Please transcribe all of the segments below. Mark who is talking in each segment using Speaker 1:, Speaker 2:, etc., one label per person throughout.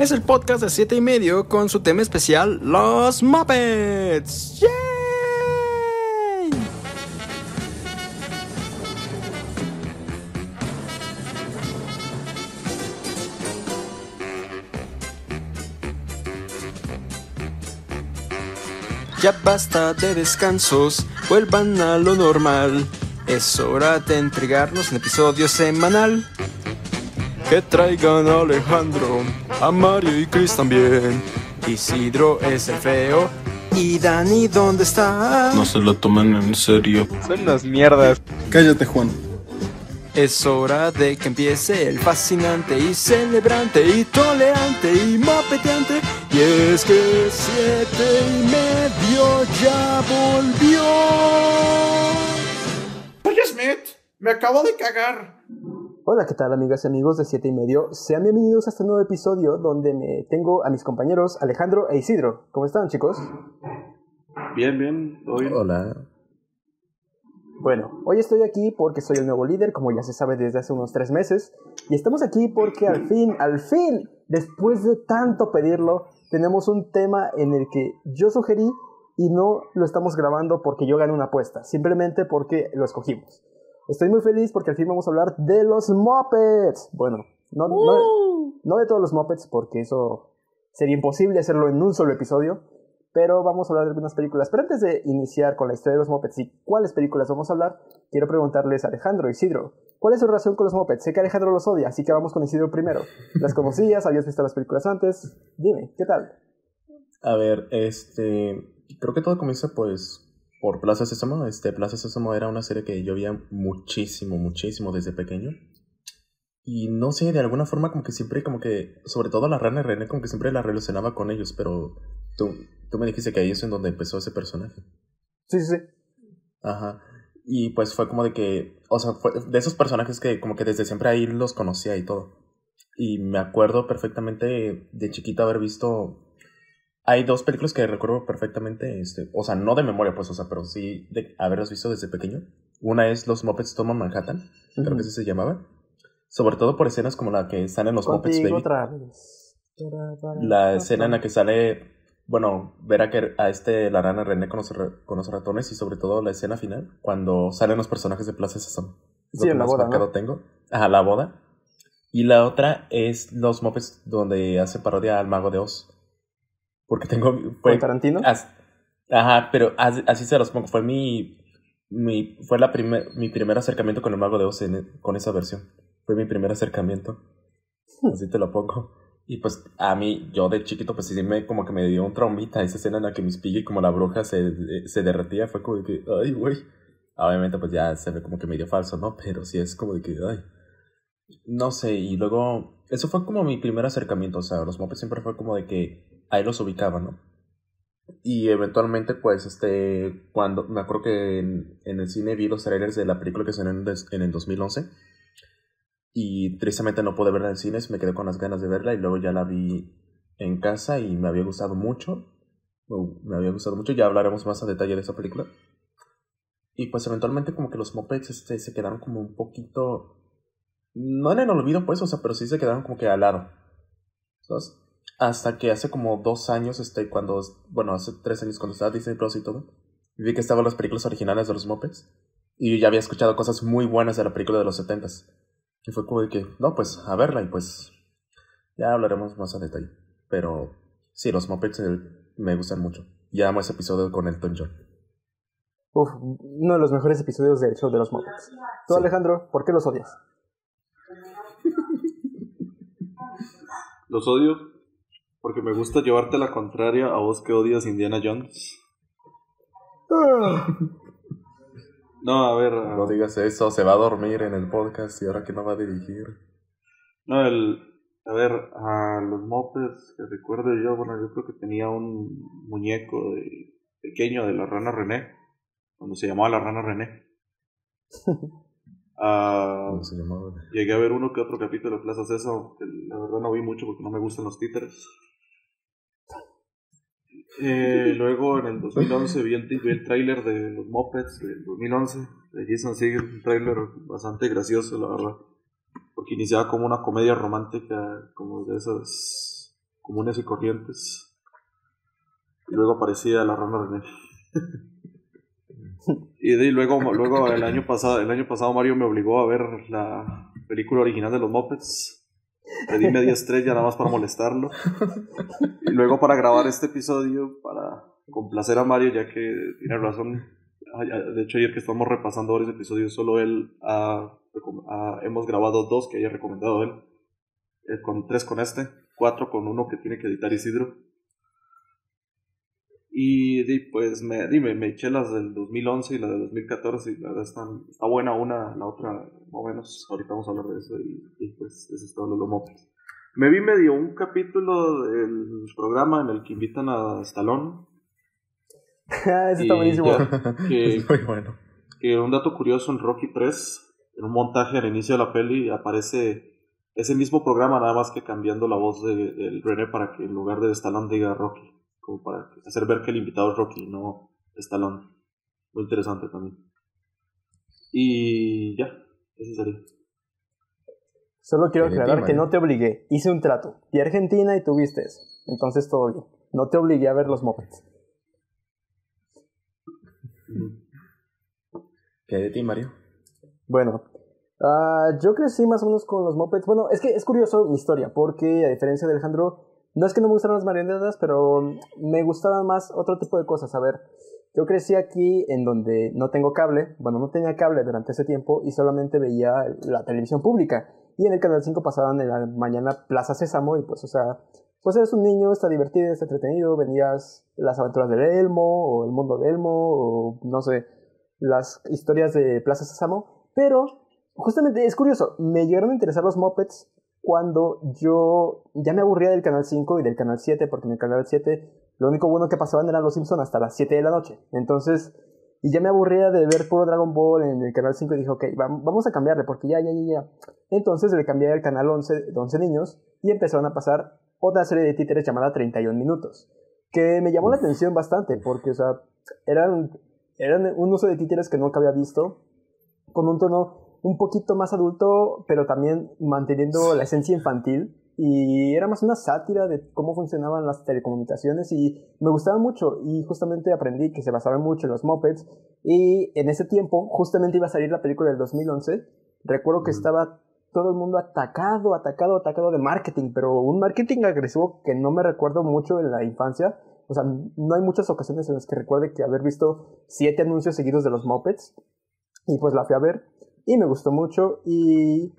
Speaker 1: es el podcast de 7 y medio con su tema especial, Los Muppets. ¡Yay! Ya basta de descansos, vuelvan a lo normal. Es hora de entregarnos un episodio semanal. Que traigan Alejandro, a Mario y Chris también. Isidro es el feo. ¿Y Dani dónde está?
Speaker 2: No se lo toman en serio.
Speaker 3: Son unas mierdas.
Speaker 4: Cállate, Juan.
Speaker 1: Es hora de que empiece el fascinante y celebrante y tolerante y mopeteante. Y es que siete y medio ya volvió.
Speaker 5: Oye, Smith, me acabo de cagar.
Speaker 6: Hola, ¿qué tal amigas y amigos de 7 y medio? Sean bienvenidos a este nuevo episodio donde me tengo a mis compañeros Alejandro e Isidro. ¿Cómo están chicos?
Speaker 3: Bien, bien. Hoy.
Speaker 2: Hola.
Speaker 6: Bueno, hoy estoy aquí porque soy el nuevo líder, como ya se sabe desde hace unos tres meses. Y estamos aquí porque al fin, al fin, después de tanto pedirlo, tenemos un tema en el que yo sugerí y no lo estamos grabando porque yo gané una apuesta, simplemente porque lo escogimos. Estoy muy feliz porque al fin vamos a hablar de los Muppets. Bueno, no, no, no de todos los Muppets porque eso sería imposible hacerlo en un solo episodio, pero vamos a hablar de algunas películas. Pero antes de iniciar con la historia de los Muppets y cuáles películas vamos a hablar, quiero preguntarles a Alejandro y Isidro, ¿cuál es su relación con los Muppets? Sé que Alejandro los odia, así que vamos con Isidro primero. ¿Las conocías? ¿Habías visto las películas antes? Dime, ¿qué tal?
Speaker 2: A ver, este. Creo que todo comienza, pues, por Plaza Sésamo. Este, Plaza Sésamo era una serie que yo veía muchísimo, muchísimo desde pequeño. Y no sé, de alguna forma, como que siempre, como que, sobre todo la rana René, como que siempre la relacionaba con ellos, pero tú, tú me dijiste que ahí es en donde empezó ese personaje.
Speaker 6: Sí, sí, sí.
Speaker 2: Ajá. Y pues fue como de que, o sea, fue de esos personajes que como que desde siempre ahí los conocía y todo. Y me acuerdo perfectamente de chiquito haber visto... Hay dos películas que recuerdo perfectamente, este, o sea, no de memoria, pues, o sea, pero sí de haberlas visto desde pequeño. Una es Los Muppets Toman Manhattan, creo que así se llamaba. Sobre todo por escenas como la que salen los Muppets
Speaker 6: Contigo
Speaker 2: Baby.
Speaker 6: otra vez.
Speaker 2: La escena en la que sale, bueno, ver a, que, a este, la rana René con los, con los ratones y sobre todo la escena final, cuando salen los personajes de Plaza Sésamo.
Speaker 6: Sí,
Speaker 2: lo
Speaker 6: en
Speaker 2: que
Speaker 6: la boda, ¿no?
Speaker 2: tengo. Ajá, la boda. Y la otra es los Muppets donde hace parodia al Mago de Oz. Porque tengo... Fue,
Speaker 6: ¿Con Tarantino?
Speaker 2: as- ajá, pero as- así se los pongo. Fue mi... mi fue la primer, mi primer acercamiento con el Mago de Oz en- con esa versión. Fue mi primer acercamiento. Así te lo pongo. Y pues a mí, yo de chiquito, pues sí me como que me dio un traumita esa escena en la que Miss Piggy como la bruja se, se derretía. Fue como de que, ay, güey. Obviamente pues ya se ve como que medio falso, ¿no? Pero sí es como de que, ay. No sé, y luego, eso fue como mi primer acercamiento, o sea, los Muppets siempre fue como de que ahí los ubicaba, ¿no? Y eventualmente, pues, este, cuando, me acuerdo que en, en el cine vi los trailers de la película que salió en, en el 2011 y tristemente no pude verla en el cine, me quedé con las ganas de verla y luego ya la vi en casa y me había gustado mucho, me había gustado mucho, ya hablaremos más a detalle de esa película. Y pues eventualmente como que los Muppets este, se quedaron como un poquito no en el olvido, pues, o sea, pero sí se quedaron como que al lado. ¿Sabes? Hasta que hace como dos años, este, cuando, bueno, hace tres años cuando estaba Disney Plus y todo, vi que estaban las películas originales de los Muppets. Y yo ya había escuchado cosas muy buenas de la película de los setentas. Y fue como de que, no, pues, a verla y pues, ya hablaremos más a detalle. Pero, sí, los Muppets eh, me gustan mucho. Ya amo ese episodio con Elton John.
Speaker 6: Uf, uno de los mejores episodios del show de los Muppets. Tú,
Speaker 2: Sí.
Speaker 6: Alejandro, ¿por qué los odias?
Speaker 3: Los odio porque me gusta llevarte la contraria a vos que odias Indiana Jones. No, a ver. ah,
Speaker 2: No digas eso, se va a dormir en el podcast y ahora que no va a dirigir.
Speaker 3: No, el. A ver, a los mopeds que recuerdo yo, bueno, yo creo que tenía un muñeco de, pequeño de la rana René, cuando se llamaba la rana René. Ah,
Speaker 2: ¿Cómo se llamaba?
Speaker 3: llegué a ver uno que otro capítulo de Plaza Sésamo, que la verdad no vi mucho porque no me gustan los títeres. Eh, luego en el 2011 vi el, vi el tráiler de los Muppets del 2011 de Jason Segel, un tráiler bastante gracioso la verdad, porque iniciaba como una comedia romántica, como de esas comunes y corrientes. Y luego aparecía la rana René. y, de, luego, luego el año pasado, el año pasado Mario me obligó a ver la película original de los Muppets. Le di media estrella nada más para molestarlo. Y luego para grabar este episodio, para complacer a Mario, ya que tiene razón. De hecho, ayer que estamos repasando varios episodios, solo él ha, ha- hemos grabado dos que haya recomendado él. Eh, con tres con este, cuatro con uno que tiene que editar Isidro. Y pues me, dime, me eché las del 2011 y la del 2014 y la verdad están, está buena una, la otra más o menos, ahorita vamos a hablar de eso y, y, pues eso es todo lo de. Me vi medio un capítulo del programa en el que invitan a Stallone,
Speaker 6: Ah, Eso está buenísimo.
Speaker 3: ya. que,
Speaker 2: Es muy bueno.
Speaker 3: que un dato curioso en Rocky 3, en un montaje al inicio de la peli aparece ese mismo programa nada más que cambiando la voz de, del René para que en lugar de Stallone diga Rocky, como para hacer ver que el invitado es Rocky, no Stallone. Muy interesante también. Y ya, eso sería.
Speaker 6: Solo quiero aclarar que
Speaker 2: Mario.
Speaker 6: no te obligué. Hice un trato. Y Argentina y tuviste eso. Entonces todo bien. No te obligué a ver los Muppets.
Speaker 2: ¿Qué de ti, Mario?
Speaker 6: Bueno, ah, yo crecí más o menos con los Muppets. Bueno, es que es curioso mi historia, porque a diferencia de Alejandro, no es que no me gustaran las marionetas, pero me gustaban más otro tipo de cosas. A ver, yo crecí aquí en donde no tengo cable, bueno, no tenía cable durante ese tiempo y solamente veía la televisión pública. Y en el Canal 5 pasaban en la mañana Plaza Sésamo y pues, o sea, pues eres un niño, está divertido, está entretenido, venías las aventuras del Elmo o el mundo de Elmo o no sé, las historias de Plaza Sésamo, pero justamente es curioso, me llegaron a interesar los Muppets cuando yo ya me aburría del Canal 5 y del Canal 7, porque en el Canal 7 lo único bueno que pasaban eran los Simpsons hasta las 7 de la noche. Entonces, y ya me aburría de ver puro Dragon Ball en el Canal 5 y dije, ok, vam- vamos a cambiarle, porque ya, ya, ya, ya. Entonces le cambié al Canal 11 de 11 niños y empezaron a pasar otra serie de títeres llamada 31 minutos, que me llamó la atención bastante, porque, o sea, eran, eran un uso de títeres que nunca había visto, con un tono un poquito más adulto, pero también manteniendo la esencia infantil. Y era más una sátira de cómo funcionaban las telecomunicaciones y me gustaba mucho y justamente aprendí que se basaba mucho en los mopeds y en ese tiempo justamente iba a salir la película del 2011. Recuerdo que estaba todo el mundo atacado, atacado, atacado de marketing, pero un marketing agresivo que no me recuerdo mucho en la infancia. O sea, no hay muchas ocasiones en las que recuerde que haber visto siete anuncios seguidos de los mopeds y pues la fui a ver y me gustó mucho y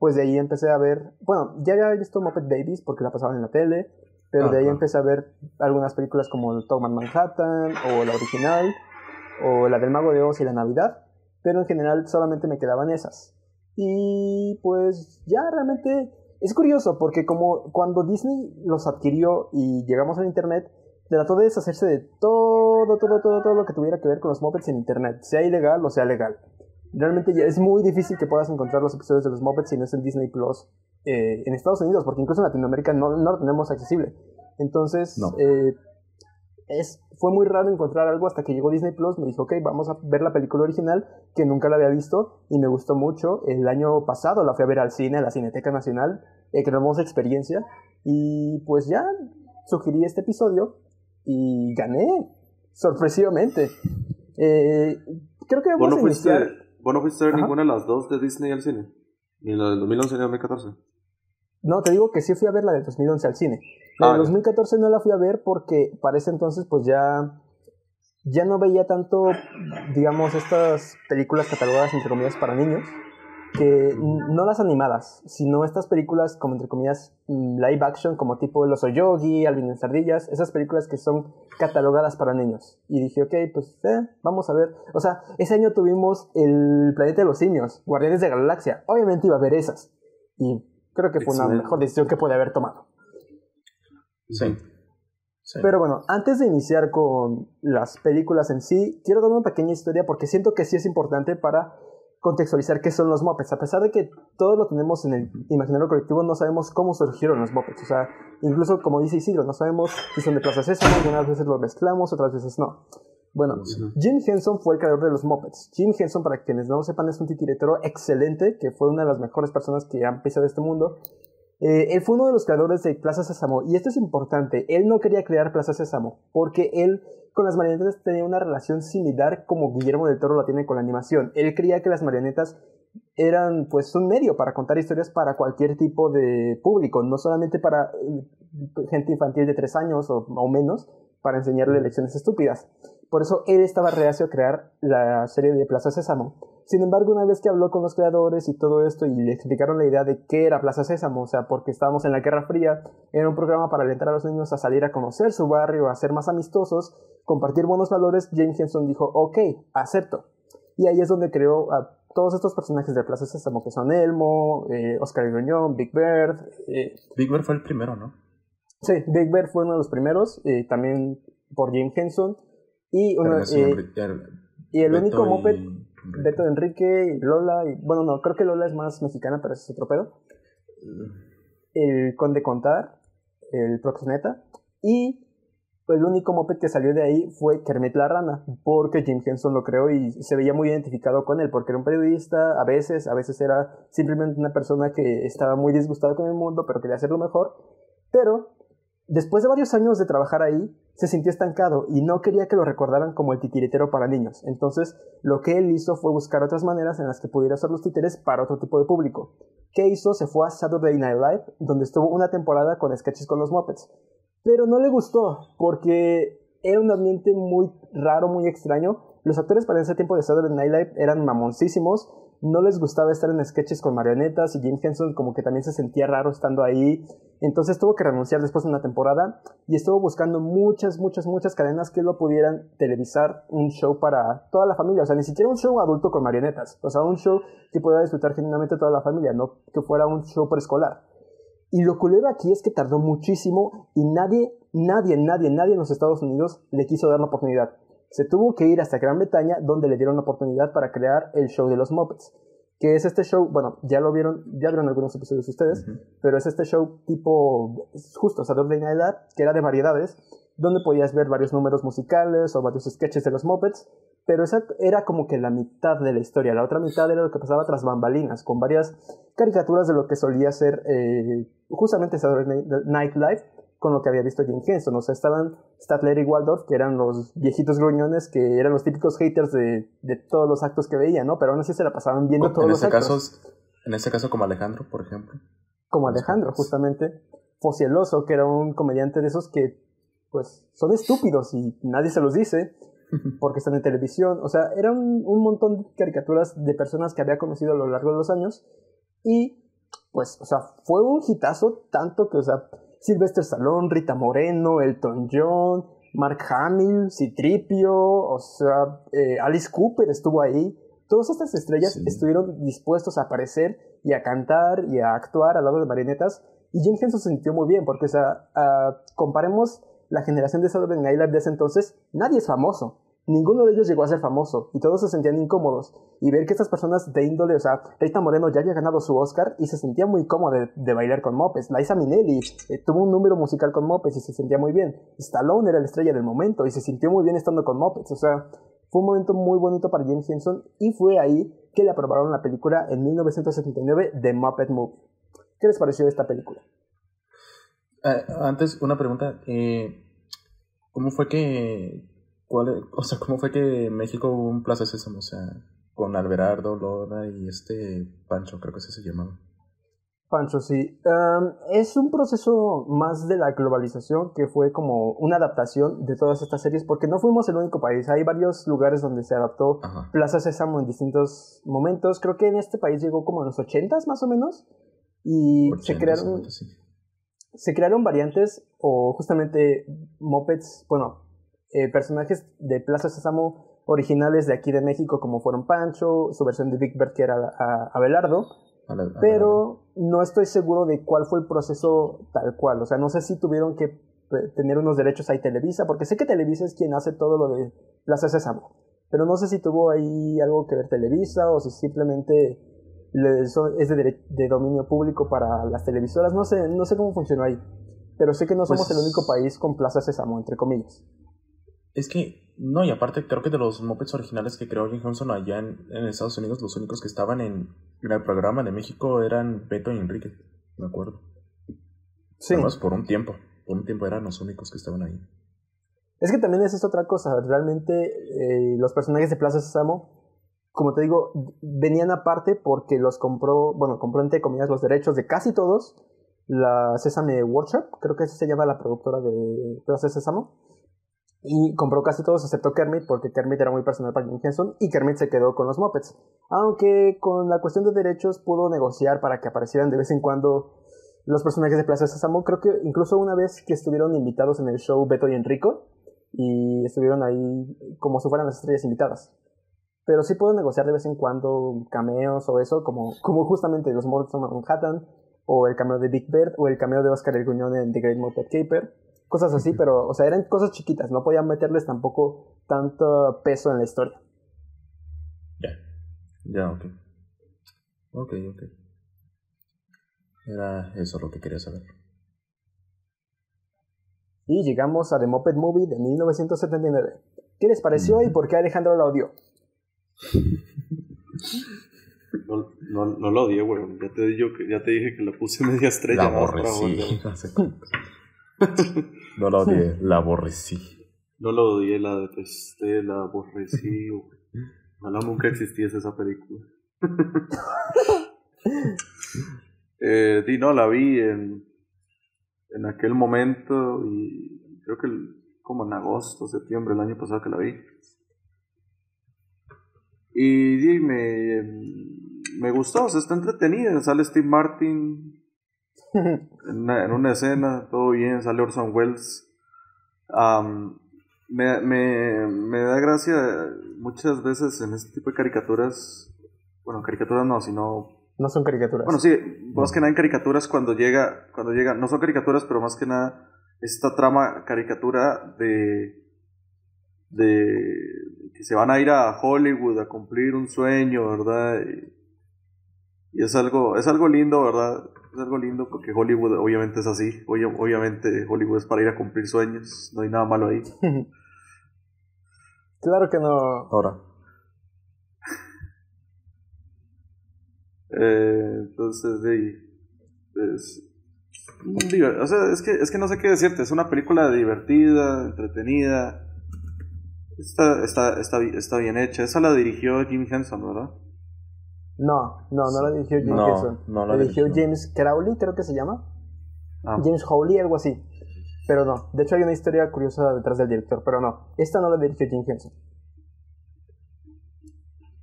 Speaker 6: pues de ahí empecé a ver, bueno, ya había visto Muppet Babies porque la pasaban en la tele, pero de ahí empecé a ver algunas películas como Tom Manhattan o la original o la del Mago de Oz y la Navidad, pero en general solamente me quedaban esas. Y pues ya realmente es curioso porque como cuando Disney los adquirió y llegamos al internet, trató de deshacerse de todo, todo, todo, todo lo que tuviera que ver con los Muppets en internet, sea ilegal o sea legal. Realmente ya es muy difícil que puedas encontrar los episodios de los Muppets si no es en Disney Plus eh, en Estados Unidos, porque incluso en Latinoamérica no, no lo tenemos accesible. Entonces,
Speaker 2: No.
Speaker 6: eh, es, fue muy raro encontrar algo hasta que llegó Disney Plus. Me dijo, ok, vamos a ver la película original, que nunca la había visto y me gustó mucho. El año pasado la fui a ver al cine, a la Cineteca Nacional, eh, que hermosa experiencia. Y pues ya sugerí este episodio y gané, sorpresivamente. Eh, creo que vamos
Speaker 3: ¿Vos no
Speaker 6: a
Speaker 3: fuiste,
Speaker 6: iniciar.
Speaker 3: Vos no fuiste a ver
Speaker 6: Ajá.
Speaker 3: ninguna de las dos de Disney al cine? Ni la del 2011 ni la del 2014.
Speaker 6: No, te digo que sí fui a ver la de 2011 al cine. La
Speaker 3: Ah,
Speaker 6: de
Speaker 3: ya.
Speaker 6: 2014 no la fui a ver porque para ese entonces pues ya ya no veía tanto, digamos, estas películas catalogadas entre comillas para niños, que no las animadas, sino estas películas como entre comillas live action, como tipo El oso yogi, Alvin en Sardillas, esas películas que son catalogadas para niños. Y dije, ok, pues eh, vamos a ver. O sea, ese año tuvimos El planeta de los simios, Guardianes de la Galaxia, obviamente iba a ver esas. Y creo que fue una mejor decisión que pude haber tomado.
Speaker 2: Sí. Sí.
Speaker 6: Pero bueno, antes de iniciar con las películas en sí, quiero dar una pequeña historia porque siento que sí es importante para contextualizar qué son los Muppets. A pesar de que todo lo tenemos en el imaginario colectivo, no sabemos cómo surgieron los Muppets. O sea, incluso como dice Isidro, no sabemos si son de Plaza Sésamo, algunas veces los mezclamos, otras veces no. Bueno, Jim Henson fue el creador de los Muppets. Jim Henson, para quienes no lo sepan, es un titiritero excelente, que fue una de las mejores personas que han pisado este mundo. Eh, él fue uno de los creadores de Plaza Sésamo, y esto es importante, él no quería crear Plaza Sésamo, porque él con las marionetas tenía una relación similar como Guillermo del Toro la tiene con la animación. Él creía que las marionetas eran pues un medio para contar historias para cualquier tipo de público, no solamente para eh, gente infantil de tres años o, o menos, para enseñarle lecciones estúpidas. Por eso él estaba reacio a crear la serie de Plaza Sésamo. Sin embargo, una vez que habló con los creadores y todo esto y le explicaron la idea de qué era Plaza Sésamo, o sea, porque estábamos en la Guerra Fría, era un programa para alentar a los niños a salir a conocer su barrio, a ser más amistosos, compartir buenos valores, James Henson dijo, ok, acepto. Y ahí es donde creó a todos estos personajes de Plaza Sésamo, que son Elmo, eh, Oscar y Gruñón, Big Bird. Eh,
Speaker 2: Big Bird fue el primero, ¿no?
Speaker 6: sí, Big Bird fue uno de los primeros, eh, también por James Henson. Y, uno- eh, y el único
Speaker 2: y
Speaker 6: moped,
Speaker 2: Enrique.
Speaker 6: Beto Enrique y Lola, y, bueno, no, creo que Lola es más mexicana, pero ese es otro pedo. El Conde Contar, el Proxeneta, y el único moped que salió de ahí fue Kermit la Rana, porque Jim Henson lo creó y se veía muy identificado con él, porque era un periodista, a veces, a veces era simplemente una persona que estaba muy disgustada con el mundo, pero quería hacerlo mejor, pero después de varios años de trabajar ahí, se sintió estancado y no quería que lo recordaran como el titiritero para niños. Entonces, lo que él hizo fue buscar otras maneras en las que pudiera hacer los títeres para otro tipo de público. ¿Qué hizo? Se fue a Saturday Night Live, donde estuvo una temporada con sketches con los Muppets. Pero no le gustó, porque era un ambiente muy raro, muy extraño. Los actores para ese tiempo de Saturday Night Live eran mamoncísimos, no les gustaba estar en sketches con marionetas y Jim Henson como que también se sentía raro estando ahí. Entonces tuvo que renunciar después de una temporada y estuvo buscando muchas, muchas, muchas cadenas que lo pudieran televisar un show para toda la familia. O sea, ni siquiera un show adulto con marionetas. O sea, un show que pudiera disfrutar genuinamente toda la familia, no que fuera un show preescolar. Y lo culero aquí es que tardó muchísimo y nadie, nadie, nadie, nadie en los Estados Unidos le quiso dar la oportunidad. Se tuvo que ir hasta Gran Bretaña donde le dieron la oportunidad para crear el show de los Muppets. Que es este show, bueno, ya lo vieron, ya vieron algunos episodios ustedes, pero es este show tipo, justo Saturday Night Live, que era de variedades, donde podías ver varios números musicales o varios sketches de los Muppets, pero esa era como que la mitad de la historia, la otra mitad era lo que pasaba tras bambalinas, con varias caricaturas de lo que solía ser eh, justamente Saturday Night Live, con lo que había visto Jim Henson. O sea, estaban Statler y Waldorf, que eran los viejitos gruñones, que eran los típicos haters de, de todos los actos que veían, ¿no? Pero aún así se la pasaban viendo todos
Speaker 2: en
Speaker 6: los
Speaker 2: ese
Speaker 6: actos.
Speaker 2: caso, en ese caso como Alejandro, por ejemplo.
Speaker 6: como Alejandro, justamente. Fosieloso, que era un comediante de esos que, pues, son estúpidos y nadie se los dice porque están en televisión. O sea, era un, un montón de caricaturas de personas que había conocido a lo largo de los años y, pues, o sea, fue un hitazo tanto que, o sea, Sylvester Stallone, Rita Moreno, Elton John, Mark Hamill, Citripio, o sea, eh, Alice Cooper estuvo ahí. Todas estas estrellas
Speaker 2: Sí.
Speaker 6: estuvieron dispuestos a aparecer y a cantar y a actuar al lado de marionetas. Y Jim Henson se sintió muy bien, porque, o sea, ah, comparemos la generación de Saturday Night Live de ese entonces, nadie es famoso. Ninguno de ellos llegó a ser famoso y todos se sentían incómodos. Y ver que estas personas de índole, o sea, Rita Moreno ya había ganado su Oscar y se sentía muy cómoda de, bailar con Mopes. Liza Minnelli eh, tuvo un número musical con Mopes y se sentía muy bien. Stallone era la estrella del momento y se sintió muy bien estando con Mopes. O sea, fue un momento muy bonito para James Henson y fue ahí que le aprobaron la película en 1979 de Muppet Movie. ¿Qué les pareció esta película?
Speaker 2: Eh, antes, una pregunta. eh, ¿Cómo fue que... Cuál, o sea, ¿cómo fue que México hubo un Plaza Sésamo? O sea, con Alberardo, Lola y este Pancho, creo que ese se llamaba.
Speaker 6: Pancho, sí. Um, es un proceso más de la globalización que fue como una adaptación de todas estas series, porque no fuimos el único país. Hay varios lugares donde se adaptó
Speaker 2: Ajá.
Speaker 6: Plaza Sésamo en distintos momentos. Creo que en este país llegó como en los 80s más o menos. Y se
Speaker 2: 80,
Speaker 6: crearon,
Speaker 2: 90, sí.
Speaker 6: se crearon variantes o justamente mopeds, bueno, eh, personajes de Plaza Sésamo originales de aquí de México, como fueron Pancho, su versión de Big Bird que era a- Abelardo.
Speaker 2: A
Speaker 6: Pero no estoy seguro de cuál fue el proceso tal cual. O sea, no sé si tuvieron que eh, tener unos derechos ahí Televisa, porque sé que Televisa es quien hace todo lo de Plaza Sésamo. Pero no sé si tuvo ahí algo que ver Televisa o si simplemente es de, de dominio público para las televisoras. No sé, no sé cómo funcionó ahí. Pero sé que no somos
Speaker 2: Pues-
Speaker 6: el único país con Plaza Sésamo, entre comillas.
Speaker 2: Es que, no, y aparte creo que de los Muppets originales que creó Jim Henson allá en, en Estados Unidos, los únicos que estaban en, en el programa de México eran Beto y Enrique, me acuerdo.
Speaker 6: Sí.
Speaker 2: Además, por un tiempo. Por un tiempo eran los únicos que estaban ahí.
Speaker 6: Es que también esa es otra cosa. Realmente eh, los personajes de Plaza Sésamo, como te digo, venían aparte porque los compró, bueno, compró entre comillas los derechos de casi todos. La Sesame Workshop, creo que así se llama la productora de Plaza Sésamo. Y compró casi todos excepto Kermit porque Kermit era muy personal para Jim Henson y Kermit se quedó con los Muppets. Aunque con la cuestión de derechos pudo negociar para que aparecieran de vez en cuando los personajes de Plaza Sésamo. Creo que incluso una vez que estuvieron invitados en el show Beto y Enrico y estuvieron ahí como si fueran las estrellas invitadas. Pero sí puedo negociar de vez en cuando cameos o eso, como, como justamente los Muppets of Manhattan, o el cameo de Big Bird, o el cameo de Oscar el Gruñón en The Great Muppet Caper. Cosas así, pero, o sea, eran cosas chiquitas, no podían meterles tampoco tanto peso en la historia.
Speaker 2: Ya. Ya, ok. Ok, ok. Era eso lo que quería saber.
Speaker 6: Y llegamos a The Muppet Movie de 1979. ¿Qué les pareció y por qué Alejandro la odió?
Speaker 3: No, no, no lo odié, güey. Ya te, yo, que- ya te dije que le puse media estrella.
Speaker 2: La aborrecí. No la odié, la aborrecí.
Speaker 3: No lo odié, la detesté, la aborrecí. Ojalá nunca existiese esa película. eh, di, no, la vi en, en aquel momento y creo que el- como en agosto, septiembre del año pasado que la vi. Y di, me, me gustó, o sea, está entretenida. Sale Steve Martin en una, en una escena, todo bien, sale Orson Welles. Am, me, me, me da gracia muchas veces en este tipo de caricaturas, bueno, caricaturas no, sino,
Speaker 6: No son caricaturas.
Speaker 3: bueno, sí, más que nada en caricaturas cuando llega, cuando llega, no son caricaturas, pero más que nada esta trama caricatura de, de que se van a ir a Hollywood a cumplir un sueño, ¿verdad? Y, y es algo, es algo lindo, ¿verdad? Es algo lindo porque Hollywood obviamente es así. Obvia- obviamente Hollywood es para ir a cumplir sueños. No hay nada malo ahí.
Speaker 6: claro que no.
Speaker 2: Ahora,
Speaker 3: Eh, entonces, sí, es, diver- o sea, es que, es que no sé qué decirte. Es una película divertida, entretenida. Está, está, está, está bien hecha. Esa la dirigió Jim Henson, ¿verdad?
Speaker 6: No, no, no la dirigió Jim
Speaker 2: No,
Speaker 6: Henson.
Speaker 2: no la
Speaker 6: la dirigió
Speaker 2: dirigió.
Speaker 6: James Crowley, creo que se llama.
Speaker 3: Ah,
Speaker 6: James Howley, algo así. Pero no, de hecho hay una historia curiosa detrás del director, pero no, esta no la dirigió Jim Henson.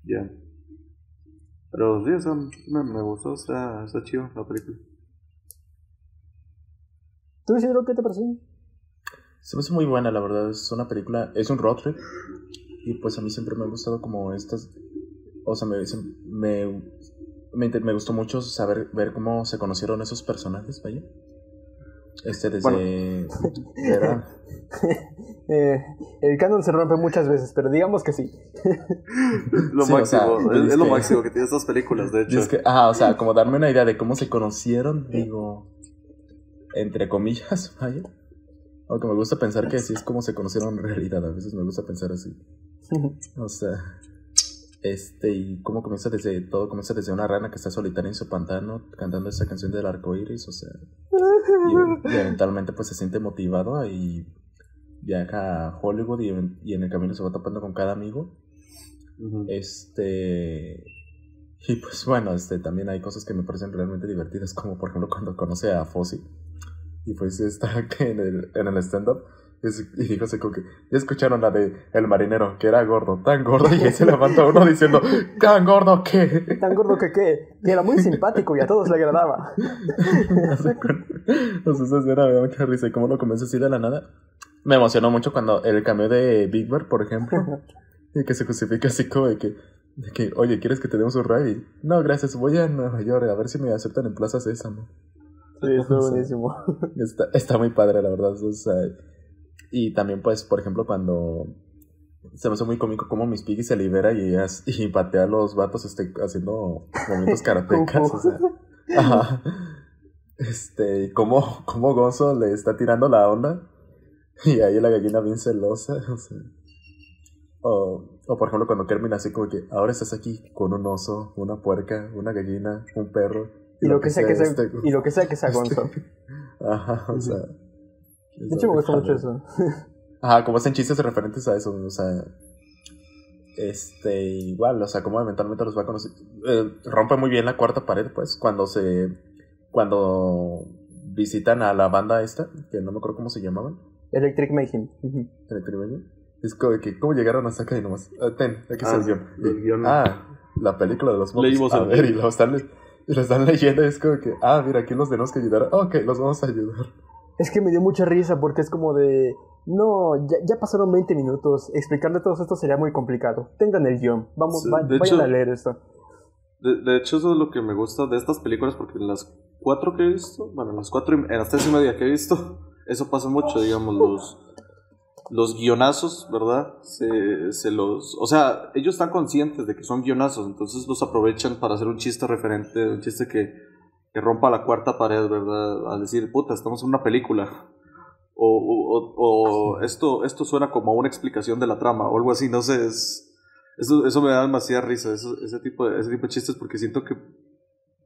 Speaker 3: ya. Pero sí, o sea, me, me gustó. Está, está chido la película.
Speaker 6: ¿Tú Isidro qué te pareció?
Speaker 2: se me hace muy buena, la verdad. Es una película, es un road trip. Y pues a mí siempre me ha gustado como estas. O sea, me, me, me, me gustó mucho saber ver cómo se conocieron esos personajes, vaya. Este desde. era-
Speaker 6: Eh, el canon se rompe muchas veces, pero digamos que sí.
Speaker 3: Lo
Speaker 2: Sí, o sea,
Speaker 3: máximo, es, es lo máximo que tiene estas películas, de hecho.
Speaker 2: es que, ajá, o sea, como darme una idea de cómo se conocieron, digo, entre comillas, vaya. Aunque me gusta pensar que así es como se conocieron en realidad, a veces me gusta pensar así. O sea, este, y cómo comienza desde, todo comienza desde una rana que está solitaria en su pantano cantando esa canción del arco iris, o sea, y, y eventualmente pues se siente motivado y viaja a Hollywood y, en- y en el camino se va topando con cada amigo. Este. Y pues bueno, este también hay cosas que me parecen realmente divertidas, como por ejemplo cuando conoce a Fossi. Y pues está en el, en el stand-up. Y dijo así como que. Ya escucharon la de El marinero, que era gordo, tan gordo. Y ahí se levanta uno diciendo: ¿Tan gordo qué?
Speaker 6: Tan gordo que qué, que era muy simpático y a todos le agradaba.
Speaker 2: Esa escena me da mucha risa. Y cómo lo convence así de la nada. Me emocionó mucho cuando el cameo de Big Bird, por ejemplo. y que se justifica así como de que, de que, oye, ¿quieres que te demos un ride? No, gracias, voy a Nueva York a ver si me aceptan en Plaza Sésamo.
Speaker 6: Sí, estuvo buenísimo.
Speaker 2: Está, está muy padre, la verdad. o sea, y también, pues, por ejemplo, cuando se me hace muy cómico cómo Miss Piggy se libera y, y patea a los vatos este, haciendo movimientos karatecas. O sea, ajá. Este, y cómo, cómo Gozo le está tirando la onda y ahí la gallina bien celosa. O, sea. o, o, por ejemplo, cuando Kermit así como que ahora estás aquí con un oso, una puerca, una gallina, un perro.
Speaker 6: Y lo que sea que sea,
Speaker 2: este-
Speaker 6: y lo que sea que sea Gonzo.
Speaker 2: Ajá, o sea.
Speaker 6: De hecho, me gusta mucho eso.
Speaker 2: Ajá, como hacen chistes referentes a eso, o sea. Este, igual, o sea, como eventualmente los va a conocer. Eh, rompe muy bien la cuarta pared, pues, cuando se. Cuando visitan a la banda esta, que no me acuerdo cómo se llamaban.
Speaker 6: Electric Mayhem.
Speaker 2: Electric Mayhem. Es como de que, ¿cómo llegaron hasta acá y nomás? Ah, ten, aquí está
Speaker 3: Ah,
Speaker 2: el
Speaker 3: guion.
Speaker 2: Ah, la película de los.
Speaker 3: Leímos
Speaker 2: A ver, y lo están, le- y lo están leyendo y es como que, ah, mira, aquí los tenemos que ayudar. Ok, los vamos a ayudar.
Speaker 6: Es que me dio mucha risa porque es como de. No, ya, ya pasaron 20 minutos. Explicarle todo esto sería muy complicado. Tengan el guion. Vamos,
Speaker 3: Sí,
Speaker 6: va- vayan
Speaker 3: hecho-
Speaker 6: a leer esto.
Speaker 3: De, de hecho, eso es lo que me gusta de estas películas, porque en las cuatro que he visto, bueno, en las cuatro, y- en las tres y media que he visto, eso pasa mucho, digamos, los, los guionazos, ¿verdad? Se, se los, o sea, ellos están conscientes de que son guionazos, entonces los aprovechan para hacer un chiste referente, un chiste que, que rompa la cuarta pared, ¿verdad? Al decir, puta, estamos en una película. O, o, o- o esto, esto suena como una explicación de la trama, o algo así, no sé, es... Eso, eso me da demasiada risa, eso- ese, tipo de, ese tipo de chistes, porque siento que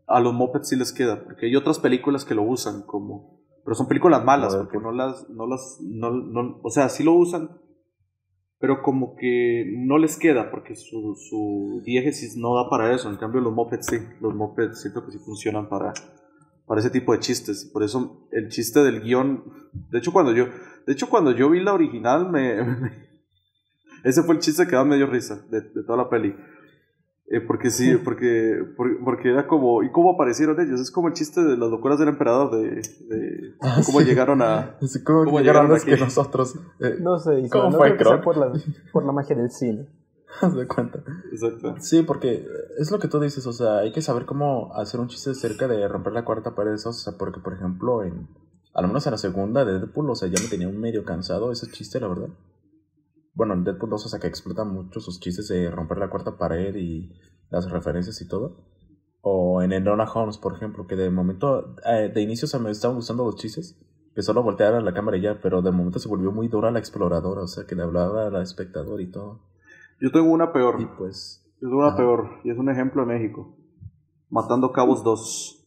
Speaker 3: a los mopeds sí les queda, porque hay otras películas que lo usan como... Pero son películas malas, porque no las... No las no, no- o sea, sí lo usan, pero como que no les queda, porque su, su diégesis no da para eso. En cambio, los mopeds sí, los mopeds siento que sí funcionan para, para ese tipo de chistes. Por eso el chiste del guion... De hecho, cuando yo, de hecho, cuando yo vi la original, me, ese fue el chiste que me dio risa de, de toda la peli. Eh, porque sí, porque, por- porque era como, ¿y cómo aparecieron ellos? Es como el chiste de las locuras del emperador, de, de
Speaker 2: Ah,
Speaker 3: cómo
Speaker 2: sí.
Speaker 3: llegaron a...
Speaker 2: Como
Speaker 3: ¿Cómo
Speaker 2: que llegaron
Speaker 3: llegaron
Speaker 2: antes que nosotros. Eh,
Speaker 6: No sé, Isma,
Speaker 2: ¿Cómo
Speaker 6: no
Speaker 2: fue,
Speaker 6: creo que por la, por la magia del cine.
Speaker 2: haz de cuenta.
Speaker 3: Exacto.
Speaker 2: Sí, porque es lo que tú dices, o sea, hay que saber cómo hacer un chiste cerca de romper la cuarta pared, o sea, porque por ejemplo, en, al menos en la segunda de Deadpool, o sea, ya me tenía un medio cansado ese chiste, la verdad. Bueno, en Deadpool 2, o sea, que explota mucho sus chistes de romper la cuarta pared y las referencias y todo. O en Enona Holmes, por ejemplo, que de momento, eh, de inicio, o sea, me estaban gustando los chistes, que solo volteara la cámara y ya, pero de momento se volvió muy dura la exploradora, o sea, que le hablaba al espectador y todo.
Speaker 3: Yo tengo una peor.
Speaker 2: Y pues,
Speaker 3: Yo tengo una
Speaker 2: Ajá.
Speaker 3: peor. Y es un ejemplo de México. Matando Cabos 2.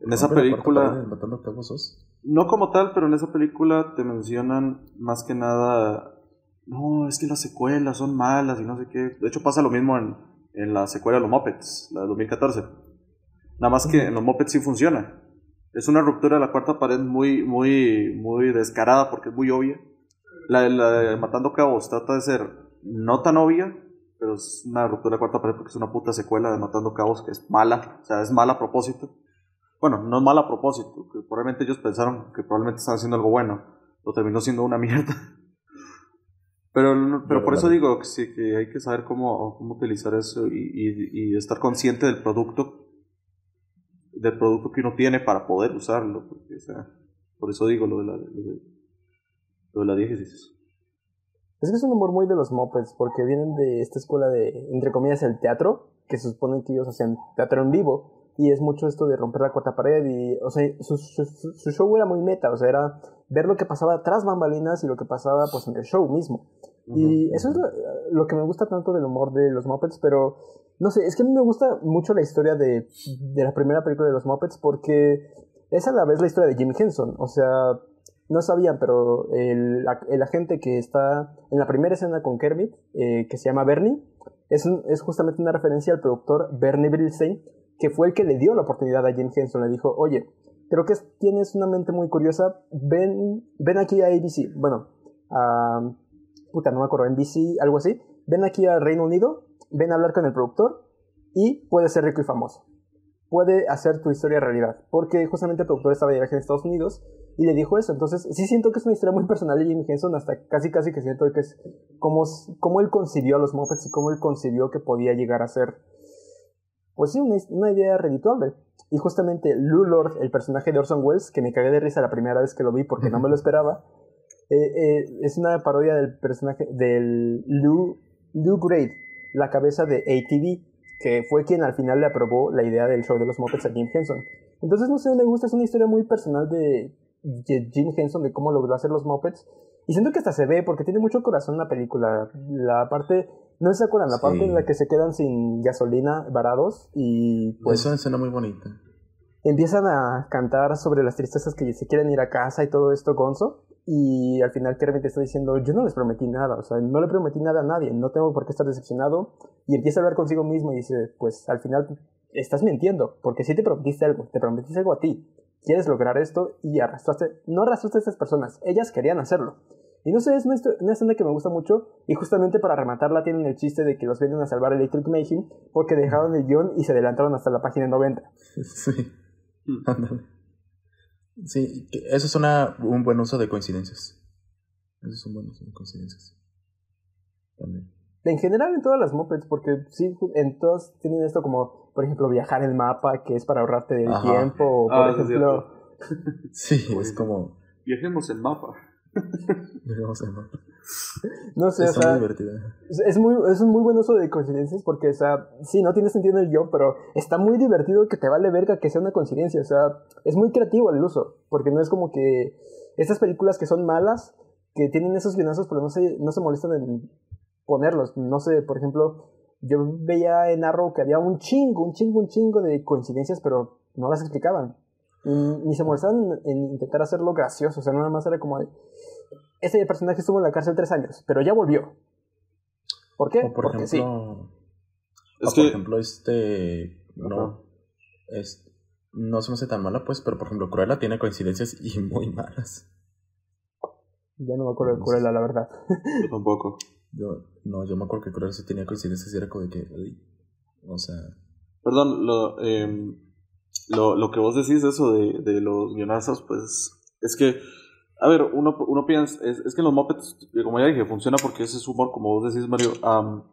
Speaker 3: En esa película...
Speaker 2: Matando cabos dos.
Speaker 3: No como tal, pero en esa película te mencionan más que nada, no, es que las secuelas son malas y no sé qué. De hecho pasa lo mismo en, en la secuela de los Muppets, la de 2014. Nada más que en los Muppets sí funciona. Es una ruptura de la cuarta pared muy, muy, muy descarada porque es muy obvia. La, de- Matando Cabos trata de ser no tan obvia, pero es una ruptura de la cuarta pared porque es una puta secuela de Matando Cabos que es mala, o sea, es mala a propósito. Bueno, no es mala a propósito, que probablemente ellos pensaron que probablemente estaban haciendo algo bueno, lo terminó siendo una mierda. Pero, pero por eso digo que sí, que hay que saber cómo, cómo utilizar eso y, y- y estar consciente del producto, del producto que uno tiene para poder usarlo, porque, o sea, por eso digo lo de la, lo de, lo de la diégesis.
Speaker 6: Es que es un humor muy de los Muppets, porque vienen de esta escuela de, entre comillas, el teatro, que se supone que ellos hacían teatro en vivo, y es mucho esto de romper la cuarta pared, y, o sea, su, su- su show era muy meta, o sea, era ver lo que pasaba tras bambalinas y lo que pasaba, pues, en el show mismo. Y eso es lo, lo que me gusta tanto del humor de los Muppets, pero, no sé, es que a mí me gusta mucho la historia de, de la primera película de los Muppets, porque es a la vez la historia de Jim Henson, o sea, no sabían, pero el, el agente que está en la primera escena con Kermit, eh, que se llama Bernie, es, un- es justamente una referencia al productor Bernie Brillstein, que fue el que le dio la oportunidad a Jim Henson. Le dijo, oye, creo que tienes una mente muy curiosa, ven, ven aquí a ABC, bueno, puta, no me acuerdo, NBC, algo así, ven aquí a Reino Unido, ven a hablar con el productor y puedes ser rico y famoso puede hacer tu historia realidad. Porque justamente el productor estaba de viaje en Estados Unidos y le dijo eso. Entonces, sí siento que es una historia muy personal de Jim Henson, hasta casi casi que siento que es cómo él concibió a los Muppets y cómo él concibió que podía llegar a ser, pues sí, una, una idea redituable. Y justamente Lou Lord, el personaje de Orson Welles, que me cagué de risa la primera vez que lo vi porque no me lo esperaba, eh, eh, es una parodia del personaje del Lou, Lou Grade, la cabeza de ATV, que fue quien al final le aprobó la idea del show de los Muppets a Jim Henson. Entonces, no sé, me gusta, es una historia muy personal de, de Jim Henson, de cómo logró hacer los Muppets. Y siento que hasta se ve, porque tiene mucho corazón la película. La parte, no se acuerdan, la
Speaker 2: Sí.
Speaker 6: parte en la que se quedan sin gasolina varados y pues...
Speaker 2: es una escena muy bonita.
Speaker 6: empiezan a cantar sobre las tristezas que se quieren ir a casa y todo esto, Gonzo. Y al final Kermit está diciendo, yo no les prometí nada, o sea, no le prometí nada a nadie, no tengo por qué estar decepcionado. Y empieza a hablar consigo mismo y dice, pues al final estás mintiendo, porque si te prometiste algo, te prometiste algo a ti, quieres lograr esto y arrastraste, no arrastraste a estas personas, ellas querían hacerlo. Y no sé, es una, una escena que me gusta mucho y justamente para rematarla tienen el chiste de que los vienen a salvar Electric Mayhem porque dejaron el guion y se adelantaron hasta la página 90.
Speaker 2: Sí. Ándale. Sí, que eso es una, un buen uso de coincidencias. Eso es un buen uso de coincidencias. También.
Speaker 6: En general en todas las mopeds, porque sí, en todas tienen esto como, por ejemplo, viajar el mapa, que es para ahorrarte del
Speaker 2: Ajá.
Speaker 6: tiempo, o por
Speaker 3: Ah,
Speaker 6: ejemplo...
Speaker 2: Sí, es como.
Speaker 3: Viajemos en mapa.
Speaker 2: Digamos, ¿no?
Speaker 6: Sé, o sea,
Speaker 2: muy
Speaker 6: es, es muy, es un muy buen uso de coincidencias porque, o sea, sí, no tiene sentido en el guion, pero está muy divertido que te vale verga que sea una coincidencia, o sea, es muy creativo el uso, porque no es como que estas películas que son malas, que tienen esos guionazos, pero no se, no se molestan en ponerlos, no sé, por ejemplo, yo veía en Arrow que había un chingo, un chingo, un chingo de coincidencias, pero no las explicaban. Y ni se molestaban en intentar hacerlo gracioso, o sea, nada más era como de, este personaje estuvo en la cárcel tres años, pero ya volvió. ¿Por qué?
Speaker 2: O por
Speaker 6: Porque sí.
Speaker 2: ejemplo.
Speaker 3: Es
Speaker 2: o
Speaker 3: que-
Speaker 2: por ejemplo, este. No. Es, no se me hace tan mala, pues, pero por ejemplo, Cruella tiene coincidencias y muy malas.
Speaker 6: Ya no me acuerdo de Cruella, la verdad.
Speaker 3: Yo tampoco.
Speaker 2: Yo, no, yo me acuerdo que Cruella sí tenía coincidencias y era como de que. o sea.
Speaker 3: Perdón, lo, em, lo, lo que vos decís de eso de, de los guionazos, pues es que, a ver, uno, uno piensa, es, es que los Muppets, como ya dije, funciona porque ese es humor, como vos decís, Mario. am,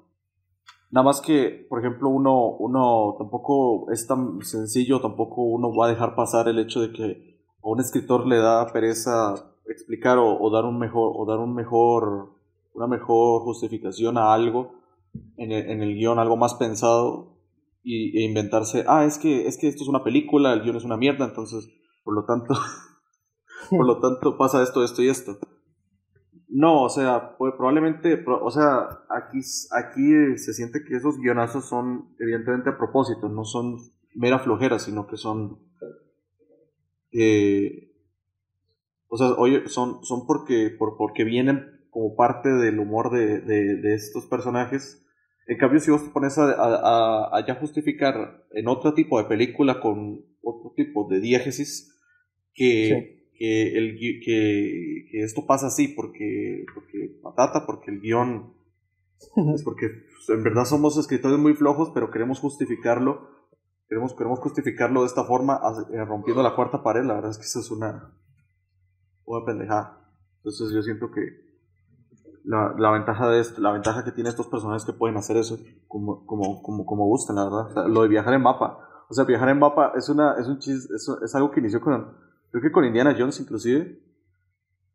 Speaker 3: nada más que, por ejemplo, uno, uno tampoco es tan sencillo, tampoco uno va a dejar pasar el hecho de que a un escritor le da pereza explicar o, o dar un mejor, o dar un mejor, una mejor justificación a algo en el, en el guion, algo más pensado y, e inventarse, ah, es que, es que esto es una película, el guion es una mierda, entonces, por lo tanto, por lo tanto pasa esto, esto y esto. No, o sea, pues, probablemente, pro- o sea, aquí, aquí se siente que esos guionazos son evidentemente a propósito, no son mera flojera, sino que son, eh, o sea, oye, son, son porque, por, porque vienen como parte del humor de, de estos personajes. En cambio, si vos te pones a, a, a- ya justificar en otro tipo de película con otro tipo de diégesis que, que, el, que, que esto pasa así porque, porque patata, porque el guion es porque pues, en verdad somos escritores muy flojos, pero queremos justificarlo. Queremos, queremos justificarlo de esta forma, eh, rompiendo la cuarta pared. La verdad es que eso es una, una pendejada. Entonces yo siento que la, la ventaja de esto, la ventaja que tiene estos personajes que pueden hacer eso como, como, como, como gustan, la verdad. O sea, lo de viajar en mapa. O sea, viajar en mapa es una, es un chis, es, es algo que inició con, creo que con Indiana Jones inclusive,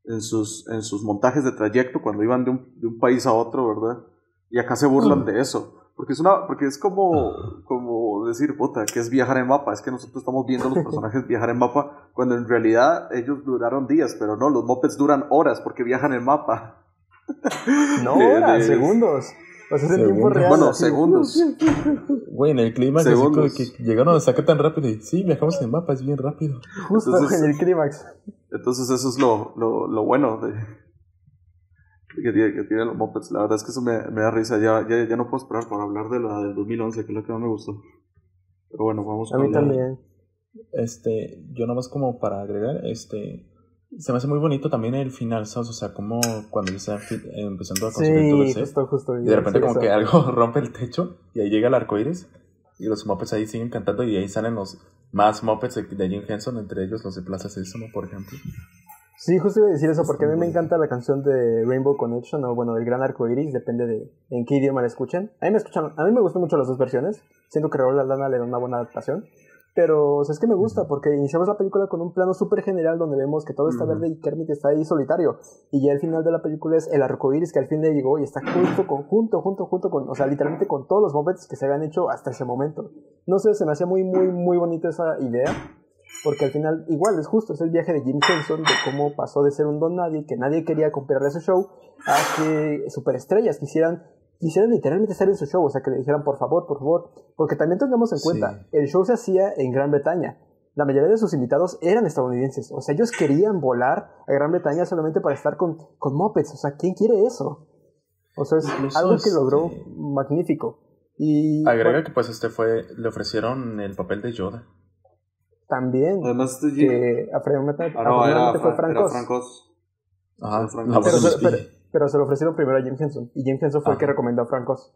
Speaker 3: en sus, en sus montajes de trayecto cuando iban de un, de un país a otro, ¿verdad? Y acá se burlan de eso. Porque es una, porque es como, como decir, puta, que es viajar en mapa. Es que nosotros estamos viendo a los personajes viajar en mapa, cuando en realidad ellos duraron días, pero no, los mopeds duran horas porque viajan en mapa.
Speaker 6: No horas,
Speaker 3: de-
Speaker 6: segundos. O sea, es en tiempo real.
Speaker 3: Bueno,
Speaker 6: así.
Speaker 3: segundos.
Speaker 2: Güey, en el
Speaker 3: Segundos.
Speaker 2: que llegaron a sacar tan rápido. Y sí, viajamos en mapa, es bien rápido.
Speaker 6: Justo
Speaker 3: Entonces-
Speaker 6: en el clímax.
Speaker 3: Entonces eso es lo, lo, lo bueno de, que, tiene, que tienen los mopeds. La verdad es que eso me, me da risa. Ya, ya, ya no puedo esperar para hablar de la del 2011, que es la que más me gustó. Pero bueno, vamos
Speaker 6: A mí
Speaker 3: hablar-
Speaker 6: también.
Speaker 2: Este, yo nomás como para agregar, este, se me hace muy bonito también el final, ¿sabes? O sea, como cuando ya están fi- empezando a construir todo el
Speaker 6: Sí,
Speaker 2: set,
Speaker 6: justo, justo.
Speaker 2: y de repente como
Speaker 6: eso.
Speaker 2: que algo rompe el techo y ahí llega el arco iris y los mopeds ahí siguen cantando y ahí salen los más mopeds de, Jim Henson, entre ellos los de Plaza Sésamo, por ejemplo.
Speaker 6: Sí, justo iba a decir eso, porque a mí me
Speaker 2: Está
Speaker 6: encanta la canción de Rainbow Connection, o bueno, del Gran Arco Iris, depende de en qué idioma la escuchen. A mí me escuchan, a mí me gustan mucho las dos versiones, siento que Raúl Aldana le da una buena adaptación. Pero o sea, es que me gusta porque iniciamos la película con un plano súper general donde vemos que todo está verde y Kermit está ahí solitario. Y ya el final de la película es el arco iris que al fin le llegó y está junto con, junto, junto, junto con, o sea, literalmente con todos los Muppets que se habían hecho hasta ese momento. No sé, se me hacía muy, muy, muy bonita esa idea. Porque al final, igual, es justo, es el viaje de Jim Henson de cómo pasó de ser un don nadie, que nadie quería comprarle su show, a que superestrellas quisieran, quisieran literalmente estar en su show, o sea, que le dijeran por favor, por favor, porque también tengamos en
Speaker 2: Sí.
Speaker 6: cuenta, el show se hacía en Gran Bretaña, la mayoría de sus invitados eran estadounidenses. O sea, ellos querían volar a Gran Bretaña solamente para estar con, con mopeds. O sea, ¿quién quiere eso? O sea, es
Speaker 2: Incluso,
Speaker 6: algo que logró
Speaker 2: este,
Speaker 6: magnífico. Y
Speaker 2: Agrega
Speaker 6: bueno,
Speaker 2: que pues este fue, le ofrecieron el papel de Yoda.
Speaker 6: también
Speaker 3: Además, este
Speaker 6: que afortunadamente,
Speaker 3: Ah, no, era,
Speaker 6: afortunadamente fue
Speaker 3: Fra-
Speaker 6: Frank
Speaker 3: era
Speaker 6: Oz.
Speaker 3: Frank Oz.
Speaker 2: Ajá,
Speaker 3: Oz.
Speaker 2: voz
Speaker 6: Pero
Speaker 2: de
Speaker 6: pero,
Speaker 2: Piggy.
Speaker 6: Pero se lo ofrecieron primero a Jim Henson. Y Jim Henson fue el que
Speaker 2: Ajá.
Speaker 6: recomendó a Frank Oz.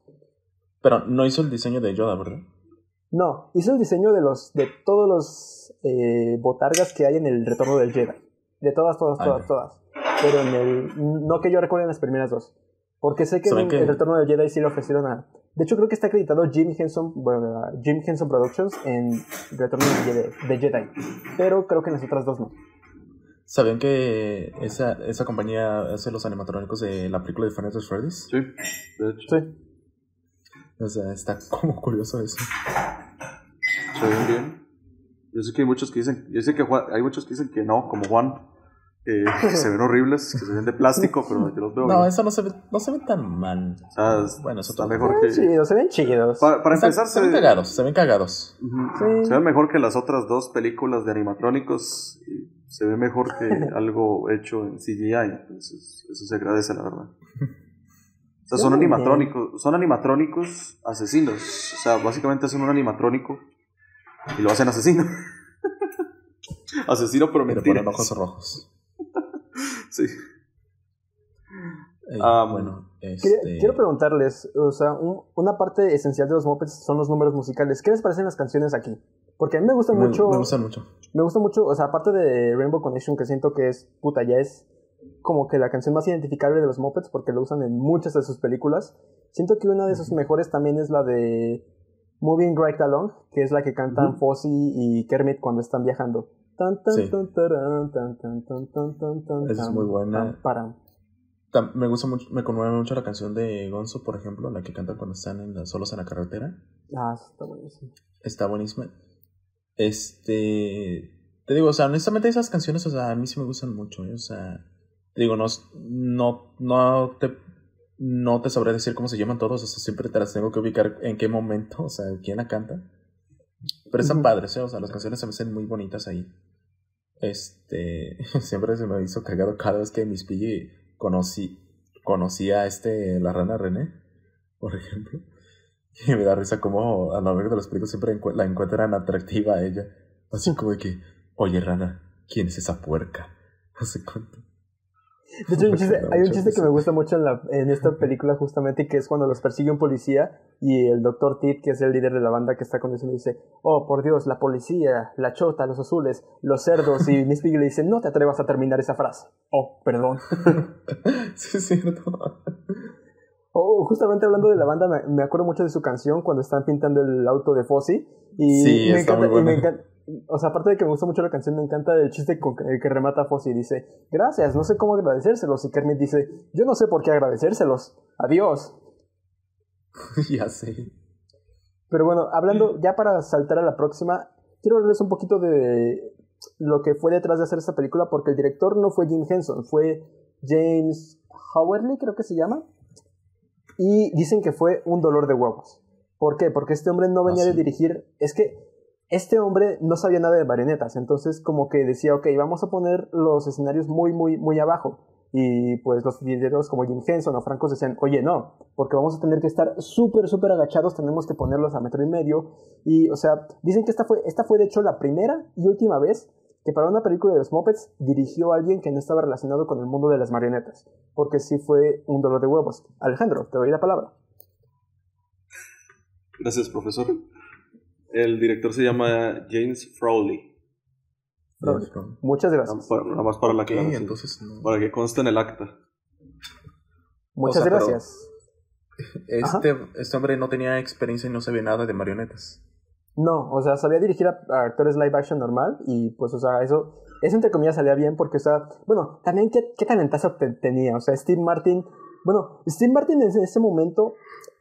Speaker 2: Pero no hizo el diseño de Yoda, ¿verdad?
Speaker 6: No, hizo el diseño de los de todos los eh, botargas que hay en el Retorno del Jedi. De todas, todas,
Speaker 2: Ah,
Speaker 6: todas,
Speaker 2: ya.
Speaker 6: todas. Pero en el. No que yo recuerde en las primeras dos. Porque sé que en
Speaker 2: ¿Saben qué?
Speaker 6: el Retorno del Jedi sí le ofrecieron a. De hecho, creo que está acreditado Jim Henson, bueno, Jim Henson Productions en Retorno del Jedi, de Jedi. Pero creo que en las otras dos no.
Speaker 2: ¿Sabían que esa, esa compañía hace los animatrónicos de la película de Final Freddy's?
Speaker 3: Sí, de hecho.
Speaker 6: Sí.
Speaker 2: O sea, está como curioso eso.
Speaker 3: Se ven bien. Yo sé que hay muchos que dicen, yo sé que Juan- hay muchos que dicen que no, como Juan, eh, que se ven horribles, que se ven de plástico, pero yo los veo
Speaker 2: No,
Speaker 3: bien.
Speaker 2: eso no se ve, no se ve tan mal.
Speaker 3: O sea, es-
Speaker 2: Bueno, eso
Speaker 3: está
Speaker 2: todo.
Speaker 3: mejor
Speaker 6: Se ven
Speaker 3: que...
Speaker 6: se ven chidos.
Speaker 3: Para, para empezar,
Speaker 2: se ven cagados, se ven cagados.
Speaker 6: Sí.
Speaker 3: se ve mejor que las otras dos películas de animatrónicos y se ve mejor que algo hecho en CGI, entonces eso se agradece, la verdad. O sea, son animatrónicos, son animatrónicos asesinos. O sea, básicamente hacen un animatrónico y lo hacen asesino. asesino pero
Speaker 2: Pero
Speaker 3: mentira.
Speaker 2: ponen ojos rojos.
Speaker 3: Sí.
Speaker 2: Eh,
Speaker 3: Ah,
Speaker 2: bueno, este...
Speaker 6: Quiero preguntarles, o sea, un- una parte esencial de los Muppets son los números musicales. ¿Qué les parecen las canciones aquí? Porque a mí me gustan
Speaker 2: me,
Speaker 6: mucho,
Speaker 2: me gustan mucho.
Speaker 6: me gusta mucho, o sea, aparte de Rainbow Connection, que siento que es, puta, ya es como que la canción más identificable de los Muppets porque lo usan en muchas de sus películas. Siento que una de sus mejores también es la de Moving Right Along, que es la que cantan. Fozzie y Kermit cuando están viajando. Tan, tan,
Speaker 2: Sí.
Speaker 6: tan, taran, tan, tan, tan, tan, tan, tan,
Speaker 2: Esa es muy buena.
Speaker 6: tan,
Speaker 2: Me gusta mucho, me conmueve mucho la canción de Gonzo, por ejemplo, la que canta cuando están en la- solos en la carretera.
Speaker 6: Ah, está buenísimo.
Speaker 2: Está buenísima. Este. Te digo, o sea, honestamente esas canciones, o sea, a mí sí me gustan mucho, ¿eh? O sea, te digo, no, no, no te. No te sabré decir cómo se llaman todos, o sea, siempre te las tengo que ubicar en qué momento, o sea, quién la canta. Pero están
Speaker 6: Ujú.
Speaker 2: padres, ¿eh? O sea, las canciones se me hacen muy bonitas ahí. Este. Siempre se me hizo cagado cada vez que Miss Piggy conocí, conocí a este, la rana René, por ejemplo. Y me da risa como a lo largo de los películas siempre la encuentran atractiva a ella. Así como de que, oye rana, ¿quién es esa puerca? No sé cuánto.
Speaker 6: De hecho, hay un chiste, hay un que me gusta mucho en, la, en esta película justamente, que es cuando los persigue un policía y el doctor Tit, que es el líder de la banda que está conduciendo, dice, oh, por Dios, la policía, la chota, los azules, los cerdos, y Miss Piggy le dice, no te atrevas a terminar esa frase. Oh, perdón.
Speaker 2: sí, es cierto.
Speaker 6: Oh, justamente hablando de la banda, me, me acuerdo mucho de su canción cuando están pintando el auto de Fozzie. Y
Speaker 2: Sí,
Speaker 6: me encanta,
Speaker 2: muy
Speaker 6: y me encanta- o sea, aparte de que me gusta mucho la canción, me encanta el chiste con el que remata a Fozzie. Dice, gracias, no sé cómo agradecérselos. Y Kermit dice, yo no sé por qué agradecérselos. Adiós.
Speaker 2: ya sé.
Speaker 6: Pero bueno, hablando ya para saltar a la próxima, quiero hablarles un poquito de lo que fue detrás de hacer esta película, porque el director no fue Jim Henson, fue James Howerly, creo que se llama. Y dicen que fue un dolor de huevos. ¿Por qué? Porque este hombre no venía
Speaker 2: Ah,
Speaker 6: de dirigir. Es que este hombre no sabía nada de marionetas, entonces como que decía, ok, vamos a poner los escenarios muy, muy, muy abajo. Y pues los lideros como Jim Henson o Francos decían, oye, no, porque vamos a tener que estar súper, súper agachados, tenemos que ponerlos a metro y medio. Y, o sea, dicen que esta fue, esta fue de hecho la primera y última vez que para una película de los Muppets dirigió a alguien que no estaba relacionado con el mundo de las marionetas, porque sí fue un dolor de huevos. Alejandro, te doy la palabra.
Speaker 3: Gracias, profesor. El director se llama James Frowley.
Speaker 6: Muchas gracias.
Speaker 3: nada más para la
Speaker 2: Ok,
Speaker 3: aclaración.
Speaker 2: entonces no.
Speaker 3: Para que conste en el acta.
Speaker 6: Muchas
Speaker 2: o sea, pero-
Speaker 6: gracias.
Speaker 2: Este, este hombre no tenía experiencia y no sabía nada de marionetas.
Speaker 6: No, o sea, sabía dirigir a, a actores live action normal y pues, o sea, eso, eso entre comillas salía bien porque, o sea, bueno, también qué, qué talentazo te- tenía, o sea, Steve Martin, bueno, Steve Martin en ese momento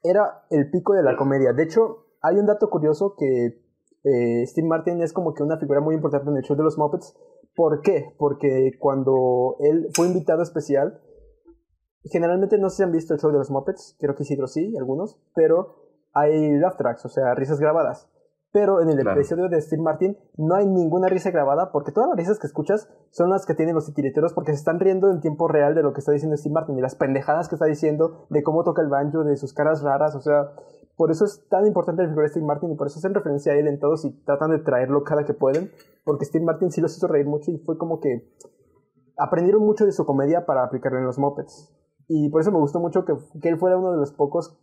Speaker 6: era el pico de la comedia. De hecho, hay un dato curioso que eh, Steve Martin es como que una figura muy importante en el show de los Muppets. ¿Por qué? Porque cuando él fue invitado especial, generalmente no si han visto el show de los Muppets, creo que Isidro sí, algunos, pero hay laugh tracks, o sea, risas grabadas. Pero en el
Speaker 2: Claro.
Speaker 6: episodio de Steve Martin no hay ninguna risa grabada porque todas las risas que escuchas son las que tienen los titiriteros porque se están riendo en tiempo real de lo que está diciendo Steve Martin y las pendejadas que está diciendo, de cómo toca el banjo, de sus caras raras, o sea, por eso es tan importante la figura de Steve Martin y por eso hacen referencia a él en todos y tratan de traerlo cada que pueden, porque Steve Martin sí los hizo reír mucho y fue como que aprendieron mucho de su comedia para aplicarlo en los Muppets. Y por eso me gustó mucho que, que él fuera uno de los pocos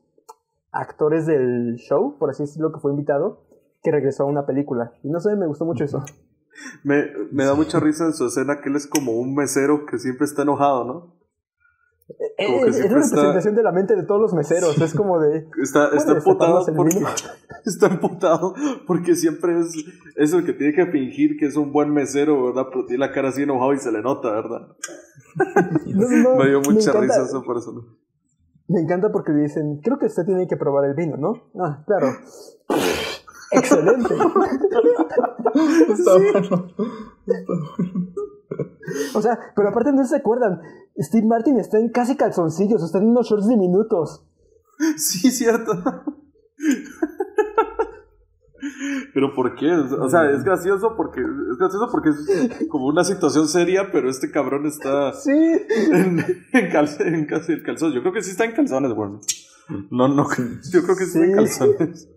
Speaker 6: actores del show, por así decirlo, que fue invitado, que regresó a una película. Y no sé, me gustó mucho eso.
Speaker 3: Me, me da mucha risa en su escena que él es como un mesero que siempre está enojado, ¿no? Como que
Speaker 6: Es, una
Speaker 3: está-
Speaker 6: representación de la mente de todos los meseros. Es como de.
Speaker 3: Está, está
Speaker 6: ¿Puedes
Speaker 3: emputado porque está emputado porque siempre es, es el que tiene que fingir que es un buen mesero, ¿verdad? Pero tiene la cara así enojado y se le nota, ¿verdad?
Speaker 6: No, no,
Speaker 3: Me dio mucha
Speaker 6: encanta-
Speaker 3: risa esa persona.
Speaker 6: Me encanta porque dicen, creo que usted tiene que probar el vino, ¿no? Ah, claro. Excelente.
Speaker 2: Está bueno.
Speaker 6: O sea, pero aparte no se acuerdan. Steve Martin está en casi calzoncillos, está en unos shorts diminutos.
Speaker 3: Sí, cierto. Pero ¿por qué? O sea, es gracioso porque es gracioso porque es como una situación seria, pero este cabrón está
Speaker 6: Sí.
Speaker 3: en, en, cal- en casi el calzón. Yo creo que sí está en calzones, bueno. No, no, yo creo que sí, está en
Speaker 6: Sí.
Speaker 3: calzones.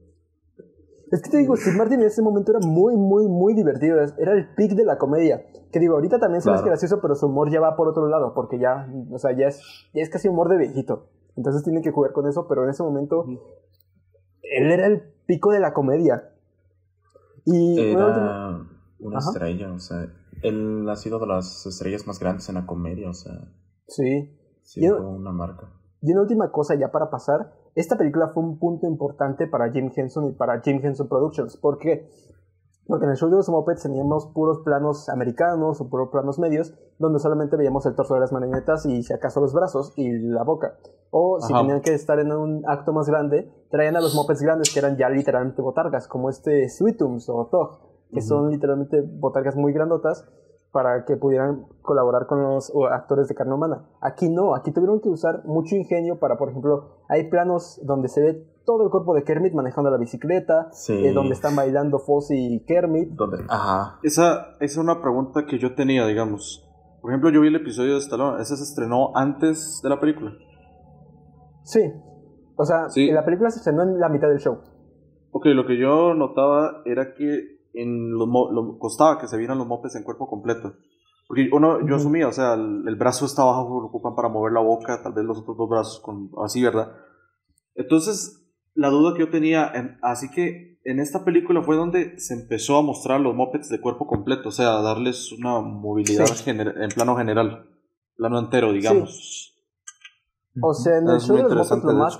Speaker 6: Es que te digo, Steve Martin en ese momento era muy, muy, muy divertido. Era el pic de la comedia. Que digo, ahorita también
Speaker 2: Claro.
Speaker 6: gracioso, pero su humor ya va por otro lado, porque ya, o sea, ya es, ya es casi humor de viejito. Entonces tiene que jugar con eso, pero en ese momento él era el pico de la comedia. Y
Speaker 2: Era una
Speaker 6: Ajá.
Speaker 2: estrella, o sea, él ha sido de las estrellas más grandes en la comedia, o sea,
Speaker 6: sí.
Speaker 2: sí, una marca.
Speaker 6: Y una última cosa ya para pasar, esta película fue un punto importante para Jim Henson y para Jim Henson Productions. ¿Por qué? Porque en el show de los Muppets teníamos puros planos americanos o puros planos medios, donde solamente veíamos el torso de las marionetas y si acaso los brazos y la boca. O si
Speaker 3: Ajá.
Speaker 6: tenían que estar en un acto más grande, traían a los Muppets grandes que eran ya literalmente botargas, como este Sweetums o Tog, que son literalmente botargas muy grandotas para que pudieran colaborar con los actores de carne humana. Aquí no, aquí tuvieron que usar mucho ingenio para, por ejemplo, hay planos donde se ve todo el cuerpo de Kermit manejando la bicicleta,
Speaker 2: Sí.
Speaker 6: eh, donde están bailando Fozzie y Kermit.
Speaker 2: ¿Dónde? Ajá.
Speaker 3: Esa, esa es una pregunta que yo tenía, digamos. Por ejemplo, yo vi el episodio de Stallone. Ese se estrenó antes de la película.
Speaker 6: Sí, o sea,
Speaker 3: Sí.
Speaker 6: la película se estrenó en la mitad del show.
Speaker 3: Ok, lo que yo notaba era que en los mo- lo- costaba que se vieran los mopes en cuerpo completo. Porque uno, yo asumía, o sea, el, el brazo está abajo, lo ocupan para mover la boca, tal vez los otros dos brazos con, así, ¿verdad? Entonces, la duda que yo tenía, en- así que en esta película fue donde se empezó a mostrar los mopeds de cuerpo completo, o sea, darles una movilidad
Speaker 6: Sí.
Speaker 3: en plano general, plano entero, digamos.
Speaker 6: O sea, en el show de los
Speaker 3: interesante,
Speaker 6: lo más.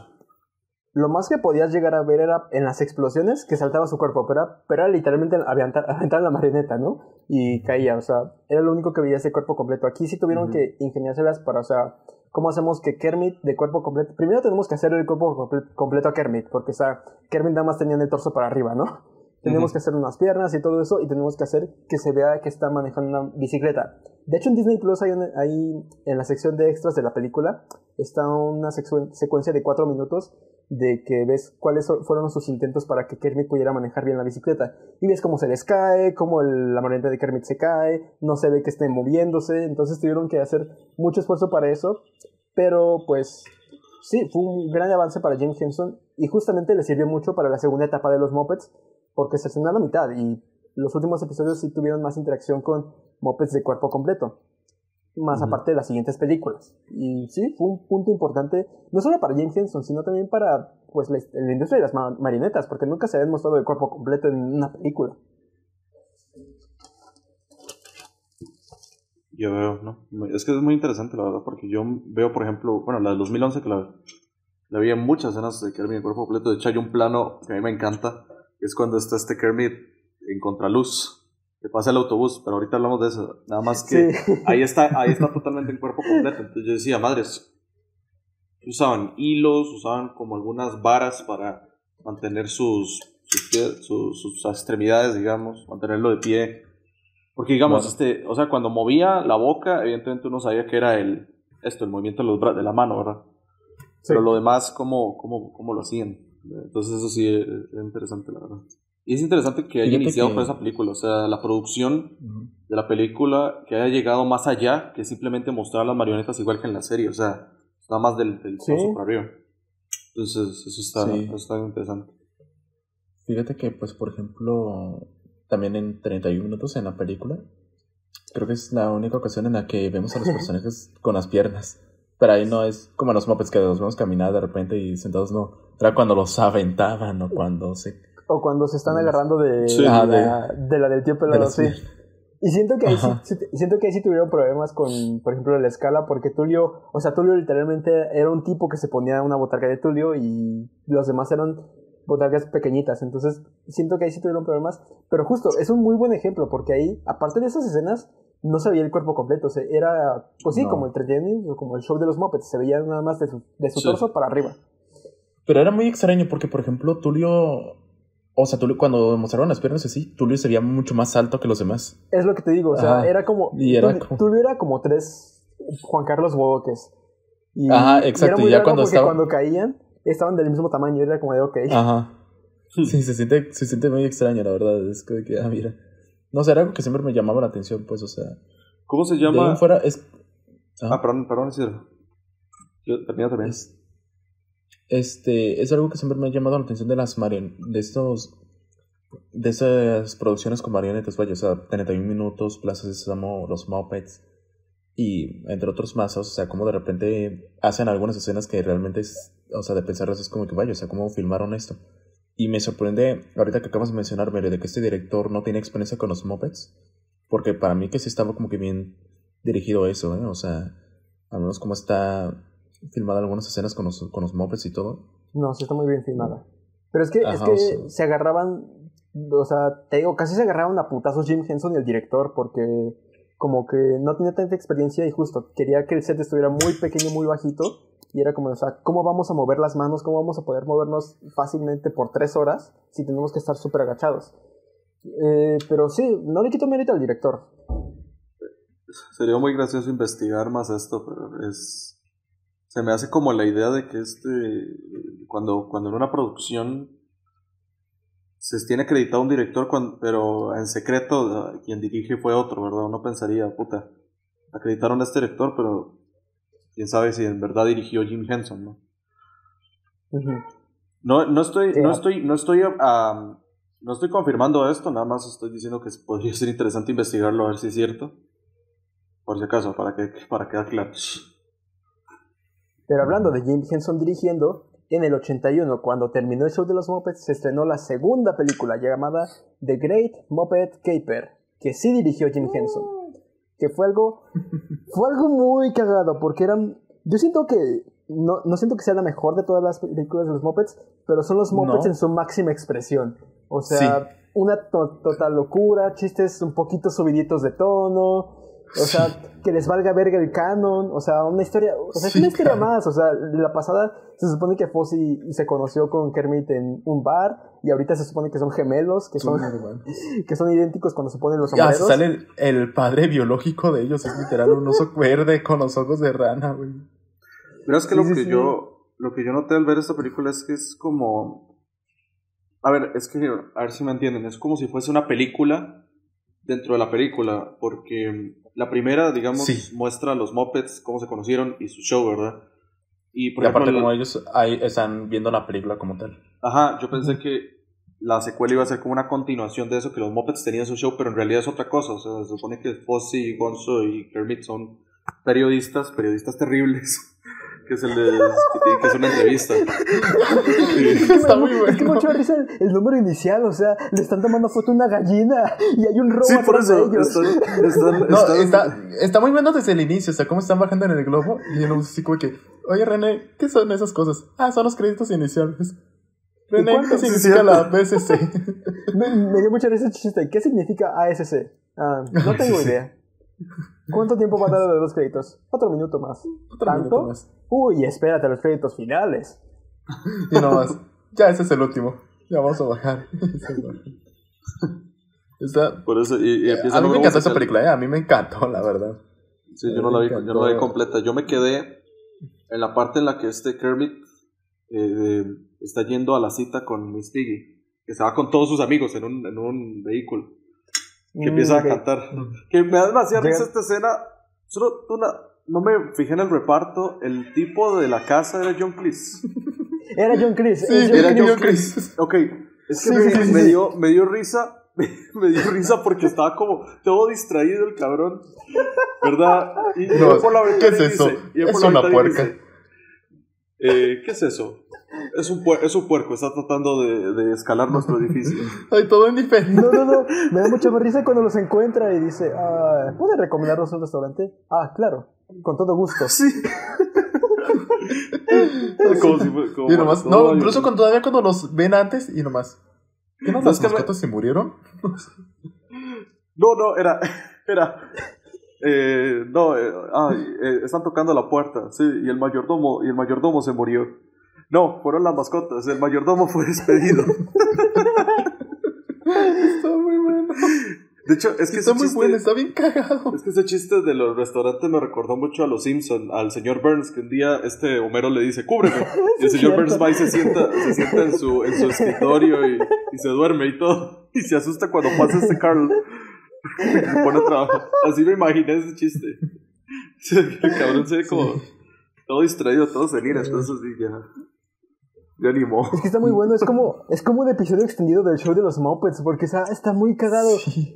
Speaker 6: Lo más que podías llegar a ver era en las explosiones que saltaba su cuerpo, pero era, pero era literalmente aventar, aventar la marioneta, ¿no? Y caía, o sea, era lo único que veía ese cuerpo completo. Aquí sí tuvieron
Speaker 3: Ujú.
Speaker 6: que ingeniárselas para, o sea, ¿cómo hacemos que Kermit de cuerpo completo? Primero tenemos que hacer el cuerpo comple- completo a Kermit, porque, o sea, Kermit nada más tenía el torso para arriba, ¿no? Tenemos
Speaker 3: Ujú.
Speaker 6: que hacer unas piernas y todo eso, y tenemos que hacer que se vea que está manejando una bicicleta. De hecho, en Disney Plus hay, una- hay en la sección de extras de la película, está una secuen- secuencia de cuatro minutos de que ves cuáles fueron sus intentos para que Kermit pudiera manejar bien la bicicleta. Y ves cómo se les cae, cómo el- la marioneta de Kermit se cae, no se ve que esté moviéndose, entonces tuvieron que hacer mucho esfuerzo para eso, pero pues sí, fue un gran avance para James Henson. Y justamente le sirvió mucho para la segunda etapa de los Muppets, porque se estrenó a la mitad. Y los últimos episodios sí tuvieron más interacción con Muppets de cuerpo completo más aparte de las siguientes películas. Y sí, fue un punto importante, no solo para James Henson, sino también para pues, la, la industria de las ma- marionetas, porque nunca se habían mostrado de cuerpo completo en una película.
Speaker 3: Yo veo, ¿no? Es que es muy interesante, la verdad, porque yo veo, por ejemplo, bueno, la de 2011 que la, la vi en muchas escenas de Kermit en cuerpo completo. De hecho, hay un plano que a mí me encanta, que es cuando está este Kermit en contraluz, que pasa el autobús, pero ahorita hablamos de eso. Nada más que
Speaker 6: Sí.
Speaker 3: ahí está, ahí está totalmente en cuerpo completo. Entonces yo decía, madres, usaban hilos, usaban como algunas varas para mantener sus, sus, pies- sus, sus extremidades, digamos, mantenerlo de pie. Porque digamos,
Speaker 2: Bueno.
Speaker 3: este, o sea, cuando movía la boca, evidentemente uno sabía que era el, esto, el movimiento de, los bra- de la mano, ¿verdad?
Speaker 6: Sí.
Speaker 3: Pero lo demás, ¿cómo, cómo, cómo lo hacían? Entonces eso sí es interesante, la verdad. Y es interesante que haya
Speaker 2: Fíjate
Speaker 3: iniciado
Speaker 2: que-
Speaker 3: por esa película, o sea, la producción de la película que haya llegado más allá que simplemente mostrar las marionetas igual que en la serie, o sea, nada más del, del
Speaker 6: Sí.
Speaker 3: para arriba. Entonces, eso está,
Speaker 2: Sí.
Speaker 3: eso está interesante.
Speaker 2: Fíjate que, pues, por ejemplo, también en 31 minutos en la película, creo que es la única ocasión en la que vemos a los personajes con las piernas. Pero ahí no es como en los mopeds que los vemos caminar de repente y sentados, no. Era cuando los aventaban o cuando se...
Speaker 6: O cuando se están agarrando de,
Speaker 3: Sí.
Speaker 6: de la, de la del tío pelado, sí. Y siento que, ahí sí, siento que ahí sí tuvieron problemas con, por ejemplo, la escala, porque Tulio, o sea, Tulio literalmente era un tipo que se ponía una botarga de Tulio y los demás eran botargas pequeñitas. Entonces, siento que ahí sí tuvieron problemas. Pero justo, es un muy buen ejemplo, porque ahí, aparte de esas escenas, no se veía el cuerpo completo. O sea, era, pues sí,
Speaker 2: No.
Speaker 6: como el entretenimiento, como el show de los Muppets. Se veía nada más de su, de su
Speaker 3: Sí.
Speaker 6: torso para arriba.
Speaker 2: Pero era muy extraño porque, por ejemplo, Tulio... O sea, Tulio, cuando mostraron las piernas así, Tulio se veía mucho más alto que los demás.
Speaker 6: Es lo que te digo, o sea,
Speaker 2: Ajá.
Speaker 6: era como.
Speaker 2: Y era
Speaker 6: Tulio,
Speaker 2: como-
Speaker 6: Tulio era como tres Juan Carlos Bodoques. Y,
Speaker 2: Ajá,
Speaker 6: y
Speaker 2: exacto,
Speaker 6: era muy
Speaker 2: y ya cuando
Speaker 6: porque
Speaker 2: estaba-
Speaker 6: cuando caían, estaban del mismo tamaño. Era como de, ok.
Speaker 2: Ajá. Sí, se siente, se siente muy extraño, la verdad. Es que, que, ah, mira. No sé, era algo que siempre me llamaba la atención, pues, o sea.
Speaker 3: ¿Cómo se
Speaker 2: De ahí
Speaker 3: llama?
Speaker 2: en fuera es. Ajá.
Speaker 3: Ah, perdón, perdón, Isidro. Yo termino también.
Speaker 2: Es, este, es algo que siempre me ha llamado la atención de las marion de estos de esas producciones con marionetas, vaya, o sea, 31 minutos, Plaza de Sésamo, los Muppets y entre otros más, o sea, como de repente hacen algunas escenas que realmente es, o sea, de pensarlas es como que vaya, o sea, cómo filmaron esto. Y me sorprende, ahorita que acabas de mencionar, Mario, de que este director no tiene experiencia con los Muppets, porque para mí que sí estaba como que bien dirigido eso, ¿eh? O sea, al menos como está filmada algunas escenas con los, con los Muppets y todo.
Speaker 6: No, sí está muy bien filmada. Pero es que, es que
Speaker 2: o sea.
Speaker 6: se agarraban. O sea, te digo, casi se agarraban a putazos Jim Henson y el director, porque como que no tenía tanta experiencia y justo quería que el set estuviera muy pequeño, muy bajito. Y era como, o sea, ¿cómo vamos a mover las manos? ¿Cómo vamos a poder movernos fácilmente por tres horas si tenemos que estar súper agachados? Eh, pero sí, no le quito mérito al director.
Speaker 3: Sería muy gracioso investigar más esto, pero es. Se me hace como la idea de que este. Cuando, cuando en una producción se tiene acreditado un director, pero en secreto ah, quien dirige fue otro, ¿verdad? Uno pensaría, puta, acreditaron a este director, pero quién sabe si en verdad dirigió Jim Henson, ¿no? No, no estoy, no estoy, no estoy, no estoy confirmando esto, nada más estoy diciendo que podría ser interesante investigarlo a ver si es cierto. Por si acaso, para que, para quedar claro.
Speaker 6: Pero hablando de Jim Henson dirigiendo, en el 81, cuando terminó el show de los Muppets, se estrenó la segunda película llamada The Great Muppet Caper, que sí dirigió Jim Henson. Que fue algo, fue algo muy cagado, porque eran, yo siento que, no, no siento que sea la mejor de todas las películas de los Muppets, pero son los Muppets
Speaker 2: No.
Speaker 6: en su máxima expresión. O sea, una to- total locura, chistes un poquito subiditos de tono, o sea, que les valga verga el canon, o sea, una historia, o sea, es
Speaker 2: Sí,
Speaker 6: una historia
Speaker 2: claro.
Speaker 6: más, o sea, la pasada se supone que Fozzie se conoció con Kermit en un bar y ahorita se supone que son gemelos, que son, que son idénticos cuando se ponen los
Speaker 2: Ya,
Speaker 6: sombreros.
Speaker 2: sale el, el padre biológico de ellos, es literal un oso verde con los ojos de rana, güey.
Speaker 3: Pero es que
Speaker 6: Sí,
Speaker 3: lo que
Speaker 6: sí.
Speaker 3: yo lo que yo noté al ver esta película es que es como a ver, es que a ver si me entienden, es como si fuese una película dentro de la película, porque la primera, digamos,
Speaker 2: Sí.
Speaker 3: muestra a los Muppets cómo se conocieron y su show, ¿verdad? Y por
Speaker 2: Y aparte como ellos ahí están viendo la película como tal.
Speaker 3: Ajá, yo pensé que la secuela iba a ser como una continuación de eso, que los Muppets tenían su show, pero en realidad es otra cosa. O sea, se supone que Fozzie, Gonzo y Kermit son periodistas, periodistas terribles, que es el de, que tienen que hacer una entrevista. Sí.
Speaker 2: Está muy
Speaker 6: Es que
Speaker 2: bueno.
Speaker 6: mucho risa el, el número inicial, o sea, le están tomando foto a una gallina y hay un robo
Speaker 3: Sí, por eso.
Speaker 6: ellos.
Speaker 3: Están, están-
Speaker 2: No,
Speaker 3: están-
Speaker 2: está, está muy bueno desde el inicio, o sea, cómo están bajando en el globo y uno así como que, oye René, ¿qué son esas cosas? Ah, son los créditos iniciales. René? ¿qué significa la BSC?
Speaker 6: Me, me dio mucha risa el chiste. ¿Qué significa ASC? Ah, no tengo idea. ¿Cuánto tiempo va a dar de los créditos? Otro minuto más.
Speaker 2: Otro
Speaker 6: ¿Tanto?
Speaker 2: minuto más.
Speaker 6: Uy, espérate los créditos finales.
Speaker 2: Y nomás, ya ese es el último. Ya vamos a bajar. Está,
Speaker 3: por eso, y, y empieza
Speaker 2: a mí me encantó esa película, eh, a mí me encantó, la verdad.
Speaker 3: Sí, yo no la vi, yo no la vi completa. Yo me quedé en la parte en la que este Kermit eh, está yendo a la cita con Miss Piggy. que se va con todos sus amigos en un, en un vehículo, que
Speaker 6: Mm,
Speaker 3: empieza a cantar. Que me da demasiada risa esta escena. Solo una, no me fijé en el reparto. El tipo de la casa era John Cleese.
Speaker 6: Era John Chris.
Speaker 2: Sí,
Speaker 6: John
Speaker 2: era
Speaker 6: Cleese.
Speaker 2: John Chris.
Speaker 3: Ok, es que
Speaker 6: Sí,
Speaker 3: me,
Speaker 6: sí, sí,
Speaker 3: me
Speaker 6: sí.
Speaker 3: dio, me dio risa. Me dio risa porque estaba como todo distraído el cabrón. ¿Verdad? Y
Speaker 2: No,
Speaker 3: por la
Speaker 2: ¿qué es eso?
Speaker 3: dice- y
Speaker 2: Es una puerca.
Speaker 3: dice, eh, ¿Qué es eso? Es un, puer- es un puerco, está tratando de, de escalar nuestro edificio.
Speaker 2: Ay, todo indiferente.
Speaker 6: No, no, no. Me da mucha más risa cuando los encuentra y dice, ah, ¿puede recomendarnos un restaurante? Ah, claro, con todo gusto.
Speaker 3: Sí. como si como-
Speaker 2: Y nomás,
Speaker 3: no,
Speaker 2: incluso cuando todavía cuando los ven antes y nomás. ¿Qué no?
Speaker 3: No,
Speaker 2: ¿Las mascotas se murieron?
Speaker 3: No, no, era. era eh, no, eh, ah, eh, están tocando la puerta, sí, y el mayordomo, y el mayordomo se murió. No, fueron las mascotas, el mayordomo fue despedido.
Speaker 2: Está muy bueno.
Speaker 3: De hecho, es que
Speaker 2: Está
Speaker 3: ese
Speaker 2: muy
Speaker 3: chiste-
Speaker 2: bueno, está bien cagado.
Speaker 3: Es que ese chiste de los restaurantes me recordó mucho a los Simpson, al señor Burns, que un día este Homero le dice, cúbreme. Y el señor. Burns va y se sienta, se sienta en su, en su escritorio y, y se duerme y todo. Y se asusta cuando pasa este Carl. Se pone a trabajar. Así me imaginé ese chiste. El cabrón se ve como todo distraído, todo senil, entonces sí, ya. Ya.
Speaker 6: Es que está muy bueno, es como, es como un episodio extendido del show de los Muppets, porque está, está muy cagado.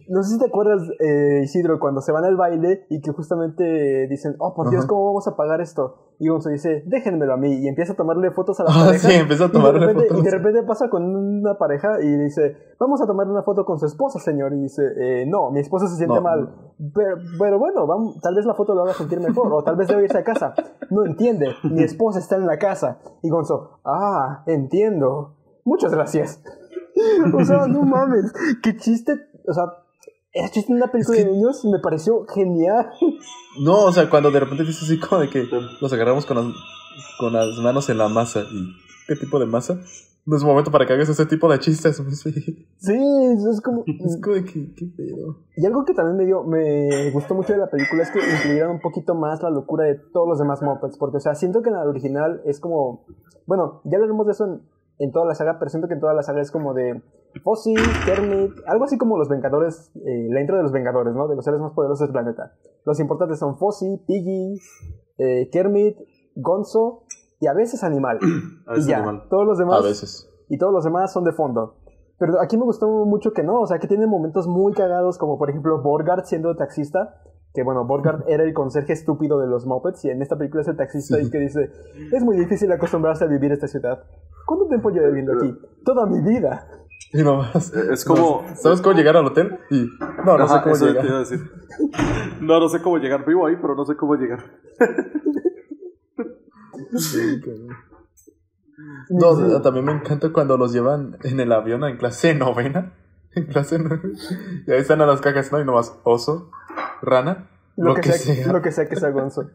Speaker 6: No sé si te acuerdas, eh, Isidro, cuando se van al baile y que justamente dicen, oh, por Dios. ¿cómo vamos a pagar esto? Y Gonzo dice, déjenmelo a mí, y empieza a tomarle fotos a la
Speaker 2: Ah,
Speaker 6: pareja.
Speaker 2: sí, empieza a
Speaker 6: y
Speaker 2: tomarle
Speaker 6: repente-
Speaker 2: fotos.
Speaker 6: Y de repente pasa con una pareja y dice, vamos a tomar una foto con su esposa, señor. Y dice, eh, no, mi esposa se siente
Speaker 2: No.
Speaker 6: mal. Pero, pero bueno, vamos, tal vez la foto lo haga sentir mejor, o tal vez debe irse a casa. No entiende, mi esposa está en la casa. Y Gonzo, ah, entiendo. Muchas gracias. o sea, no mames, qué chiste, o sea, ese chiste en una película
Speaker 2: Es que-
Speaker 6: de niños me pareció genial.
Speaker 2: No, o sea, cuando de repente dices así como de que los agarramos con las, con las manos en la masa. ¿Y qué tipo de masa? No es momento para que hagas ese tipo de chistes.
Speaker 6: Sí, es como...
Speaker 2: Es como de que, qué pedo.
Speaker 6: Y algo que también me dio, me gustó mucho de la película es que incluyeran un poquito más la locura de todos los demás Muppets, porque, o sea, siento que en la original es como, bueno, ya hablaremos de eso en, en toda la saga, pero siento que en toda la saga es como de Fozzie, Kermit, algo así como los Vengadores, eh, la intro de los Vengadores, ¿no? De los seres más poderosos del planeta. Los importantes son Fozzie, Piggy, eh, Kermit, Gonzo y a veces Animal.
Speaker 3: A
Speaker 6: y
Speaker 3: veces
Speaker 6: ya,
Speaker 3: animal.
Speaker 6: todos los demás
Speaker 2: A veces.
Speaker 6: y todos los demás son de fondo. Pero aquí me gustó mucho que no, o sea, que tiene momentos muy cagados, como por ejemplo Borgard siendo taxista, que bueno, Borgard era el conserje estúpido de los Muppets, y en esta película es el taxista y que dice, es muy difícil acostumbrarse a vivir esta ciudad. ¿Cuánto tiempo llevo viviendo aquí? Toda mi vida.
Speaker 2: Y nomás.
Speaker 3: Eh, Es como.
Speaker 2: no, ¿Sabes cómo llegar al hotel? Y. No, no sé
Speaker 3: Ajá,
Speaker 2: cómo
Speaker 3: eso te
Speaker 2: llegar.
Speaker 3: decir. No, no sé cómo llegar. Vivo ahí, pero no sé cómo llegar.
Speaker 2: No,
Speaker 6: Sí.
Speaker 2: también me encanta cuando los llevan en el avión en clase novena. En clase novena. Y ahí están a las cajas, ¿no? Y nomás oso, rana,
Speaker 6: Lo, que, sea, lo que sea que sea Gonzo.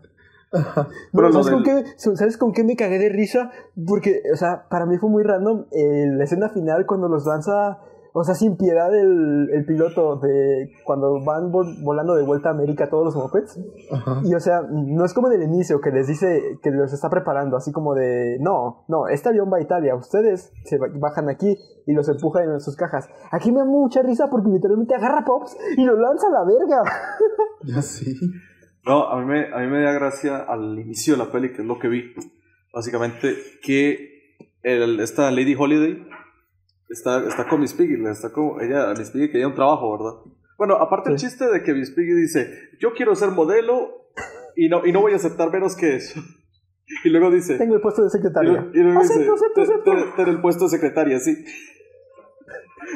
Speaker 3: Pero
Speaker 6: Pero
Speaker 3: lo
Speaker 6: ¿sabes, con
Speaker 3: del-
Speaker 6: qué, ¿Sabes con qué me cagué de risa? Porque, o sea, para mí fue muy random eh, la escena final cuando los lanza, o sea, sin piedad el, el piloto de cuando van vol- volando de vuelta a América todos los mopeds.
Speaker 2: Ajá.
Speaker 6: Y, o sea, no es como del inicio que les dice que los está preparando, así como de, no, no, este avión va a Italia, ustedes se ba- bajan aquí y los empujan en sus cajas. Aquí me da mucha risa porque literalmente agarra Pops y lo lanza a la verga.
Speaker 2: Ya sí.
Speaker 3: No, a mí, me, a mí me da gracia al inicio de la peli, que es lo que vi. Básicamente, que el, esta Lady Holiday está, está con Miss Piggy. Está con, ella, Miss Piggy quería un trabajo, ¿verdad? Bueno, aparte el
Speaker 6: Sí.
Speaker 3: chiste de que Miss Piggy dice, yo quiero ser modelo y no, y no voy a aceptar menos que eso. Y luego dice,
Speaker 6: Tengo el puesto de secretaria.
Speaker 3: y luego dice,
Speaker 6: Acepto, acepto,
Speaker 3: "Te-
Speaker 6: acepto".
Speaker 3: te- te- el puesto de secretaria, sí.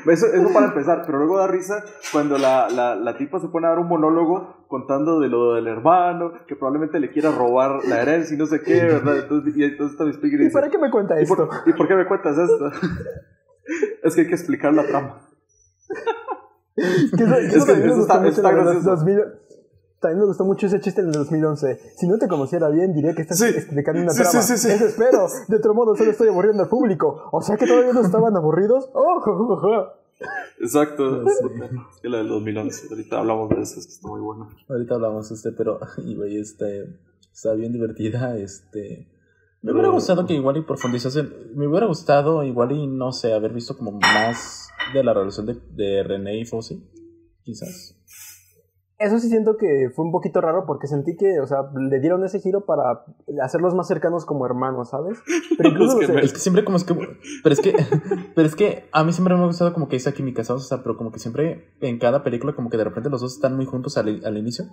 Speaker 3: Eso, eso para empezar, pero luego da risa cuando la, la, la tipa se pone a dar un monólogo contando de lo del hermano, que probablemente le quiera robar la herencia y no sé qué, ¿verdad? Entonces, y entonces está Miss Piggy y
Speaker 6: ¿Y
Speaker 3: dice,
Speaker 6: para qué me cuenta
Speaker 3: ¿Y por,
Speaker 6: esto?
Speaker 3: ¿y por qué me cuentas esto? es que hay que explicar la trama.
Speaker 6: Que eso,
Speaker 3: Es
Speaker 6: eso
Speaker 3: que
Speaker 6: también me
Speaker 3: eso
Speaker 6: gustó
Speaker 3: está-
Speaker 6: mucho
Speaker 3: está
Speaker 6: en el
Speaker 3: gracioso.
Speaker 6: 2000 También me gustó mucho ese chiste en el 2011. Si no te conociera bien, diría que estás
Speaker 3: Sí.
Speaker 6: explicando una
Speaker 3: Sí,
Speaker 6: trama.
Speaker 3: sí, sí, sí.
Speaker 6: Eso espero. De otro modo, solo estoy aburriendo al público. O sea que todavía no estaban aburridos. Oh, jo, jo, jo.
Speaker 3: Exacto. Es que la del 2011. Ahorita hablamos de eso, es que está muy bueno.
Speaker 2: Ahorita hablamos, este, pero, y güey, este, está bien divertida, este, Me hubiera gustado que igual y profundizasen. Me hubiera gustado igual y no sé, haber visto como más de la relación de, de René y Fossi. Quizás.
Speaker 6: Eso sí siento que fue un poquito raro porque sentí que, o sea, le dieron ese giro para hacerlos más cercanos como hermanos, ¿sabes? Pero incluso
Speaker 3: los- gemelos.
Speaker 2: Es que siempre como es que. Pero es que. pero es que a mí siempre me ha gustado como que esa química, ¿sabes? O sea, pero como que siempre en cada película, como que de repente los dos están muy juntos al, al inicio.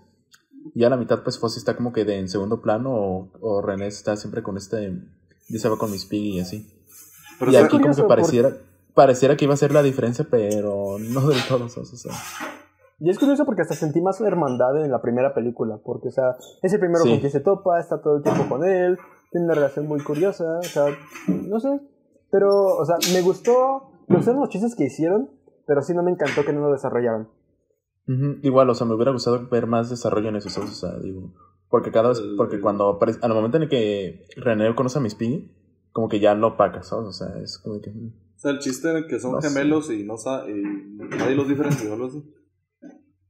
Speaker 2: Y a la mitad, pues Fossi está como que de en segundo plano. O, o René está siempre con este. Yo se va con Miss Piggy y así.
Speaker 3: Pero
Speaker 2: y aquí como que pareciera. Pareciera que iba a ser la diferencia, pero no del todo. O sea.
Speaker 6: Y es curioso porque hasta sentí más hermandad en la primera película, porque, o sea, es el primero
Speaker 2: Sí.
Speaker 6: con quien se topa, está todo el tiempo con él, tiene una relación muy curiosa, o sea, no sé. Pero, o sea, me gustó, me gustaron los chistes que hicieron, pero sí no me encantó que no lo desarrollaran.
Speaker 2: Ujú, Igual, o sea, me hubiera gustado ver más desarrollo en eso. O sea, digo. Porque cada vez, porque cuando aparece, al momento en el que René conoce a Miss Piggy, como que ya lo opaca, ¿sabes? O sea, es como que. mm.
Speaker 3: O sea, el chiste de que son
Speaker 2: No sé.
Speaker 3: gemelos y no sa y nadie los así.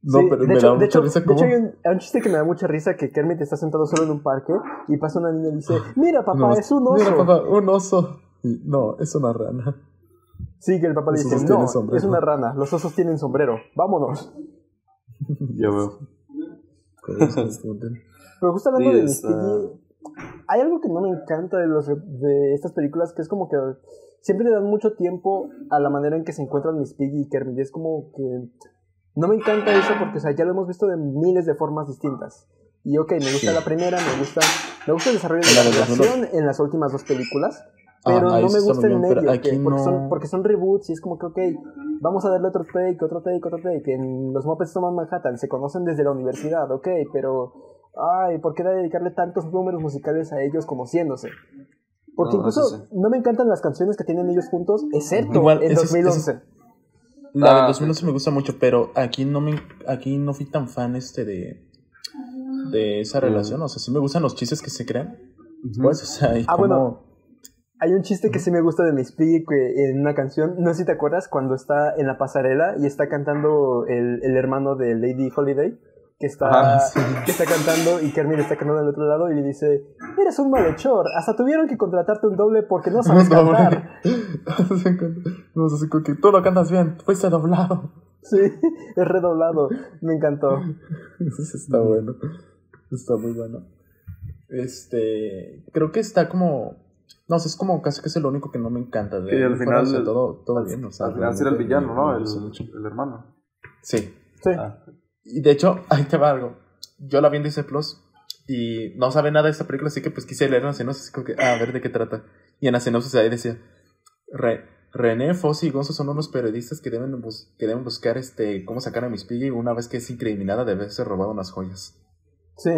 Speaker 2: No,
Speaker 6: Sí,
Speaker 2: pero
Speaker 6: de
Speaker 2: me
Speaker 6: hecho,
Speaker 2: da
Speaker 6: de
Speaker 2: mucha
Speaker 6: hecho-
Speaker 2: risa
Speaker 6: de
Speaker 2: como.
Speaker 6: hecho, hay un, hay un chiste que me da mucha risa que Kermit está sentado solo en un parque y pasa una niña y dice, mira papá,
Speaker 2: No,
Speaker 6: es un oso.
Speaker 2: Mira, papá, un oso. Y, no, es una rana.
Speaker 6: Sí, que el papá le dice, no,
Speaker 2: tienen sombrero".
Speaker 6: es una rana, los osos tienen sombrero, vámonos.
Speaker 3: Ya veo.
Speaker 6: Pero justo hablando
Speaker 3: Sí,
Speaker 6: de Miss
Speaker 3: está-
Speaker 6: Piggy, hay algo que no me encanta de, los, de estas películas, que es como que siempre le dan mucho tiempo a la manera en que se encuentran Miss Piggy y Kermit. y Es como que no me encanta eso porque o sea, ya lo hemos visto de miles de formas distintas. Y ok, me gusta
Speaker 2: Sí.
Speaker 6: la primera, me gusta, me gusta el desarrollo de la
Speaker 2: la
Speaker 6: relación en las últimas dos películas. Pero
Speaker 2: Ah,
Speaker 6: no me gusta el medio,
Speaker 2: aquí
Speaker 6: porque,
Speaker 2: no-
Speaker 6: son, porque son reboots y es como que, ok, vamos a darle otro take, otro take, otro take. En los Muppets toman Manhattan, se conocen desde la universidad, ok, pero, ay, ¿por qué dedicarle tantos números musicales a ellos conociéndose? Porque
Speaker 3: No,
Speaker 6: incluso no me encantan las canciones que tienen ellos juntos, excepto
Speaker 2: Igual,
Speaker 6: en
Speaker 2: ese es-
Speaker 6: 2011.
Speaker 2: La
Speaker 3: Ah,
Speaker 2: de 2011 me gusta mucho, pero aquí no me aquí no fui tan fan este de de esa relación, o sea, sí me gustan los chistes que se crean. Pues, o sea, y
Speaker 6: Ah,
Speaker 2: cómo-
Speaker 6: bueno. Hay un chiste que sí me gusta de Miss Piggy que en una canción, no sé si te acuerdas, cuando está en la pasarela y está cantando el, el hermano de Lady Holiday, que está,
Speaker 2: Ajá, sí.
Speaker 6: que está cantando y Kermit está cantando del otro lado y le dice, eres un malhechor, hasta tuvieron que contratarte un doble porque no sabes
Speaker 2: No,
Speaker 6: cantar.
Speaker 2: No sé, que tú lo cantas bien, fuiste doblado.
Speaker 6: Sí, es redoblado, me encantó.
Speaker 2: Eso está bueno. Está muy bueno. Este, creo que está como no sé, es como casi que es el único que no me encanta de
Speaker 3: Que al
Speaker 2: fuera,
Speaker 3: final-
Speaker 2: o sea, todo todo bien, o sea,
Speaker 3: Al final era el villano, ¿no? El, el hermano.
Speaker 2: Sí.
Speaker 6: Sí.
Speaker 3: Ah.
Speaker 2: Y de hecho, ahí te va algo. Yo la vi en Disney Plus y no sabe nada de esta película, así que pues quise leer una sinopsis, así como que, ah, a ver de qué trata. Y en la sinopsis ahí decía, Re- René, Fossi y Gonzo son unos periodistas que deben, bus- que deben buscar este cómo sacar a Miss Piggy una vez que es incriminada de haberse robado unas joyas.
Speaker 6: Sí.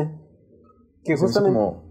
Speaker 6: Que justamente...
Speaker 2: como...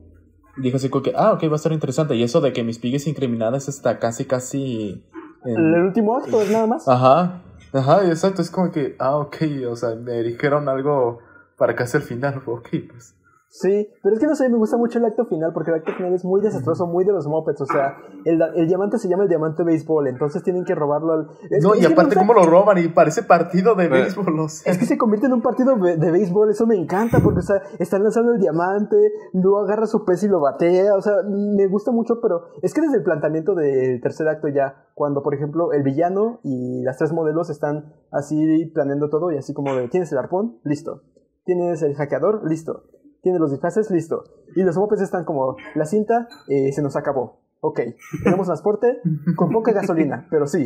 Speaker 2: Dijo así como que, ah, ok, va a estar interesante. Y eso de que Miss Piggy es incriminada es hasta casi, casi... en-
Speaker 6: El último acto es nada más.
Speaker 2: Ajá, ajá, exacto, es como que, ah, ok, o sea, me dijeron algo para casi el final, ok, pues.
Speaker 6: Sí, pero es que no sé, me gusta mucho el acto final porque el acto final es muy desastroso, muy de los Muppets. O sea, el, el diamante se llama el diamante béisbol, entonces tienen que robarlo al. es
Speaker 2: no, y aparte,
Speaker 6: gusta-
Speaker 2: ¿cómo lo roban? Y parece partido de béisbol, o sea.
Speaker 6: Es que se convierte en un partido de, de béisbol, eso me encanta porque, o sea, están lanzando el diamante, luego agarra su pez y lo batea, o sea, me gusta mucho, pero es que desde el planteamiento del tercer acto ya, cuando, por ejemplo, el villano y las tres modelos están así planeando todo y así como de, ¿tienes el arpón? Listo. ¿Tienes el hackeador? Listo. ¿Tienes los disfraces? Listo. Y los mopes están como, la cinta eh, se nos acabó. Ok. Tenemos transporte con poca gasolina, pero sí.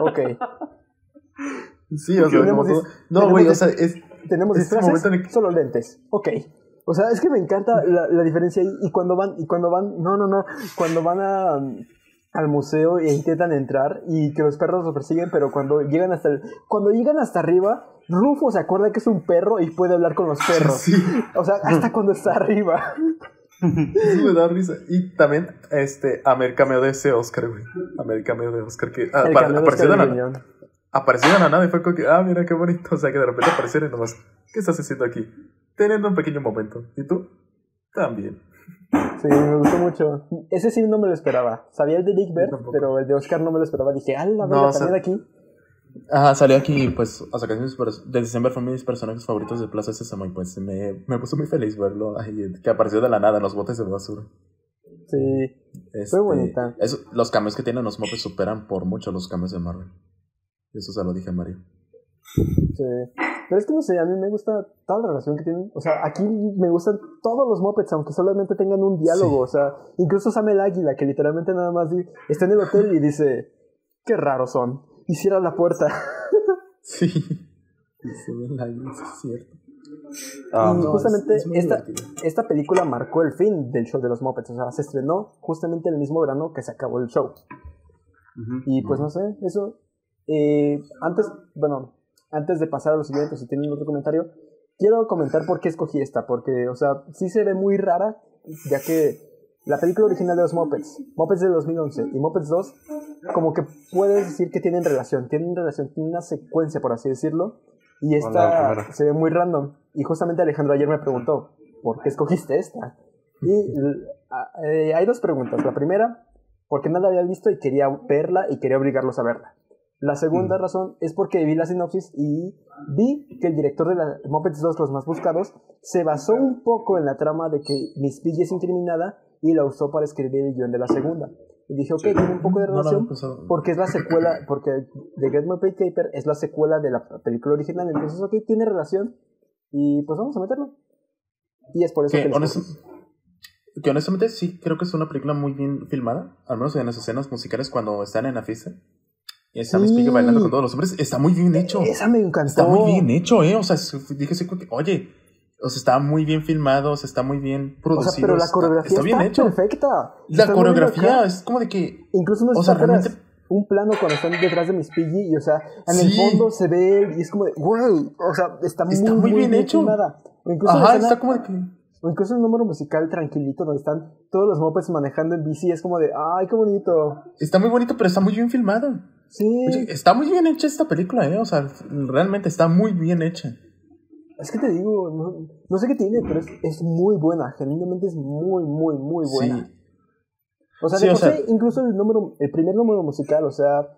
Speaker 6: Ok.
Speaker 2: Sí, o sea,
Speaker 6: Tenemos
Speaker 2: como todo- No, güey, o sea, es.
Speaker 6: Tenemos
Speaker 2: Este
Speaker 6: disfraces,
Speaker 2: el
Speaker 6: solo lentes. Ok. O sea, es que me encanta la, la diferencia ahí. Y cuando van, y cuando van, no, no, no, cuando van a, al museo e intentan entrar y que los perros los persiguen, pero cuando llegan hasta el, cuando llegan hasta arriba, Rufo se acuerda que es un perro y puede hablar con los perros.
Speaker 2: Sí,
Speaker 6: O sea, hasta cuando está arriba.
Speaker 2: eso me da risa. Y también, este, a ver, cameo de ese Oscar, güey. A ver, cameo de Oscar que ah,
Speaker 6: de
Speaker 2: apareció de la
Speaker 6: Gruñón.
Speaker 2: apareció de la nada y fue como que, ah, mira qué bonito. O sea, que de repente apareciera y nomás, ¿qué estás haciendo aquí? Teniendo un pequeño momento. ¿Y tú? También.
Speaker 6: Sí, me gustó mucho. Ese sí no me lo esperaba. Sabía el de Big
Speaker 2: tampoco.
Speaker 6: pero el de Oscar no me lo esperaba. Dije, ah, la
Speaker 2: No, o sea-
Speaker 6: aquí.
Speaker 2: Ajá, salió aquí, pues, o sea, que de diciembre fue mis personajes favoritos de Plaza Sésamo y pues me, me puso muy feliz verlo, ay, que apareció de la nada en los botes de basura.
Speaker 6: Sí, Sí,
Speaker 2: Este,
Speaker 6: Fue bonita.
Speaker 2: eso- los cambios que tienen los Muppets superan por mucho los cambios de Marvel. Eso se lo dije a Mario.
Speaker 6: sí. Pero es que no sé, a mí me gusta toda la relación que tienen. O sea, aquí me gustan todos los Muppets, aunque solamente tengan un diálogo. O sea, incluso Sam el Águila, que literalmente nada más está en el hotel y dice: Qué raros son. Y cierra la puerta.
Speaker 2: Sí. Sí, la- es cierto.
Speaker 3: Ah,
Speaker 6: y
Speaker 2: no,
Speaker 6: justamente
Speaker 2: es- es
Speaker 6: esta, esta película marcó el fin del show de los Muppets. O sea, se estrenó justamente el mismo verano que se acabó el show.
Speaker 3: ujú.
Speaker 6: Y pues no sé, eso. eh, antes, bueno, antes de pasar a los siguientes, si tienen otro comentario, quiero comentar por qué escogí esta. Porque, o sea, sí se ve muy rara, ya que la película original de los Muppets, Muppets de 2011 y Muppets 2, como que puedes decir que tienen relación, tienen relación, tienen una secuencia, por así decirlo. Y esta se ve muy random. Y justamente Alejandro ayer me preguntó, ¿por qué escogiste esta? Y eh, hay dos preguntas. La primera, porque no la había visto y quería verla y quería obligarlos a verla. La segunda
Speaker 3: Mm.
Speaker 6: razón es porque vi la sinopsis y vi que el director de la Muppets 2, Los Más Buscados, se basó un poco en la trama de que Miss Piggy es incriminada y la usó para escribir el guion de la segunda. Y dije, ok, tiene un poco de
Speaker 2: No, no,
Speaker 6: relación
Speaker 2: ah,
Speaker 6: porque es la secuela, porque The Great Muppet Caper es la secuela de la película original, entonces, ok, tiene relación y pues vamos a meterlo. Y es por eso que,
Speaker 2: que, honest- que honestamente sí creo que es una película muy bien filmada, al menos en las escenas musicales cuando están en la fiesta. Y está
Speaker 6: Sí.
Speaker 2: Piggy bailando con todos los hombres. Está muy bien hecho.
Speaker 6: Esa me encantó.
Speaker 2: Está muy bien hecho, ¿eh? O sea, dije oye, o sea, está muy bien filmado, o sea, está muy bien
Speaker 6: O
Speaker 2: producido.
Speaker 6: sea, pero la
Speaker 2: está-
Speaker 6: coreografía
Speaker 2: está,
Speaker 6: está,
Speaker 2: bien hecho.
Speaker 6: perfecta.
Speaker 2: La
Speaker 6: Está
Speaker 2: coreografía es como de que,
Speaker 6: Incluso no
Speaker 2: o sea, realmente-
Speaker 6: un plano cuando están detrás de Miss Piggy y, o sea, en
Speaker 2: Sí.
Speaker 6: el fondo se ve y es como de, güey, o sea, está, muy,
Speaker 2: muy bien hecho.
Speaker 6: filmada. O incluso,
Speaker 2: ajá,
Speaker 6: escena-
Speaker 2: está como de que,
Speaker 6: o incluso el número musical tranquilito donde están todos los mopeds manejando en bici es como de, ay, qué bonito.
Speaker 2: está muy bonito, pero está muy bien filmado.
Speaker 6: Sí,
Speaker 2: Oye, está muy bien hecha esta película, ¿eh? O sea, realmente está muy bien hecha.
Speaker 6: Es que te digo, no, no sé qué tiene, pero es, es muy buena, genuinamente es muy, muy, muy buena.
Speaker 2: Sí.
Speaker 6: O sea,
Speaker 2: Sí,
Speaker 6: de
Speaker 2: o
Speaker 6: por
Speaker 2: sea-
Speaker 6: sí, incluso el número, el primer número musical, o sea,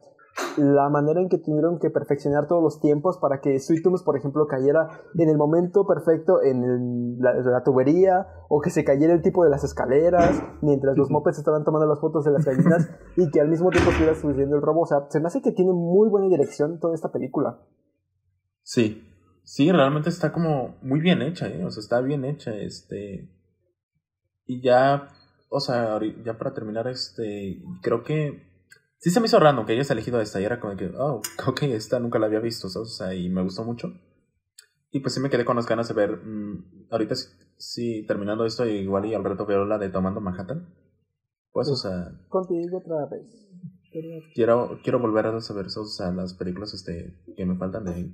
Speaker 6: la manera en que tuvieron que perfeccionar todos los tiempos para que Sweet Tunes, por ejemplo, cayera en el momento perfecto en el- la, la tubería, o que se cayera el tipo de las escaleras, mientras los mopeds estaban tomando las fotos de las gallinas, y que al mismo tiempo estuviera sucediendo el robo. O sea, se me hace que tiene muy buena dirección toda esta película.
Speaker 2: Sí. Sí, realmente está como muy bien hecha, ¿eh? O sea, está bien hecha, este... Y ya, o sea, ya para terminar, este... Creo que... Sí se me hizo random que hayas elegido esta y era como que, oh, ok, esta nunca la había visto, ¿sabes? O sea, y me gustó mucho. Y pues sí me quedé con las ganas de ver... mm, ahorita sí, sí, terminando esto, igual y al rato veo la de Tomando Manhattan. Pues, o sea,
Speaker 6: Contigo otra vez.
Speaker 2: quiero, quiero volver a saber, o sea, las películas este, que me faltan de.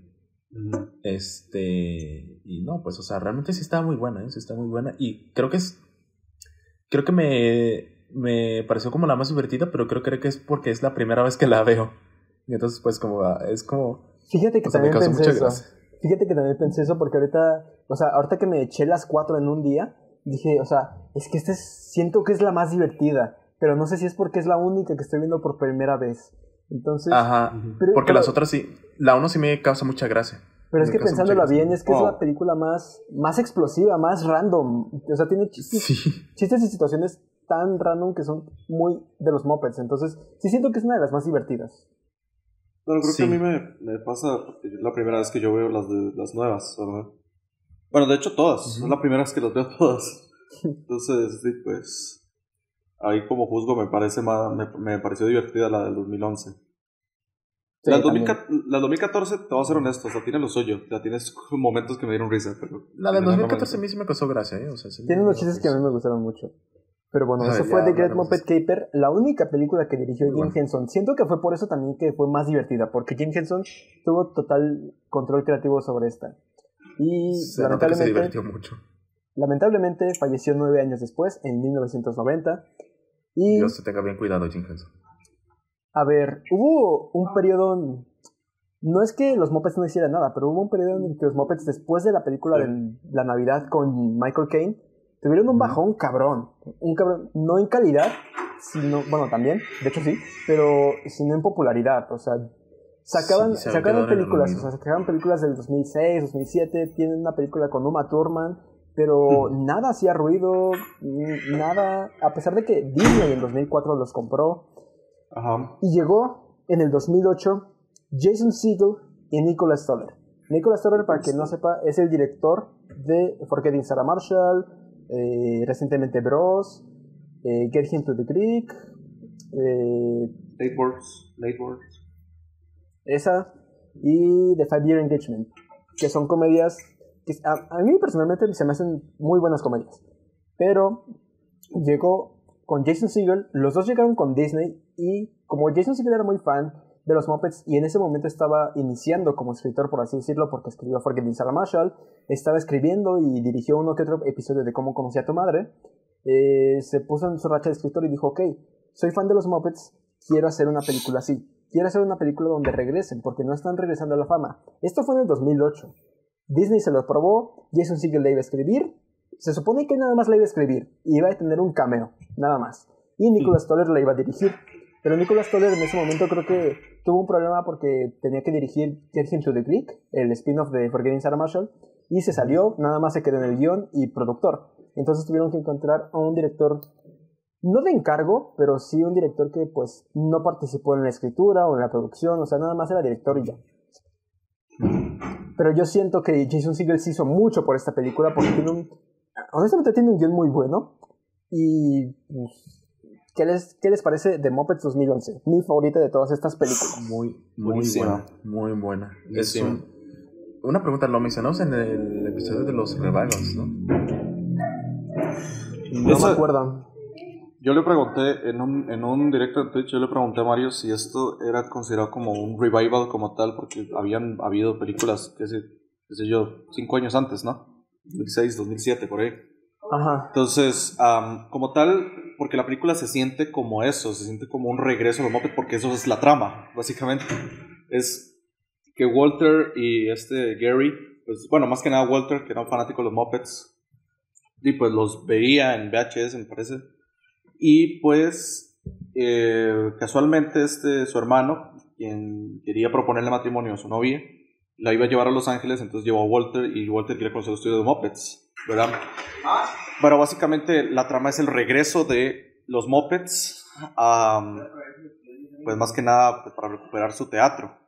Speaker 2: Este, y no, pues, o sea, realmente sí está muy buena, ¿eh? Sí está muy buena. Y creo que es, creo que me, me pareció como la más divertida, pero creo, creo que es porque es la primera vez que la veo. Y entonces, pues, como, ah, es como,
Speaker 6: Fíjate que
Speaker 2: o sea, me
Speaker 6: también pensé eso. Fíjate que también pensé eso porque ahorita, o sea, ahorita que me eché las cuatro en un día, dije, o sea, es que esta es, siento que es la más divertida, pero no sé si es porque es la única que estoy viendo por primera vez. Entonces,
Speaker 2: Ajá,
Speaker 6: pero,
Speaker 2: porque
Speaker 6: pero-
Speaker 2: las otras sí, la uno sí me causa mucha gracia.
Speaker 6: pero es que
Speaker 2: gracia.
Speaker 6: bien, es que es la película más, más explosiva, más random. O sea, tiene chistes,
Speaker 2: Sí,
Speaker 6: chistes y situaciones tan random que son muy de los mopeds. Entonces, sí siento que es una de las más divertidas.
Speaker 3: Pero creo
Speaker 2: Sí.
Speaker 3: que a mí me, me pasa porque es la primera vez que yo veo las de las nuevas, ¿verdad? Bueno, de hecho todas,
Speaker 2: Ujú.
Speaker 3: es la primera vez que las veo todas. Entonces, sí, pues ahí como juzgo me parece más, me, me pareció divertida la del 2011.
Speaker 6: Sí,
Speaker 3: la, del
Speaker 6: también.
Speaker 3: 2014, la del 2014, te voy a ser honesto, o sea, tiene lo suyo, sea, tienes momentos que me dieron risa, pero...
Speaker 2: la
Speaker 3: me
Speaker 2: 2014 a mí sí me causó gracia, ¿eh? O sea, sí
Speaker 6: Tiene unos chistes que a mí me gustaron mucho. Pero bueno,
Speaker 2: Ah,
Speaker 6: eso
Speaker 2: ya
Speaker 6: fue The Great Muppet
Speaker 2: de
Speaker 6: Caper, la única película que dirigió Jim
Speaker 2: bueno.
Speaker 6: Henson. Siento que fue por eso también que fue más divertida, porque Jim Henson tuvo total control creativo sobre esta. Y
Speaker 2: Se nota que se
Speaker 6: lamentablemente,
Speaker 2: divirtió mucho.
Speaker 6: lamentablemente falleció nueve años después, en 1990. Y,
Speaker 2: Dios te tenga bien cuidado, Jim Henson.
Speaker 6: A ver, hubo un periodo... No es que los Muppets no hicieran nada, pero hubo un periodo en el que los Muppets, después de la película de la Navidad con Michael Caine, tuvieron un bajón cabrón. Un cabrón, no en calidad, sino, bueno, también, de hecho sí, pero sino en popularidad. O sea, sacaban,
Speaker 2: Sí, se
Speaker 6: sacaban películas, o sea, sacaban películas del 2006, 2007, tienen una película con Uma Thurman, pero nada hacía ruido, nada, a pesar de que Disney en 2004 los compró,
Speaker 3: Ajá.
Speaker 6: y llegó en el 2008 Jason Segel y Nicholas Stoller. Nicholas Stoller, para quien no sepa, es el director de Forgetting Sarah Marshall, eh, recientemente Bros, eh, Get Him to the Creek, eh,
Speaker 3: Late Words. Late Words.
Speaker 6: esa y The Five Year Engagement, que son comedias que a, a mí personalmente se me hacen muy buenas comedias. Pero llegó con Jason Segel, los dos llegaron con Disney y como Jason Segel era muy fan de los Muppets y en ese momento estaba iniciando como escritor, por así decirlo, porque escribió Forgetting Sarah Marshall, estaba escribiendo y dirigió uno que otro episodio de Cómo conocí a tu madre, eh, se puso en su racha de escritor y dijo, ok, soy fan de los Muppets, quiero hacer una película así. Quiero hacer una película donde regresen, porque no están regresando a la fama. Esto fue en el 2008. Disney se lo aprobó, Jason Segel la iba a escribir. Se supone que nada más la iba a escribir y iba a tener un cameo, nada más. Y Nicholas Stoller la iba a dirigir. Pero Nicholas Stoller en ese momento creo que tuvo un problema porque tenía que dirigir Get Him to the Creek, el spin-off de Forgetting Sarah Marshall, y se salió, nada más se quedó en el guion y productor. Entonces tuvieron que encontrar a un director, no de encargo, pero sí un director que pues no participó en la escritura o en la producción, o sea, nada más era director y ya. Pero yo siento que Jason Segel se hizo mucho por esta película porque tiene un, honestamente tiene un guion muy bueno y pues, ¿Qué les, ¿Qué les parece de Muppets 2011? Mi favorita de todas estas películas.
Speaker 2: Muy, muy buena. Muy buena. Es un- una pregunta, lo mencionamos en el episodio de los revivals, ¿no?
Speaker 6: No me acuerdo.
Speaker 3: Yo le pregunté en un, en un directo de Twitch, yo le pregunté a Mario si esto era considerado como un revival como tal, porque habían habido películas, qué sé, qué sé yo, cinco años antes, ¿no? 2006, 2007, por ahí.
Speaker 6: Ajá.
Speaker 3: Entonces, como tal, porque la película se siente como eso, se siente como un regreso a los Muppets, porque eso es la trama, básicamente. Es que Walter y este Gary, pues bueno, más que nada Walter, que era un fanático de los Muppets, y pues los veía en VHS, me parece. Y pues, eh, casualmente, este, su hermano, quien quería proponerle matrimonio a su novia, la iba a llevar a Los Ángeles, entonces llevó a Walter y Walter quería conocer el estudio de Muppets, ¿verdad? Pero básicamente la trama es el regreso de los Muppets, am, pues más que nada pues, para recuperar su teatro.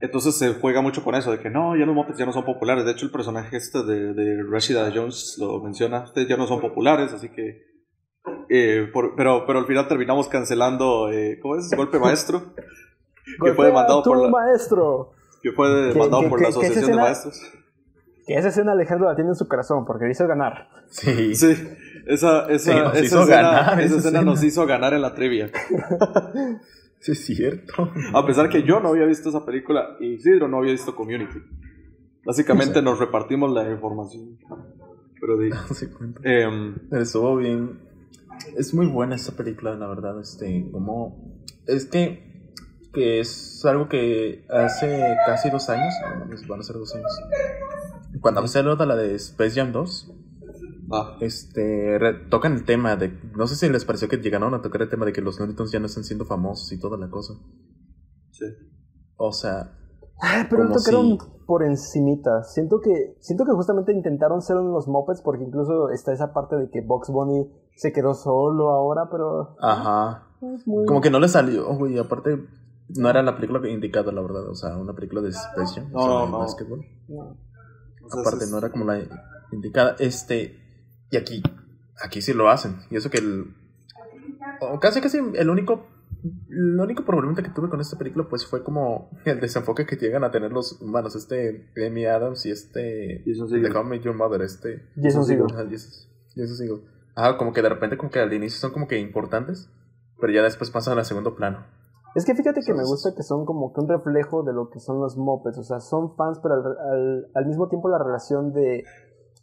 Speaker 3: Entonces se juega mucho con eso, de que no, ya los Muppets ya no son populares. De hecho, el personaje este de, de Rashida Jones lo menciona, ustedes ya no son populares, así que... eh, por- pero, pero al final terminamos cancelando, eh, ¿cómo es? Golpe maestro, que fue demandado por la,
Speaker 6: maestro.
Speaker 3: que fue demandado
Speaker 6: que-
Speaker 3: por
Speaker 6: que-
Speaker 3: la Asociación de
Speaker 6: escena-
Speaker 3: Maestros.
Speaker 6: Que esa escena Alejandro la tiene en su corazón porque le hizo ganar.
Speaker 2: Sí.
Speaker 3: Sí, esa, esa,
Speaker 2: Sí, nos
Speaker 3: esa
Speaker 2: hizo
Speaker 3: escena,
Speaker 2: ganar
Speaker 3: esa escena
Speaker 2: escena.
Speaker 3: nos hizo ganar en la trivia.
Speaker 2: Sí, es cierto.
Speaker 3: A pesar que yo no había visto esa película y Isidro no había visto Community. Básicamente nos repartimos la información. Pero di, em,
Speaker 2: Estuvo bien. Es muy buena esta película, la verdad. Este, como. Es que. Que es algo que hace casi dos años. van a ser dos años. Cuando salió de la de Space Jam 2.
Speaker 3: ah,
Speaker 2: Este. re- tocan el tema de. No sé si les pareció que llegaron a tocar el tema de que los Looney ya no están siendo famosos y toda la cosa.
Speaker 3: sí.
Speaker 2: O sea.
Speaker 6: Ah, pero lo tocaron
Speaker 2: si-
Speaker 6: por encimita. Siento que, siento que justamente intentaron ser unos Muppets porque incluso está esa parte de que Box Bunny se quedó solo ahora, pero
Speaker 2: Ajá.
Speaker 6: es muy...
Speaker 2: Como que no le salió, güey. Aparte, no era la película indicada, la verdad. O sea, una película de Jam. o sea,
Speaker 3: no,
Speaker 2: de
Speaker 3: no.
Speaker 2: básquetbol.
Speaker 6: No.
Speaker 2: Aparte,
Speaker 3: es-
Speaker 2: no era como la indicada. Este. Y aquí. Aquí sí lo hacen. Y eso que el. o casi, casi el único. El único problema que tuve con esta película, pues fue como el desenfoque que llegan a tener los humanos. Este Amy Adams y este.
Speaker 3: Jason Segel.
Speaker 2: The Your Mother, este.
Speaker 6: Jason Segel.
Speaker 2: Ajá, Jason Jason Segel. Ajá, como que de repente, como que al inicio son como que importantes, pero ya después pasan a segundo plano.
Speaker 6: Es que fíjate que me gusta que son como que un reflejo de lo que son los Muppets. O sea, son fans, pero al, al- al mismo tiempo la relación de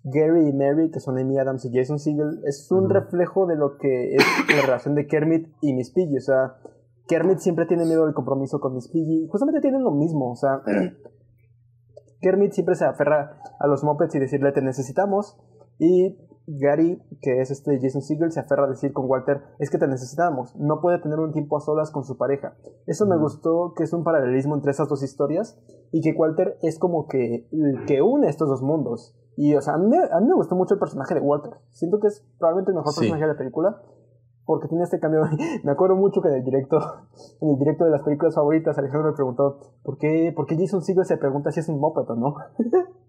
Speaker 6: Gary y Mary, que son Amy Adams y Jason Segel, es un reflejo de lo que es la relación de Kermit y Miss Piggy. O sea, Kermit siempre tiene miedo del compromiso con Miss Piggy. Justamente tienen lo mismo. O sea, Kermit siempre se aferra a los Muppets y decirle te necesitamos. Y Gary, que es este Jason Segel, se aferra a decir con Walter, es que te necesitamos. No puede tener un tiempo a solas con su pareja. Eso me gustó, que es un paralelismo entre esas dos historias y que Walter es como que el que une estos dos mundos. Y, o sea, a mí, me- a mí me gustó mucho el personaje de Walter. Siento que es probablemente el mejor
Speaker 2: Sí.
Speaker 6: personaje de la película. Porque tiene este cambio. me acuerdo mucho que en el directo, en el directo de las películas favoritas, Alejandro me preguntó, ¿por qué, por qué Jason Segel se pregunta si es un moped o no?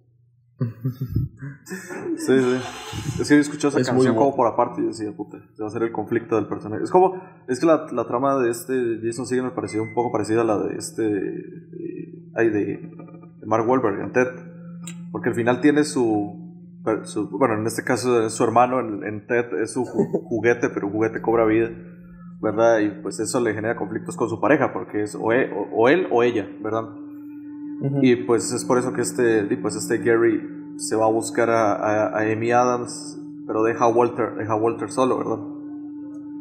Speaker 3: Sí, sí. Es que yo escuché esa
Speaker 2: Es
Speaker 3: canción
Speaker 2: mo-
Speaker 3: como por aparte y decía, puta, se va a hacer el conflicto del personaje. Es como, es que la, la trama de este Jason Segel me pareció un poco parecida a la de este, eh, ay, de, de Mark Wahlberg en Ted. Porque al final tiene su, su- bueno, en este caso es su hermano, en, en Ted es su ju- juguete, pero un juguete cobra vida, ¿verdad? Y pues eso le genera conflictos con su pareja, porque es o e- o- o él o ella, ¿verdad? Y pues es por eso que este, y pues este Gary se va a buscar a, a, a Amy Adams, pero deja a Walter, deja a Walter solo, ¿verdad?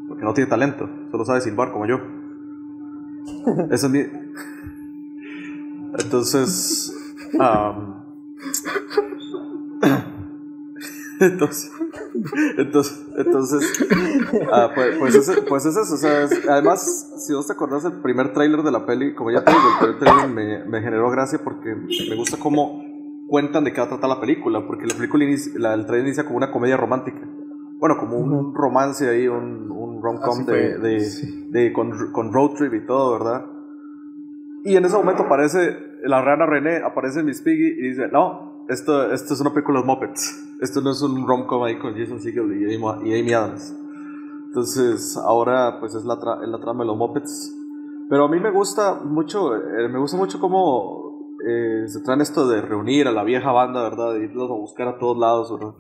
Speaker 3: Porque no tiene talento, solo sabe silbar como yo. Eso es mi... Entonces... entonces... Entonces, entonces ah, pues, pues, es, pues es eso. O sea, es- además, si vos te acordás del primer tráiler de la peli, como ya te digo, el primer tráiler me, me generó gracia porque me gusta cómo cuentan de qué va a tratar la película. Porque la película inicia, la, el trailer inicia como una comedia romántica. Bueno, como un romance ahí, un, un rom-com de, de,
Speaker 2: sí.
Speaker 3: de- con, con road trip y todo, ¿verdad? Y en ese momento aparece la rana René, aparece Miss Piggy y dice, no, esto, esto es una película de Muppets. Esto no es un rom-com ahí con Jason Segel y Amy, y Amy Adams. Entonces, ahora pues es la, tra- es la trama de los Muppets. Pero a mí me gusta mucho, eh, me gusta mucho cómo eh, se traen esto de reunir a la vieja banda, ¿verdad? De irlos a buscar a todos lados, ¿verdad?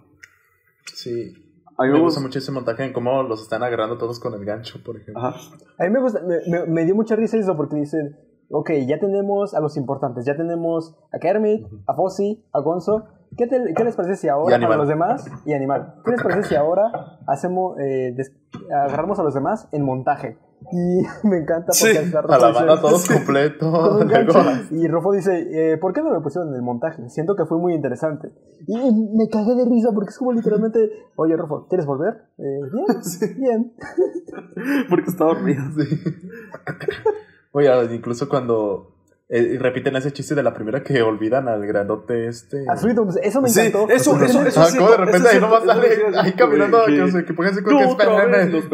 Speaker 2: Sí.
Speaker 3: A mí
Speaker 2: me
Speaker 3: me
Speaker 2: gusta
Speaker 3: gusta.
Speaker 2: mucho ese montaje en cómo los están agarrando todos con el gancho, por ejemplo.
Speaker 3: Ajá.
Speaker 6: A mí me, gusta, me, me- me dio mucha risa eso porque dicen, ok, ya tenemos a los importantes, ya tenemos a Kermit, a Fozzie, a Gonzo. ¿Qué, te- qué les parece si ahora para los demás y Animal? ¿Qué les parece si ahora hacemos, eh, des- agarramos a los demás en montaje? Y me encanta porque
Speaker 3: Sí,
Speaker 2: A la banda todos completo.
Speaker 6: con un
Speaker 2: luego-
Speaker 6: gancho. Y Rofo dice, eh, ¿por qué no me pusieron en el montaje? Siento que fue muy interesante. Y me cagué de risa porque es como literalmente, oye Rofo, ¿quieres volver? Eh, bien, bien.
Speaker 3: Porque está dormido.
Speaker 2: Sí. Oye, incluso cuando eh, repiten ese chiste de la primera que olvidan al grandote este.
Speaker 6: A Sweet Homes, eso me
Speaker 3: Sí,
Speaker 6: encantó.
Speaker 3: eso,
Speaker 6: Porque
Speaker 3: eso, eso
Speaker 2: Ah,
Speaker 3: es
Speaker 2: como de repente
Speaker 3: eso
Speaker 2: ahí nomás sale
Speaker 3: eso
Speaker 2: ahí caminando que,
Speaker 3: que-
Speaker 2: que pónganse con que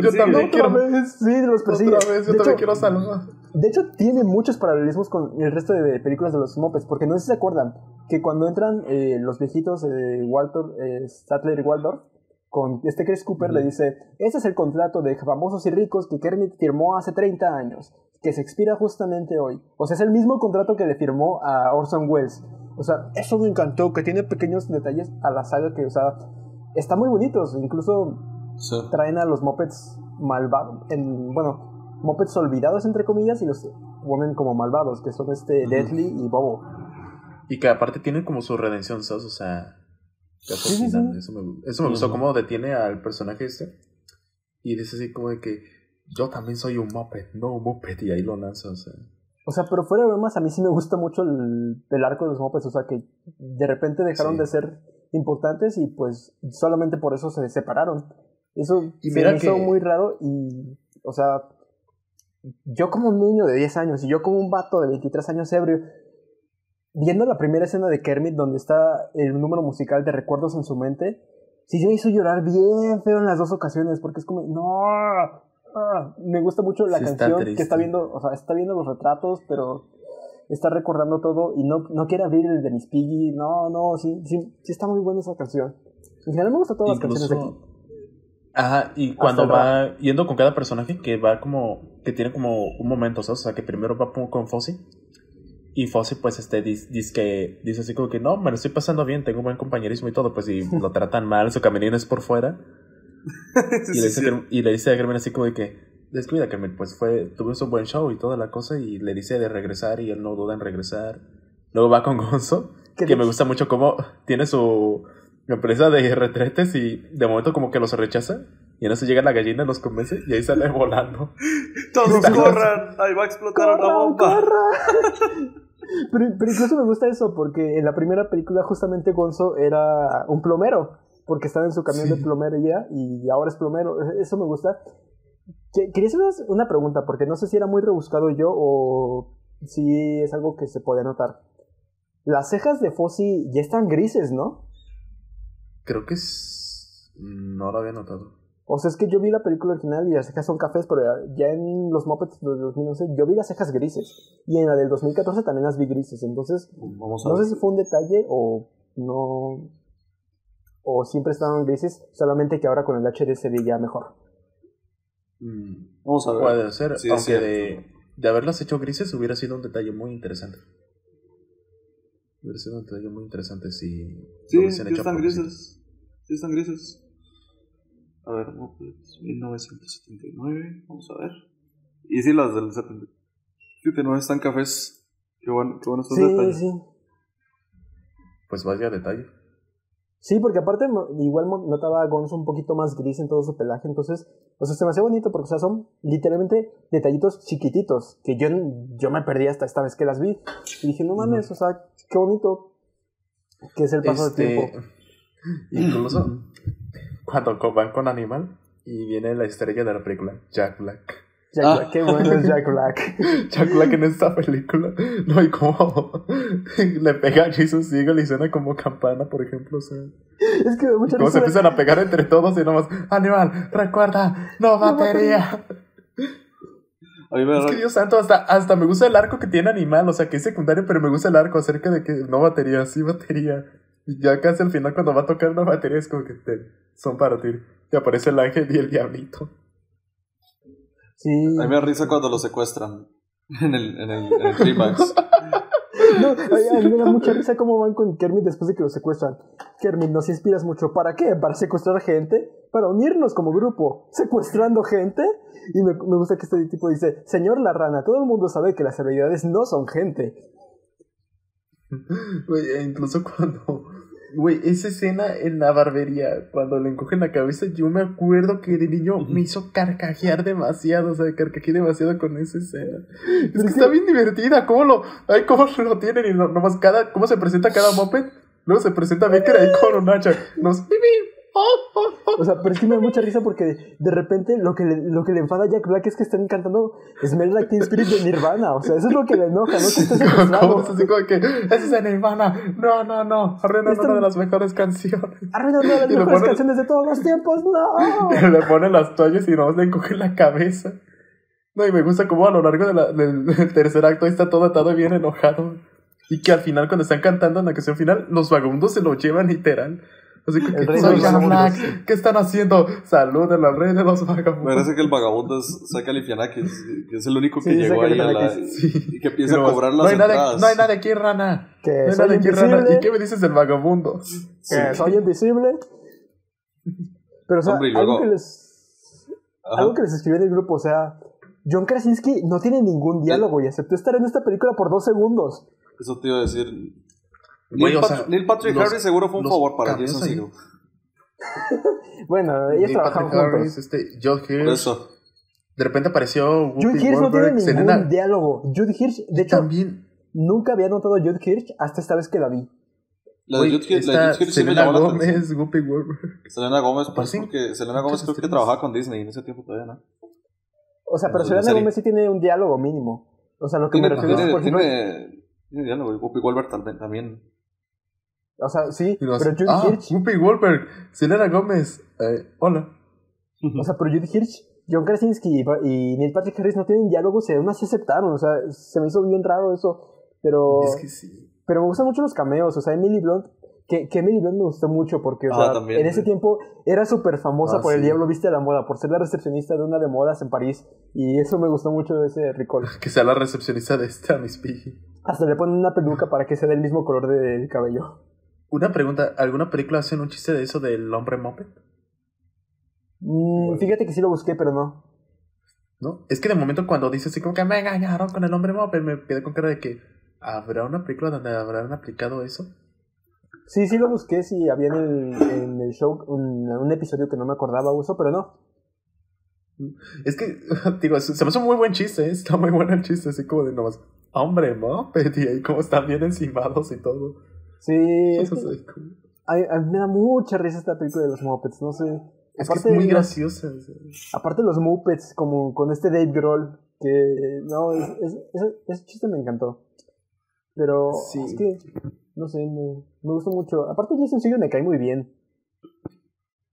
Speaker 2: yo también quiero
Speaker 6: vez, sí, los persigue.
Speaker 2: otra vez, yo
Speaker 6: de,
Speaker 2: también
Speaker 6: hecho,
Speaker 2: quiero salvar.
Speaker 6: de hecho, tiene muchos paralelismos con el resto de películas de los Muppets, porque no sé si se acuerdan que cuando entran eh, los viejitos de Walter, eh, Statler y Waldorf, con este Chris Cooper le dice, este es el contrato de famosos y ricos que Kermit firmó hace 30 años, que se expira justamente hoy. O sea, es el mismo contrato que le firmó a Orson Welles. O sea, eso me encantó, que tiene pequeños detalles a la saga que, o sea, están muy bonitos. Incluso traen a los Muppets malvados, en, bueno, Muppets olvidados entre comillas y los ponen como malvados, que son este Deadly y Bobo.
Speaker 2: Y que aparte tienen como su redención, ¿sabes? O sea,
Speaker 6: Sí, sí, sí.
Speaker 2: Eso me, eso me gustó, cómo detiene al personaje este. Y dice así como de que yo también soy un Muppet, no un Muppet, y ahí lo lanza, o sea.
Speaker 6: O sea, pero fuera de bromas, a mí sí me gusta mucho el, el arco de los Muppets, o sea, que de repente dejaron
Speaker 2: Sí.
Speaker 6: de ser importantes y pues solamente por eso se separaron. Eso
Speaker 2: Y
Speaker 6: se
Speaker 2: mira
Speaker 6: me hizo
Speaker 2: que-
Speaker 6: muy raro y, o sea, yo como un niño de 10 años y yo como un vato de 23 años ebrio, viendo la primera escena de Kermit donde está el número musical de recuerdos en su mente, sí se me hizo llorar bien feo en las dos ocasiones, porque es como, no, ah, me gusta mucho la
Speaker 2: Sí, está
Speaker 6: canción que está viendo, o sea, está viendo los retratos, pero está recordando todo y no, no quiere abrir el de Miss Piggy, no, no, sí, sí, sí está muy buena esa canción. En general me gustan todas las canciones de aquí.
Speaker 2: Ajá, y cuando va yendo con cada personaje, que va como. que tiene como un momento, ¿sabes? O sea, que primero va con Fozzie. Y Fozzie, pues, este, dice, dice que, dice así como que no, me lo estoy pasando bien, tengo buen compañerismo y todo, pues, y lo tratan mal, su camerino es por fuera.
Speaker 3: Sí,
Speaker 2: Y, le dice,
Speaker 3: sí.
Speaker 2: Y le dice a Kermit así como de que, descuida Kermit, pues fue, tuvimos un buen show y toda la cosa, y le dice de regresar y él no duda en regresar. Luego va con Gonzo,
Speaker 6: ¿Qué
Speaker 2: que me gusta mucho cómo tiene su empresa de retretes y de momento como que los rechaza. Y en eso llega la gallina, los convence y ahí sale volando.
Speaker 3: Todos corran, ahí va a explotar una
Speaker 6: ¡Corran,
Speaker 3: bomba.
Speaker 6: corran! pero, pero incluso me gusta eso, porque en la primera película justamente Gonzo era un plomero, porque estaba en su camión de plomería y ahora es plomero. Eso me gusta. Que- Quería hacer una pregunta, porque no sé si era muy rebuscado yo o si es algo que se puede notar. Las cejas de Fozzie ya están grises, ¿no?
Speaker 2: Creo que es... no lo había notado.
Speaker 6: O sea, es que yo vi la película original y las cejas son cafés, pero ya en los Muppets de 2011 yo vi las cejas grises. Y en la del 2014 también las vi grises. Entonces,
Speaker 3: Vamos a
Speaker 6: no
Speaker 3: ver.
Speaker 6: sé si fue un detalle o no. O siempre estaban grises, solamente que ahora con el HD se veía mejor.
Speaker 2: Mm,
Speaker 3: Vamos a ver.
Speaker 2: Puede ser,
Speaker 3: Sí,
Speaker 2: aunque de, de haberlas hecho grises hubiera sido un detalle muy interesante. Hubiera sido un detalle muy interesante si
Speaker 3: Sí,
Speaker 2: lo
Speaker 3: sí están grises. Sí están grises. A ver, Muppets 1979. Vamos a ver. Y sí, las del 70 79 están cafés. Qué bueno, qué bueno estos
Speaker 6: Sí,
Speaker 3: detalles.
Speaker 6: sí.
Speaker 2: Pues vaya detalle.
Speaker 6: Sí, porque aparte igual notaba a Gonzo un poquito más gris en todo su pelaje, entonces, o sea, se me hacía bonito porque, o sea, son literalmente detallitos chiquititos que yo, yo me perdí hasta esta vez que las vi. Y dije, no mames, o sea, qué bonito que es el paso del
Speaker 2: Este,
Speaker 6: tiempo.
Speaker 2: incluso cuando van con Animal y viene la estrella de la película, Jack Black.
Speaker 6: Jack
Speaker 3: Ah.
Speaker 6: Black, qué bueno es Jack Black.
Speaker 2: Jack Black en esta película, no, y como le pega a Jesus Eagle y suena como campana, por ejemplo, o sea,
Speaker 6: es que me da mucha
Speaker 2: como se empiezan a pegar entre todos y nomás, Animal, recuerda, no batería.
Speaker 3: A mí me
Speaker 2: Es que Dios santo, hasta, hasta me gusta el arco que tiene Animal, o sea, que es secundario, pero me gusta el arco acerca de que no batería, sí batería. Y ya casi al final cuando va a tocar una batería es como que te- son para ti. Y aparece el ángel y el diablito.
Speaker 6: Sí.
Speaker 3: a mí me da risa cuando lo secuestran en el, en el, en el clímax.
Speaker 6: No, a mí me da mucha risa cómo van con Kermit después de que lo secuestran. Kermit, nos inspiras mucho. ¿Para qué? ¿Para secuestrar gente? ¿Para unirnos como grupo? ¿Secuestrando gente? Y me, me gusta que este tipo dice, Señor la rana, todo el mundo sabe que las celebridades no son gente.
Speaker 2: Güey, e incluso cuando. Güey, esa escena en la barbería, cuando le encogen la cabeza, yo me acuerdo que de niño me hizo carcajear demasiado, o sea, carcajeé demasiado con esa escena. Es que
Speaker 6: es
Speaker 2: está bien divertida, ¿cómo lo, ay, cómo lo tienen? Y no- nomás cada, cómo se presenta cada moped, luego se presenta Baker ahí con un hacha, nos, oh.
Speaker 6: O sea, pero es que me da mucha risa porque de repente lo que le, lo que le enfada a Jack Black es que están cantando Smell Like Teen Spirit de Nirvana. O sea, eso es lo que le enoja, ¿no? Que
Speaker 2: ¿Cómo
Speaker 6: secuestrado.
Speaker 2: es así como que, esa es de Nirvana, no, no, no, arruinan
Speaker 6: Esto-
Speaker 2: una de las mejores canciones.
Speaker 6: Arruinando las
Speaker 2: Y lo
Speaker 6: mejores
Speaker 2: pone-
Speaker 6: canciones de todos los tiempos, no.
Speaker 2: le ponen las toallas y nomás le encogen la cabeza. No, y me gusta cómo a lo largo de la- del, del tercer acto está todo atado y bien enojado. Y que al final, cuando están cantando en la canción final, los vagabundos se lo llevan literal. Así que, ¿qué están haciendo? Saluden al rey de los vagabundos.
Speaker 3: parece que el vagabundo es Zach Galifianakis, que es el único que
Speaker 6: Sí,
Speaker 3: llegó ahí a la...
Speaker 2: Sí.
Speaker 3: Y que empieza a cobrar
Speaker 2: no
Speaker 3: las
Speaker 2: hay, nada,
Speaker 3: entradas.
Speaker 2: no hay nada aquí, rana.
Speaker 6: Que
Speaker 2: No hay
Speaker 6: soy
Speaker 2: nada aquí, rana. ¿Y qué me dices del vagabundo?
Speaker 6: Que soy invisible. Pero, o sea,
Speaker 3: Hombre,
Speaker 6: algo que les
Speaker 3: Ajá.
Speaker 6: algo que les escribí en el grupo, o sea, John Krasinski no tiene ningún diálogo y aceptó estar en esta película por dos segundos.
Speaker 3: Eso te iba a decir.
Speaker 2: Güey,
Speaker 3: Neil,
Speaker 2: o
Speaker 3: Pat-
Speaker 2: sea,
Speaker 3: Neil Patrick
Speaker 2: los-
Speaker 3: Harris seguro fue un favor para Jason.
Speaker 6: Bueno, ellos
Speaker 2: Neil
Speaker 6: trabajaron
Speaker 2: Patrick
Speaker 6: juntos.
Speaker 2: Harris, este, Joe Hirsch.
Speaker 3: eso.
Speaker 2: De repente apareció
Speaker 6: Jude
Speaker 2: Whoopi
Speaker 6: Hirsch no tiene ningún
Speaker 2: Selena-
Speaker 6: diálogo. Jude Hirsch, de hecho,
Speaker 2: También
Speaker 6: nunca había notado a Jude Hirsch hasta esta vez que la vi.
Speaker 3: La de Jude Hirsch- la de Jude Hirsch sí me
Speaker 2: Selena
Speaker 3: atención.
Speaker 2: Gómez, Whoopi Goldberg.
Speaker 3: Selena Gómez, pues
Speaker 2: Aparte,
Speaker 3: porque Selena Gómez creo que trabajaba con Disney en ese tiempo todavía, ¿no?
Speaker 6: O sea, pero
Speaker 3: Entonces,
Speaker 6: Selena
Speaker 3: serie.
Speaker 6: Gómez sí tiene un diálogo mínimo. O sea, lo que me refiero es, por ejemplo,
Speaker 3: tiene, tiene diálogo, y Whoopi Goldberg también.
Speaker 6: O sea, sí,
Speaker 2: los-
Speaker 6: pero Jude
Speaker 2: ah,
Speaker 6: Hirsch,
Speaker 2: Whoopi Goldberg, Selena Gómez. Eh, hola.
Speaker 6: o sea, pero Jude Hirsch, John Krasinski y, y Neil Patrick Harris no tienen diálogos y aún así aceptaron. O sea, se me hizo bien raro eso. Pero,
Speaker 2: Es que sí.
Speaker 6: pero me gustan mucho los cameos. O sea, Emily Blunt, que, que Emily Blunt me gustó mucho porque, o
Speaker 3: Ah,
Speaker 6: sea,
Speaker 3: también,
Speaker 6: en ese tiempo era súper famosa
Speaker 2: Ah,
Speaker 6: por el. Diablo Viste a la Moda, por ser la recepcionista de una de modas en París. Y eso me gustó mucho de ese recall.
Speaker 2: Que sea la recepcionista de esta Miss Piggy.
Speaker 6: Hasta le ponen una peluca para que sea del mismo color del cabello.
Speaker 2: Una pregunta, ¿alguna película hacen un chiste de eso del hombre moped?
Speaker 6: Mm, Fíjate que sí lo busqué, pero no.
Speaker 2: ¿No? Es que de momento cuando dice así como que me engañaron con el hombre moped, me quedé con cara de que ¿habrá una película donde habrán aplicado eso?
Speaker 6: Sí, sí lo busqué, sí, había en el, en el show un, un episodio que no me acordaba uso, pero no.
Speaker 2: Es que, digo, se me hace un muy buen chiste, ¿eh? está muy bueno el chiste, así como de nomás, hombre moped, y ahí como están bien encimados y todo.
Speaker 6: Sí, es, que a, a mí me da mucha risa esta película de los Muppets, no sé.
Speaker 2: es, que es
Speaker 6: Aparte
Speaker 2: muy graciosa.
Speaker 6: Aparte los Muppets, como con este Dave Grohl, que no, es, es- ese, ese chiste me encantó. Pero
Speaker 2: Sí.
Speaker 6: es que, no sé, me, me gustó mucho. Aparte Jason Segel me cae muy bien.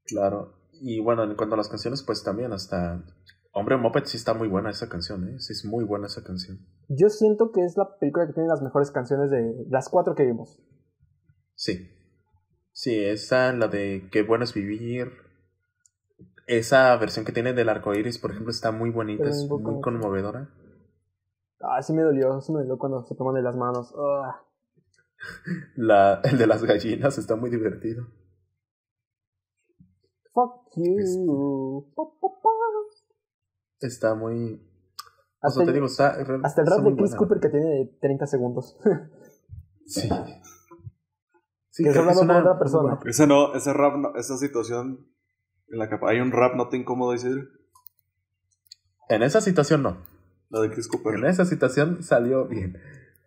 Speaker 2: Claro. Y bueno, en cuanto a las canciones, pues también hasta Hombre Moped sí está muy buena esa canción, ¿eh? Sí es muy buena esa canción.
Speaker 6: Yo siento que es la película que tiene las mejores canciones de las cuatro que vimos.
Speaker 2: Sí. Sí, esa, la de Qué bueno es vivir. Esa versión que tiene del arco iris, por ejemplo, está muy bonita, es muy conmovedora.
Speaker 6: Ah, sí me dolió, sí me dolió cuando se toman de las manos. Ah.
Speaker 2: La, el de las gallinas está muy divertido.
Speaker 6: Fuck you.
Speaker 2: Está muy. O
Speaker 6: Hasta,
Speaker 2: sea, te
Speaker 6: el,
Speaker 2: digo, está.
Speaker 6: hasta el rap de Chris
Speaker 2: buena.
Speaker 6: Cooper que tiene de 30 segundos.
Speaker 2: Sí. Sí,
Speaker 6: Que está
Speaker 2: es
Speaker 6: hablando
Speaker 2: una
Speaker 6: con otra
Speaker 2: muy
Speaker 6: persona.
Speaker 3: Ese no, ese rap, no- esa situación en la que hay un rap no te incómodo, Isidro.
Speaker 2: En esa situación no.
Speaker 3: La de Chris Cooper.
Speaker 2: En esa situación salió bien.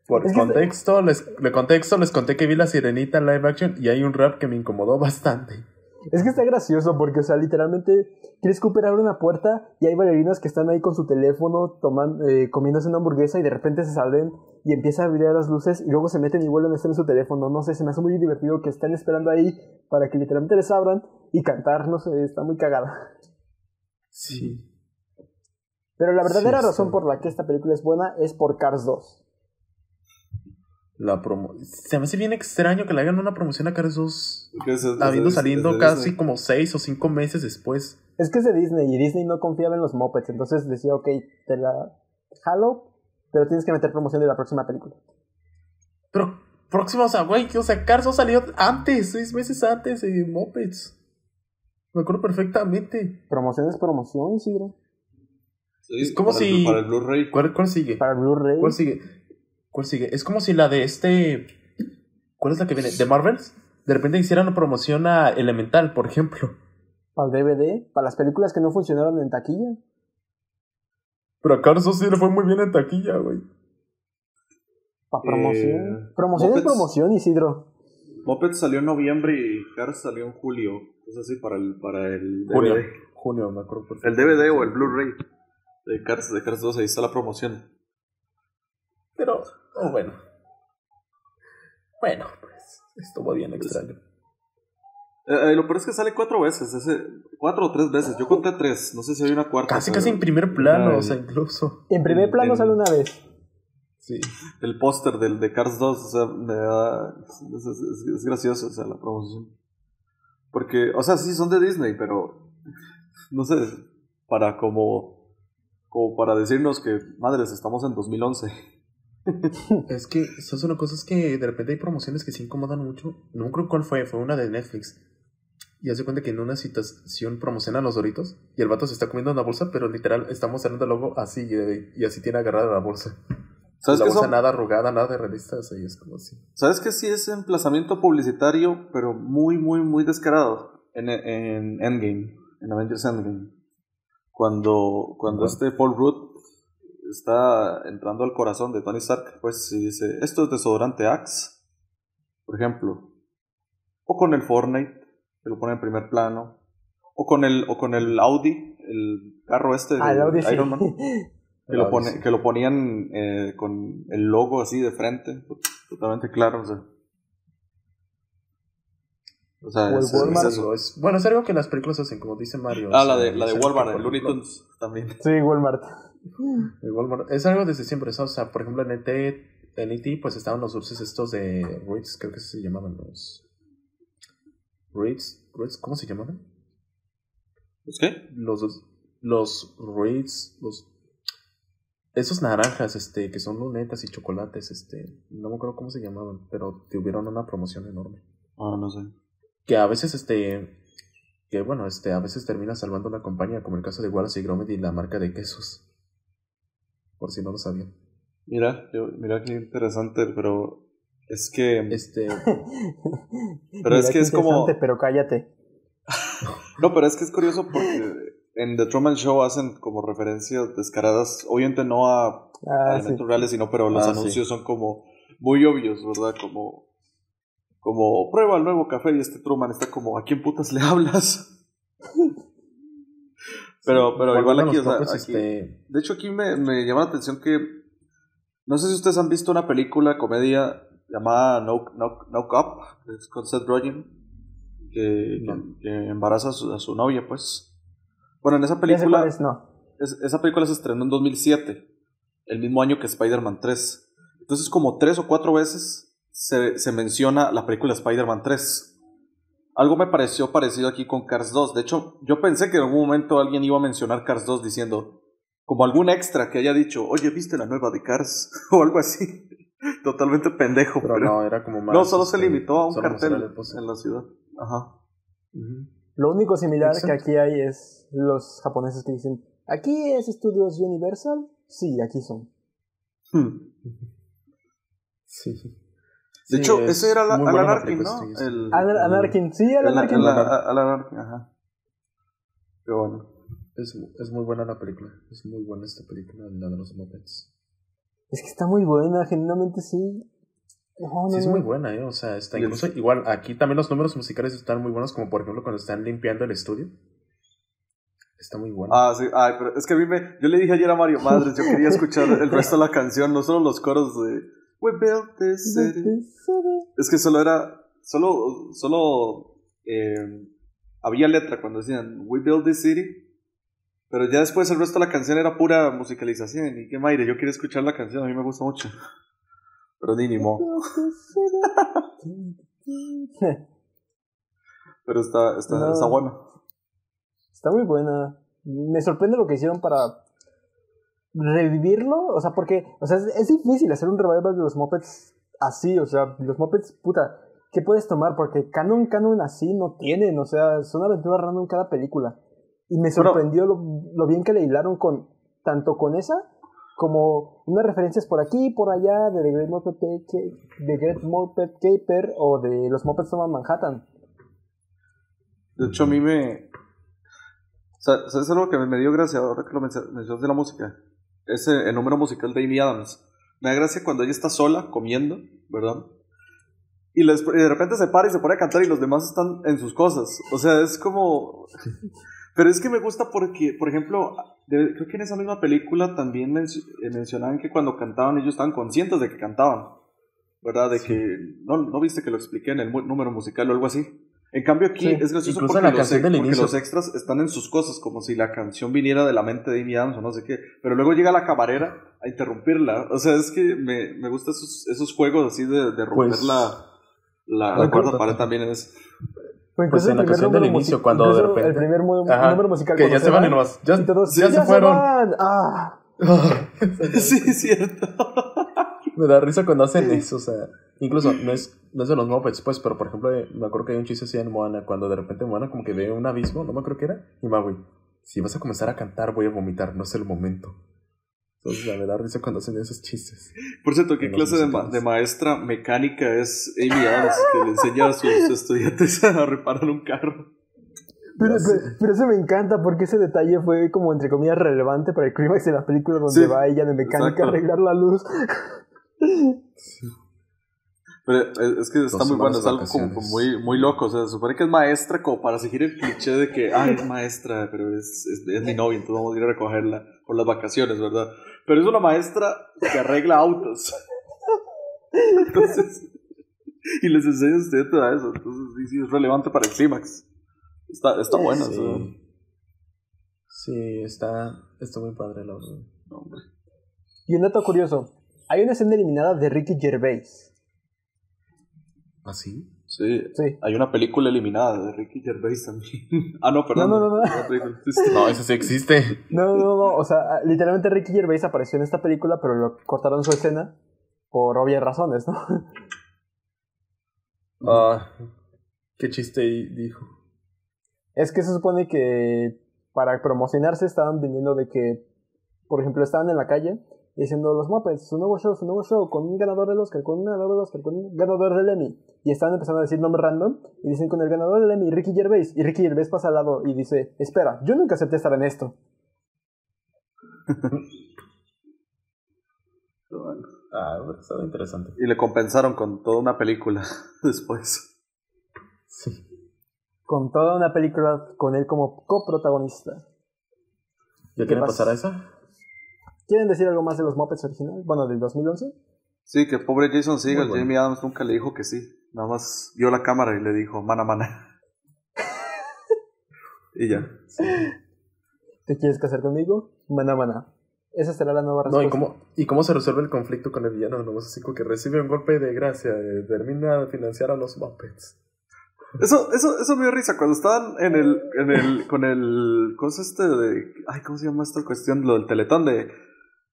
Speaker 2: Por contexto, les, de contexto, les conté que vi la sirenita en live action y hay un rap que me incomodó bastante.
Speaker 6: Es que está gracioso porque, o sea, literalmente Chris Cooper abre una puerta y hay bailarinas que están ahí con su teléfono tomando, eh, comiéndose una hamburguesa y de repente se salen y empieza a brillar las luces y luego se meten y vuelven a estar en su teléfono. No sé, se me hace muy divertido que están esperando ahí para que literalmente les abran y cantar. No sé, está muy cagada.
Speaker 2: Sí.
Speaker 6: Pero la verdadera
Speaker 2: Sí,
Speaker 6: razón
Speaker 2: sí.
Speaker 6: por la que esta película es buena es por Cars 2.
Speaker 2: La promo Se me hace bien extraño que le hagan una promoción a Cars 2
Speaker 3: Que es- es-
Speaker 2: habiendo saliendo
Speaker 3: es
Speaker 2: casi
Speaker 3: Disney.
Speaker 2: como 6 o 5 meses después.
Speaker 6: Es que es de Disney y Disney no confiaba en los mopeds, entonces decía, ok, te la jalo, pero tienes que meter promoción de la próxima película.
Speaker 2: Pero próximo, o sea, güey, o sea, Cars 2 salió antes, 6 meses antes de Muppets. Me acuerdo perfectamente.
Speaker 6: Promoción es promoción, Isidro.
Speaker 3: Sí,
Speaker 2: es como
Speaker 3: para el-
Speaker 2: si-
Speaker 3: para el Blu-ray.
Speaker 2: ¿Cuál, cuál sigue?
Speaker 6: Para Blu-ray.
Speaker 2: ¿Cuál sigue? ¿Cuál sigue? Es como si la de este. ¿Cuál es la que viene? ¿De Marvels? De repente hicieran una promoción a Elemental, por ejemplo.
Speaker 6: Para el DVD, para las películas que no funcionaron en taquilla.
Speaker 2: Pero a Cars 2 sí le fue muy bien en taquilla, güey.
Speaker 6: Para
Speaker 3: Eh,
Speaker 6: promoción. promoción es promoción, Isidro.
Speaker 3: Moped salió en noviembre y Cars salió en julio. Entonces sí, para el, para el
Speaker 2: Junio.
Speaker 3: DVD.
Speaker 2: Junio, me acuerdo perfecto.
Speaker 3: El DVD o el Blu-ray de Cars, de Cars 2, ahí está la promoción.
Speaker 2: Pero, oh, bueno. Bueno, pues estuvo bien extraño.
Speaker 3: Eh, eh, lo peor es que sale cuatro veces, ese, cuatro o tres veces. Yo conté tres, no sé si hay una cuarta.
Speaker 2: Casi,
Speaker 3: pero
Speaker 2: casi en primer plano,
Speaker 3: Ay.
Speaker 2: o sea, incluso.
Speaker 6: En primer plano
Speaker 3: en-
Speaker 6: sale una vez.
Speaker 2: Sí.
Speaker 3: El póster del de Cars 2, o sea, me da. Es, es- es- es gracioso, o sea, la promoción. Porque, o sea, sí son de Disney, pero. No sé, para como. Como para decirnos que, madres, estamos en 2011.
Speaker 2: Es que, ¿sabes una cosa? Es que de repente hay promociones que se incomodan mucho. No creo cuál fue, fue una de Netflix. Y hace cuenta que en una situación promocionan los doritos y el vato se está comiendo una bolsa, pero literal estamos mostrando el logo así y, así tiene agarrada la bolsa.
Speaker 3: ¿Sabes
Speaker 2: la bolsa
Speaker 3: son?
Speaker 2: nada arrugada, nada de revistas, y es como así.
Speaker 3: ¿Sabes que sí es emplazamiento publicitario, pero muy, muy, muy descarado? En, en Endgame, en Avengers Endgame. Cuando, cuando este Paul Rudd está entrando al corazón de Tony Stark, pues sí dice, esto es desodorante Axe, por ejemplo. O con el Fortnite, que lo pone en primer plano. O con el, o con el Audi, el carro este
Speaker 6: Ah,
Speaker 3: de
Speaker 6: Audi sí.
Speaker 3: Iron Man. Que lo, pone- que lo ponían eh, con el logo así de frente, totalmente claro. O sea, o sea,
Speaker 6: O el
Speaker 3: es-
Speaker 2: bueno, es algo que las películas hacen, como dice Mario.
Speaker 3: Ah, la de, la de Walmart, el Looney Tunes también.
Speaker 6: Sí, Walmart.
Speaker 2: El Walmart- Es algo desde siempre, ¿sabes? o sea, por ejemplo en ET, en ET pues estaban los dulces estos de Ritz, creo que se llamaban los... Ritz, Ritz, ¿cómo se llamaban?
Speaker 3: ¿Es qué?
Speaker 2: Los, dos- los Ritz, los... Esos naranjas, este, que son lunetas y chocolates, este, no me acuerdo cómo se llamaban, pero tuvieron una promoción enorme.
Speaker 3: Ah, no sé.
Speaker 2: Que a veces, este, que bueno, este, a veces termina salvando una compañía, como el caso de Wallace y Gromit y la marca de quesos. Por si no lo sabían.
Speaker 3: Mira, yo- mira qué interesante, pero es que...
Speaker 2: Este,
Speaker 3: Pero es que es como-
Speaker 6: interesante, Pero cállate.
Speaker 3: No, pero es que es curioso porque en The Truman Show hacen como referencias descaradas, obviamente no a, a
Speaker 6: Ah, sí.
Speaker 3: reales, sino pero los
Speaker 2: Ah, sí.
Speaker 3: anuncios son como muy obvios, ¿verdad? Como, como prueba el nuevo café y este Truman está como, ¿a quién putas le hablas? pero, pero igual aquí, o sea, aquí-
Speaker 2: este,
Speaker 3: de hecho aquí me, me llama la atención que, no sé si ustedes han visto una película, comedia llamada No, no, es con Seth Rogen, que,
Speaker 2: No.
Speaker 3: que embaraza a su, a su novia, pues. Bueno, en esa película,
Speaker 6: es, no.
Speaker 3: es- esa película se estrenó en 2007, el mismo año que Spider-Man 3. Entonces, como tres o cuatro veces se, se menciona la película Spider-Man 3. Algo me pareció parecido aquí con Cars 2. De hecho, yo pensé que en algún momento alguien iba a mencionar Cars 2 diciendo, como algún extra que haya dicho, oye, ¿viste la nueva de Cars? o algo así. Totalmente pendejo,
Speaker 2: Pero
Speaker 3: pero.
Speaker 2: no, era como más.
Speaker 3: No, solo se
Speaker 2: este,
Speaker 3: limitó a un cartel en la ciudad. Ajá.
Speaker 6: Lo único similar
Speaker 2: Exacto.
Speaker 6: que aquí hay es los japoneses que dicen, ¿aquí es Estudios Universal? Sí, aquí son.
Speaker 3: Hmm.
Speaker 2: Sí.
Speaker 3: De
Speaker 2: Sí,
Speaker 3: hecho,
Speaker 2: es
Speaker 3: ese era la, Alan Arkin, ¿no?
Speaker 2: sí.
Speaker 3: El,
Speaker 6: Alan Anarkin, sí, Alan
Speaker 3: el-
Speaker 6: Arkin.
Speaker 3: el- Alan Arkin, ajá. Qué bueno.
Speaker 2: Es, es muy buena la película. Es muy buena esta película, la de los Muppets.
Speaker 6: Es que está muy buena, genuinamente sí. No, no,
Speaker 2: Sí, es
Speaker 6: no.
Speaker 2: muy buena, ¿eh? O sea, está
Speaker 3: el-
Speaker 2: incluso igual aquí también los números musicales están muy buenos, como por ejemplo cuando están limpiando el estudio. Está muy bueno.
Speaker 3: Ah, sí, ay, pero es que a mí me. Yo le dije ayer a Mario Madres, yo quería escuchar el resto de la canción, no solo los coros de. We built this city. Es que solo era. Solo. Solo. eh, había letra cuando decían We built this city. Pero ya después el resto de la canción era pura musicalización. Y qué madre, yo quiero escuchar la canción, a mí me gusta mucho. Pero ni ni mo. Pero está, está,
Speaker 6: No.
Speaker 3: está bueno.
Speaker 6: Está muy buena. Me sorprende lo que hicieron para revivirlo. O sea, porque o sea, es, es difícil hacer un revival de los Muppets así. O sea, los Muppets, puta, ¿qué puedes tomar? Porque canon, canon así no tienen. O sea, son aventuras random cada película. Y me sorprendió lo, lo bien que le hilaron con tanto con esa como unas referencias por aquí y por allá de The Great Muppet, The Great Muppet Caper o de los Muppets Toman Manhattan.
Speaker 3: De hecho, a mí me. sa- ¿Sabes algo que me- dio gracia ahora que lo menc- mencionas de la música? Es el, el número musical de Amy Adams. Me da gracia cuando ella está sola comiendo, ¿verdad? Y, les- y de repente se para y se pone a cantar y los demás están en sus cosas. O sea, es como. Pero es que me gusta porque, por ejemplo, de- creo que en esa misma película también menci- eh, mencionaban que cuando cantaban ellos estaban conscientes de que cantaban. ¿Verdad? De que. No, no viste que lo expliqué en el número musical o algo así. En cambio aquí
Speaker 6: Sí,
Speaker 3: es gracioso porque,
Speaker 2: la
Speaker 3: los, porque extras están en sus cosas, como si la canción viniera de la mente de Amy Adams o no sé qué. Pero luego llega la camarera a interrumpirla. O sea, es que me, me gustan esos, esos juegos así de, de romper
Speaker 2: Pues,
Speaker 3: la, la, cuarta pared también es...
Speaker 2: Pues en la canción del inicio, cuando de repente-
Speaker 6: El primer
Speaker 2: Ajá,
Speaker 6: número musical.
Speaker 2: que ya se van y nomás, ya-
Speaker 6: y todos,
Speaker 2: ya se fueron.
Speaker 6: van! ¡Ah!
Speaker 3: sí, es cierto.
Speaker 2: Me da risa cuando hacen eso, o sea, incluso no es, no es de los Muppets, pues, pero por ejemplo, eh, me acuerdo que hay un chiste así en Moana, cuando de repente Moana como que ve un abismo, no me acuerdo qué era, y Maui, si vas a comenzar a cantar voy a vomitar, no es el momento. Entonces, me da risa cuando hacen esos chistes.
Speaker 3: Por cierto, ¿qué clase de, ma- de maestra mecánica es Amy Adams que le enseña a sus estudiantes a reparar un carro?
Speaker 6: Pero, pero, pero eso me encanta porque ese detalle fue como entre comillas relevante para el clímax de la película donde
Speaker 3: Sí,
Speaker 6: va ella de mecánica
Speaker 3: exacto.
Speaker 6: a arreglar la luz.
Speaker 3: Pero es, es que está
Speaker 2: Dos
Speaker 3: muy bueno, es algo como muy, muy loco. O sea, se supone que es maestra como para seguir el cliché de que, ah, es maestra, pero es, es, es mi novia, entonces vamos a ir a recogerla por las vacaciones, ¿verdad? Pero es una maestra que arregla autos. Entonces, y les enseña a ustedes todo eso. Entonces, sí, sí, es relevante para el clímax. Está, está bueno,
Speaker 2: sí.
Speaker 3: eso.
Speaker 2: Sí, está, está muy padre, la verdad.
Speaker 3: No.
Speaker 6: Y un dato curioso, hay una escena eliminada de Ricky Gervais.
Speaker 2: ¿Ah, sí?
Speaker 3: Sí,
Speaker 6: Sí.
Speaker 3: hay una película eliminada de Ricky Gervais también. ah, no, perdón.
Speaker 6: No, no, no, no.
Speaker 2: No, ese sí existe.
Speaker 6: No, no, no, o sea, literalmente Ricky Gervais apareció en esta película, pero lo cortaron su escena por obvias razones, ¿no?
Speaker 2: Ah, qué chiste dijo.
Speaker 6: Es que se supone que para promocionarse estaban viniendo de que, por ejemplo, estaban en la calle diciendo los Muppets, su nuevo show, su nuevo show, con un ganador del Oscar, con un ganador del Oscar, con un ganador del Emmy. Y estaban empezando a decir nombres random y dicen con el ganador del Emmy, Ricky Gervais. Y Ricky Gervais pasa al lado y dice, espera, yo nunca acepté estar en esto.
Speaker 2: Ah, estaba interesante.
Speaker 3: Y le compensaron con toda una película después.
Speaker 2: Sí.
Speaker 6: Con toda una película con él como coprotagonista.
Speaker 2: ¿Ya
Speaker 6: ¿Qué
Speaker 2: quieren
Speaker 6: pasa?
Speaker 2: pasar a esa?
Speaker 6: ¿Quieren decir algo más de los Muppets original? Bueno, del 2011.
Speaker 3: Sí, que pobre Jason Segel,
Speaker 2: bueno.
Speaker 3: Jamie Adams nunca le dijo que sí. Nada más vio la cámara y le dijo, mana, mana. Y ya.
Speaker 6: ¿Te quieres casar conmigo? Maná, maná. Esa será la nueva
Speaker 2: No,
Speaker 6: respuesta.
Speaker 2: ¿y cómo, ¿y cómo se resuelve el conflicto con el villano? No, así como que recibe un golpe de gracia, eh, termina de financiar a los Muppets.
Speaker 3: Eso, eso, eso me dio risa cuando estaban en el, en el, con el, cosa este de, ay, ¿cómo se llama esta cuestión? Lo del teletón de,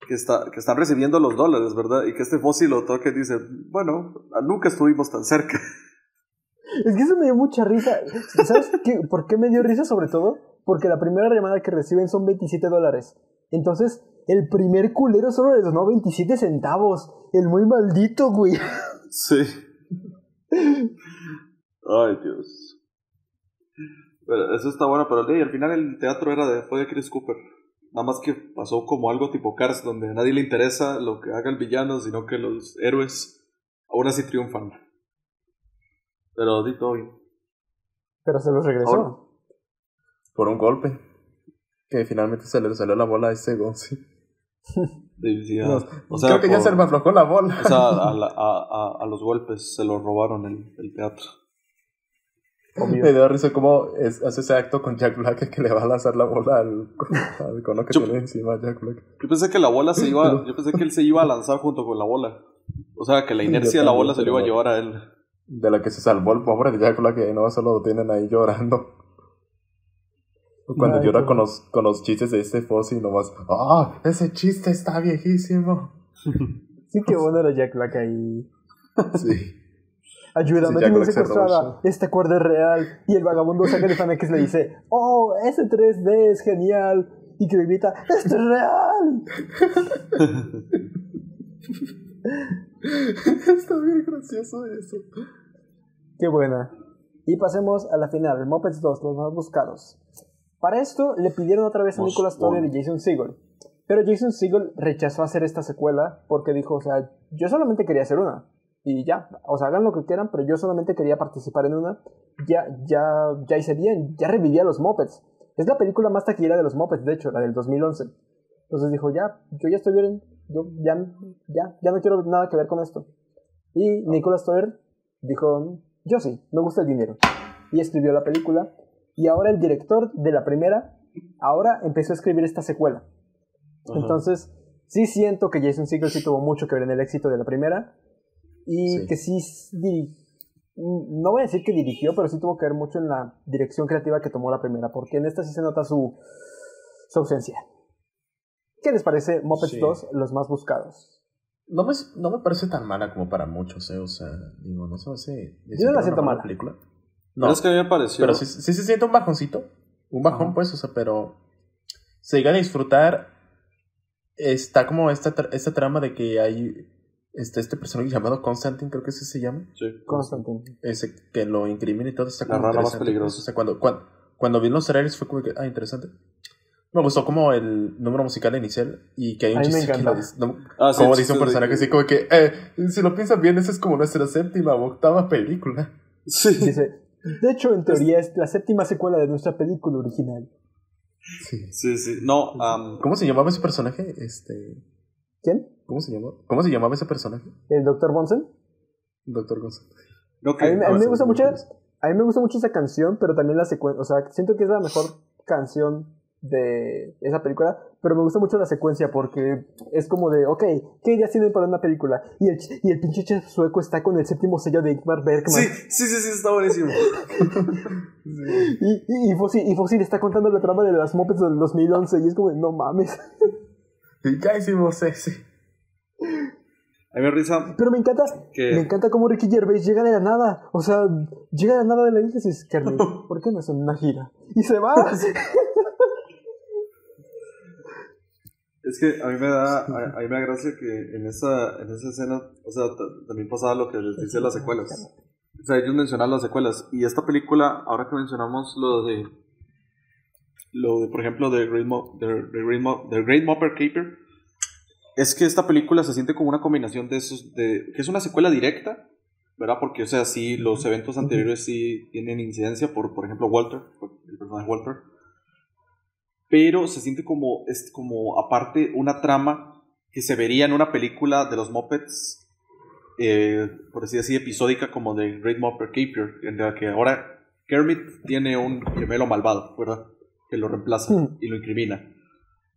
Speaker 3: que está, que están recibiendo los dólares, ¿verdad? Y que este fósil lo toca y dice, bueno, nunca estuvimos tan cerca.
Speaker 6: Es que eso me dio mucha risa. ¿Sabes qué? por qué me dio risa sobre todo? Porque la primera llamada que reciben son 27 dólares. Entonces, el primer culero solo les donó 27 centavos. El muy maldito, güey.
Speaker 3: Sí. Ay, Dios. Pero eso está bueno, pero hey, al final el teatro era de, fue de Chris Cooper. Nada más que pasó como algo tipo Cars, donde a nadie le interesa lo que haga el villano, sino que los héroes aún así triunfan. Pero di todo bien.
Speaker 6: Pero se los regresó.
Speaker 3: Ahora-
Speaker 2: Por un golpe. Que finalmente se le salió la bola a ese Gonzi. No,
Speaker 3: o sea,
Speaker 2: creo que ya se me aflojó la bola.
Speaker 3: O sea, a, la- a- a- a los golpes se lo robaron el, el teatro.
Speaker 6: Obvio.
Speaker 2: Me dio risa cómo es- hace ese acto con Jack Black que le va a lanzar la bola al, al cono que tiene encima Jack Black.
Speaker 3: Yo pensé que la bola se iba, yo pensé que él se iba a lanzar junto con la bola. O sea, que la inercia de la bola se lo iba a llevar a él.
Speaker 2: De la que se salvó el pobre de Jack Black y no solo lo tienen ahí llorando. Cuando
Speaker 6: Ay,
Speaker 2: llora con los, con los chistes de este Fossi nomás. ¡Ah! ese chiste está viejísimo.
Speaker 6: Sí, qué bueno era Jack Black ahí.
Speaker 2: Sí.
Speaker 6: Ayuda,
Speaker 2: Sí,
Speaker 6: tengo secuestrada. Este cuerda es real. Y el vagabundo saca de Fanex le dice, oh, ese 3D es genial. Y que le grita, esto es real.
Speaker 2: está bien gracioso eso.
Speaker 6: Qué buena. Y pasemos a la final, Muppets 2, los más buscados. Para esto le pidieron otra vez a
Speaker 3: Most
Speaker 6: Nicolas Stoner y
Speaker 3: wanted.
Speaker 6: Jason Segel. Pero Jason Segel rechazó hacer esta secuela porque dijo, o sea, yo solamente quería hacer una. Y ya, o sea, hagan lo que quieran, pero yo solamente quería participar en una. Ya, ya, ya hice bien, ya revivía a los Muppets. Es la película más taquillera de los Muppets, de hecho, la del 2011. Entonces dijo, ya, yo ya estoy bien, yo ya, ya, ya no quiero nada que ver con esto. Y Nicolas Stoner dijo, yo sí, me gusta el dinero. Y escribió la película. Y ahora el director de la primera, ahora empezó a escribir esta secuela.
Speaker 3: Ajá.
Speaker 6: Entonces, sí siento que Jason Segel sí tuvo mucho que ver en el éxito de la primera. Y
Speaker 2: Sí.
Speaker 6: que sí, no voy a decir que dirigió, pero sí tuvo que ver mucho en la dirección creativa que tomó la primera, porque en esta sí se nota su, su ausencia. ¿Qué les parece Muppets
Speaker 2: Sí.
Speaker 6: 2, los más buscados?
Speaker 2: No me, no me parece tan mala como para muchos, ¿eh? O sea, digo, no se me hace.
Speaker 6: Yo no la siento mala.
Speaker 2: película.
Speaker 3: No.
Speaker 2: No,
Speaker 3: es que a mí me pareció.
Speaker 2: pero sí, sí se siente un bajoncito. Un bajón,
Speaker 6: Ajá.
Speaker 2: pues, o sea, pero. Se llega a disfrutar. Está como esta, tra- esta trama de que hay. Este, este personaje llamado Constantine, creo que ese se llama.
Speaker 3: Sí.
Speaker 6: Constantine.
Speaker 2: Ese que lo incrimina y todo está
Speaker 3: La
Speaker 2: como
Speaker 3: rana más peligrosa.
Speaker 2: o sea, cuando, cuando, cuando vi los trailers fue como que, ah, interesante. Me gustó como el número musical inicial y que hay un chiste que lo dice- no,
Speaker 3: Ah, sí,
Speaker 2: como dice un personaje
Speaker 3: que-
Speaker 2: así como que, eh, si lo piensan bien, esa es como nuestra séptima o octava película.
Speaker 3: Sí.
Speaker 6: Dice, de hecho, en teoría es la séptima secuela de nuestra película original.
Speaker 2: Sí.
Speaker 3: Sí, sí. No,
Speaker 2: ¿Cómo se llamaba ese personaje? Este,
Speaker 6: ¿Quién?
Speaker 2: ¿Cómo se llamaba? ¿Cómo se llamaba ese personaje?
Speaker 6: ¿El Dr. Bonson?
Speaker 2: Doctor González.
Speaker 3: que-
Speaker 6: A mí, me- a mí me gusta mucho, a mí me gusta mucho esa canción, pero también la secuencia, o sea, siento que es la mejor canción de esa película, pero me gusta mucho la secuencia porque es como de, ok, ¿qué ideas tienen para una película? Y el, ch- y el pinche chef sueco está con el séptimo sello de Ingmar Bergman.
Speaker 3: Sí, sí, sí, sí, está buenísimo.
Speaker 6: Y, y, y, Fossil, y Fossil está contando la trama de las Muppets del 2011 y es como de, no mames.
Speaker 2: Y ya hicimos ese.
Speaker 3: A mí me risa
Speaker 6: Pero me encanta,
Speaker 3: que.
Speaker 6: me encanta cómo Ricky Gervais llega de la nada. O sea, llega de la nada de la isla y dice, Carmen, ¿por qué no hacen una gira? Y se va.
Speaker 3: Es que a mí me da, a, a mí me da gracia que en esa, en esa escena, o sea, ta- también pasaba lo que les decía las secuelas. O sea, ellos mencionaban las secuelas. Y esta película, ahora que mencionamos lo de, lo de, por ejemplo, de Great, Mo- de, de Great, Mo- de Great Mopper Caper, es que esta película se siente como una combinación de esos, de, que es una secuela directa, ¿verdad? Porque, o sea, sí, los eventos anteriores sí tienen incidencia por, por ejemplo, Walter, el personaje Walter pero se siente como, es como aparte una trama que se vería en una película de los Muppets, eh, por así decir, episódica como de Great Muppet Caper, en la que ahora Kermit tiene un gemelo malvado, ¿verdad? Que lo reemplaza y lo incrimina.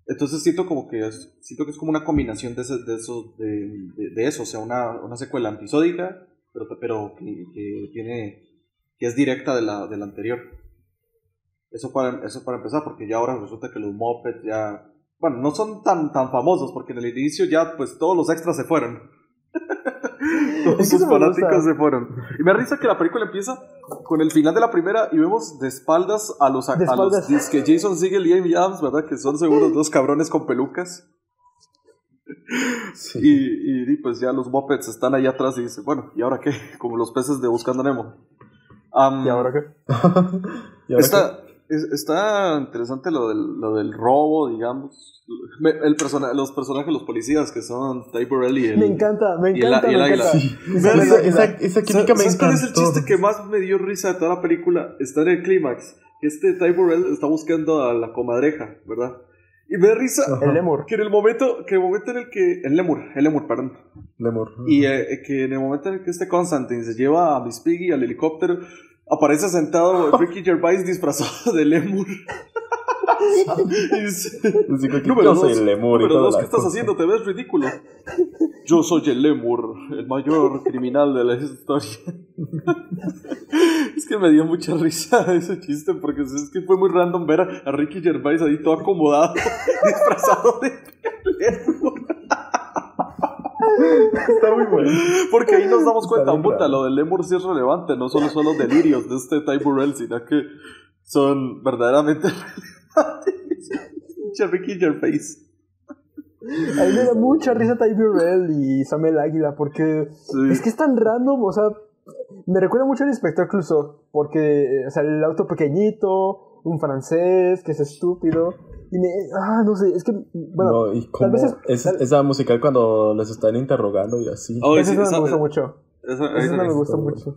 Speaker 3: Entonces siento como que es, siento que es como una combinación de, ese- de eso, de, eso, o sea, una, una secuela episódica, pero, pero que, que tiene, que es directa de la, de la anterior. Eso para, eso para empezar, porque ya ahora resulta que los Muppets ya, bueno, no son tan, tan famosos, porque en el inicio ya, pues todos los extras se fueron.
Speaker 6: Que
Speaker 3: sus fanáticos se fueron. Y me da risa que la película empieza con el final de la primera y vemos de espaldas a los, a, a los disque Jason Segel y Amy Adams, ¿verdad? Que son seguros dos cabrones con pelucas.
Speaker 2: Sí.
Speaker 3: Y, y, pues ya los Muppets están ahí atrás y dicen, bueno, ¿y ahora qué? Como los peces de Buscando Nemo.
Speaker 6: ¿Y ahora qué?
Speaker 2: ¿Y ahora
Speaker 3: Está, es- está interesante lo del, lo del robo, digamos. Me- El persona, los personajes, los policías que son Ty Burrell y el...
Speaker 6: Me encanta, me
Speaker 3: y el-
Speaker 6: encanta,
Speaker 3: y el
Speaker 6: me
Speaker 3: águila.
Speaker 6: encanta.
Speaker 2: Sí. Esa, esa, esa química me
Speaker 3: ¿Sabes cuál es el chiste que más me dio risa de toda la película? Está en el clímax. Este Ty Burrell está buscando a la comadreja, ¿verdad? Y me da risa
Speaker 6: El lemur.
Speaker 3: que en el momento, que el momento en el que... El lemur, el lemur, perdón.
Speaker 2: Lemur.
Speaker 3: Y eh, que en el momento en el que este Constantine se lleva a Miss Piggy al helicóptero, aparece sentado Ricky Gervais disfrazado de lemur. dice, número
Speaker 2: yo soy
Speaker 3: dos,
Speaker 2: el lemur y
Speaker 3: número dos, ¿qué estás
Speaker 2: cosa.
Speaker 3: haciendo? Te ves ridículo. Yo soy el lemur, el mayor criminal de la historia. es que me dio mucha risa ese chiste porque es que fue muy random ver a, a Ricky Gervais ahí todo acomodado, disfrazado de lemur.
Speaker 2: Está muy bueno.
Speaker 3: Porque ahí nos damos cuenta, puta, lo del lemur sí es relevante, no solo son los delirios de este Ty Burrell, sino que son verdaderamente relevantes. Ricky Gervais.
Speaker 6: A mí me da mucha risa Ty Burrell y Samuel Águila porque
Speaker 3: Sí.
Speaker 6: es que es tan random, o sea, me recuerda mucho al inspector Clouseau, porque, o sea, el auto pequeñito, un francés que es estúpido, y me, ah, no sé, es que, bueno,
Speaker 2: no, y
Speaker 6: vez es-
Speaker 2: es-
Speaker 6: tal-
Speaker 2: esa musical cuando les están interrogando y así.
Speaker 3: Oh,
Speaker 6: esa
Speaker 3: sí,
Speaker 6: no me gusta mucho,
Speaker 3: esa-
Speaker 6: esa no me gusta mucho.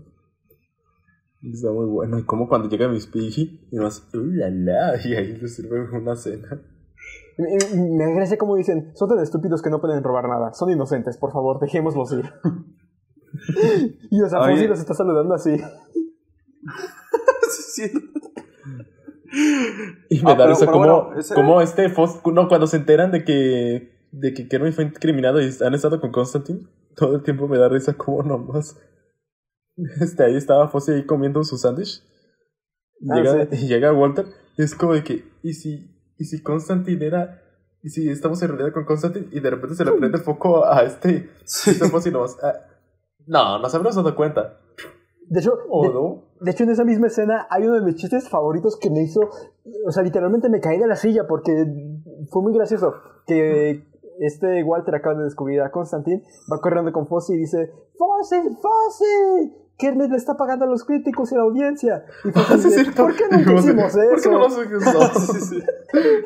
Speaker 2: Está muy bueno. Y como cuando llega Miss Piggy y más, uh, la, la, y ahí le sirven una cena.
Speaker 6: Me, gracia como dicen, son tan estúpidos que no pueden robar nada, son inocentes, por favor, dejémoslos ir. y o sea. Fonsi los está saludando así.
Speaker 3: Sí, sí.
Speaker 2: Y me
Speaker 3: Ah,
Speaker 2: da
Speaker 3: pero-
Speaker 2: risa
Speaker 3: pero
Speaker 2: como,
Speaker 3: bueno, ese-
Speaker 2: como este Fos, no, cuando se enteran de que, de que Kermit fue incriminado y han estado con Constantine, todo el tiempo me da risa como nomás. Este, ahí estaba Fossi ahí comiendo su sándwich. Y,
Speaker 6: Ah,
Speaker 2: llega,
Speaker 6: sí.
Speaker 2: y llega Walter, y es como de que, ¿y si, y si Constantine era, y si estamos en realidad con Constantine, y de repente se le prende el foco a este,
Speaker 3: Sí.
Speaker 2: este Fossi nomás, ah, no, nos habremos dado cuenta.
Speaker 6: De hecho,
Speaker 2: ¿O
Speaker 6: de-
Speaker 2: no?
Speaker 6: De hecho, en esa misma escena hay uno de mis chistes favoritos que me hizo. O sea, literalmente me caí de la silla porque fue muy gracioso. Que este Walter acaba de descubrir a Constantine, va corriendo con Fossi y dice: ¡Fossi, Fossi! Kermit le está pagando a los críticos y a la audiencia. Y
Speaker 2: Ah, sí.
Speaker 6: ¿Por qué no
Speaker 2: se-
Speaker 6: hicimos
Speaker 2: ¿Por qué
Speaker 6: eso?
Speaker 2: no lo subimos?
Speaker 3: Sí, sí.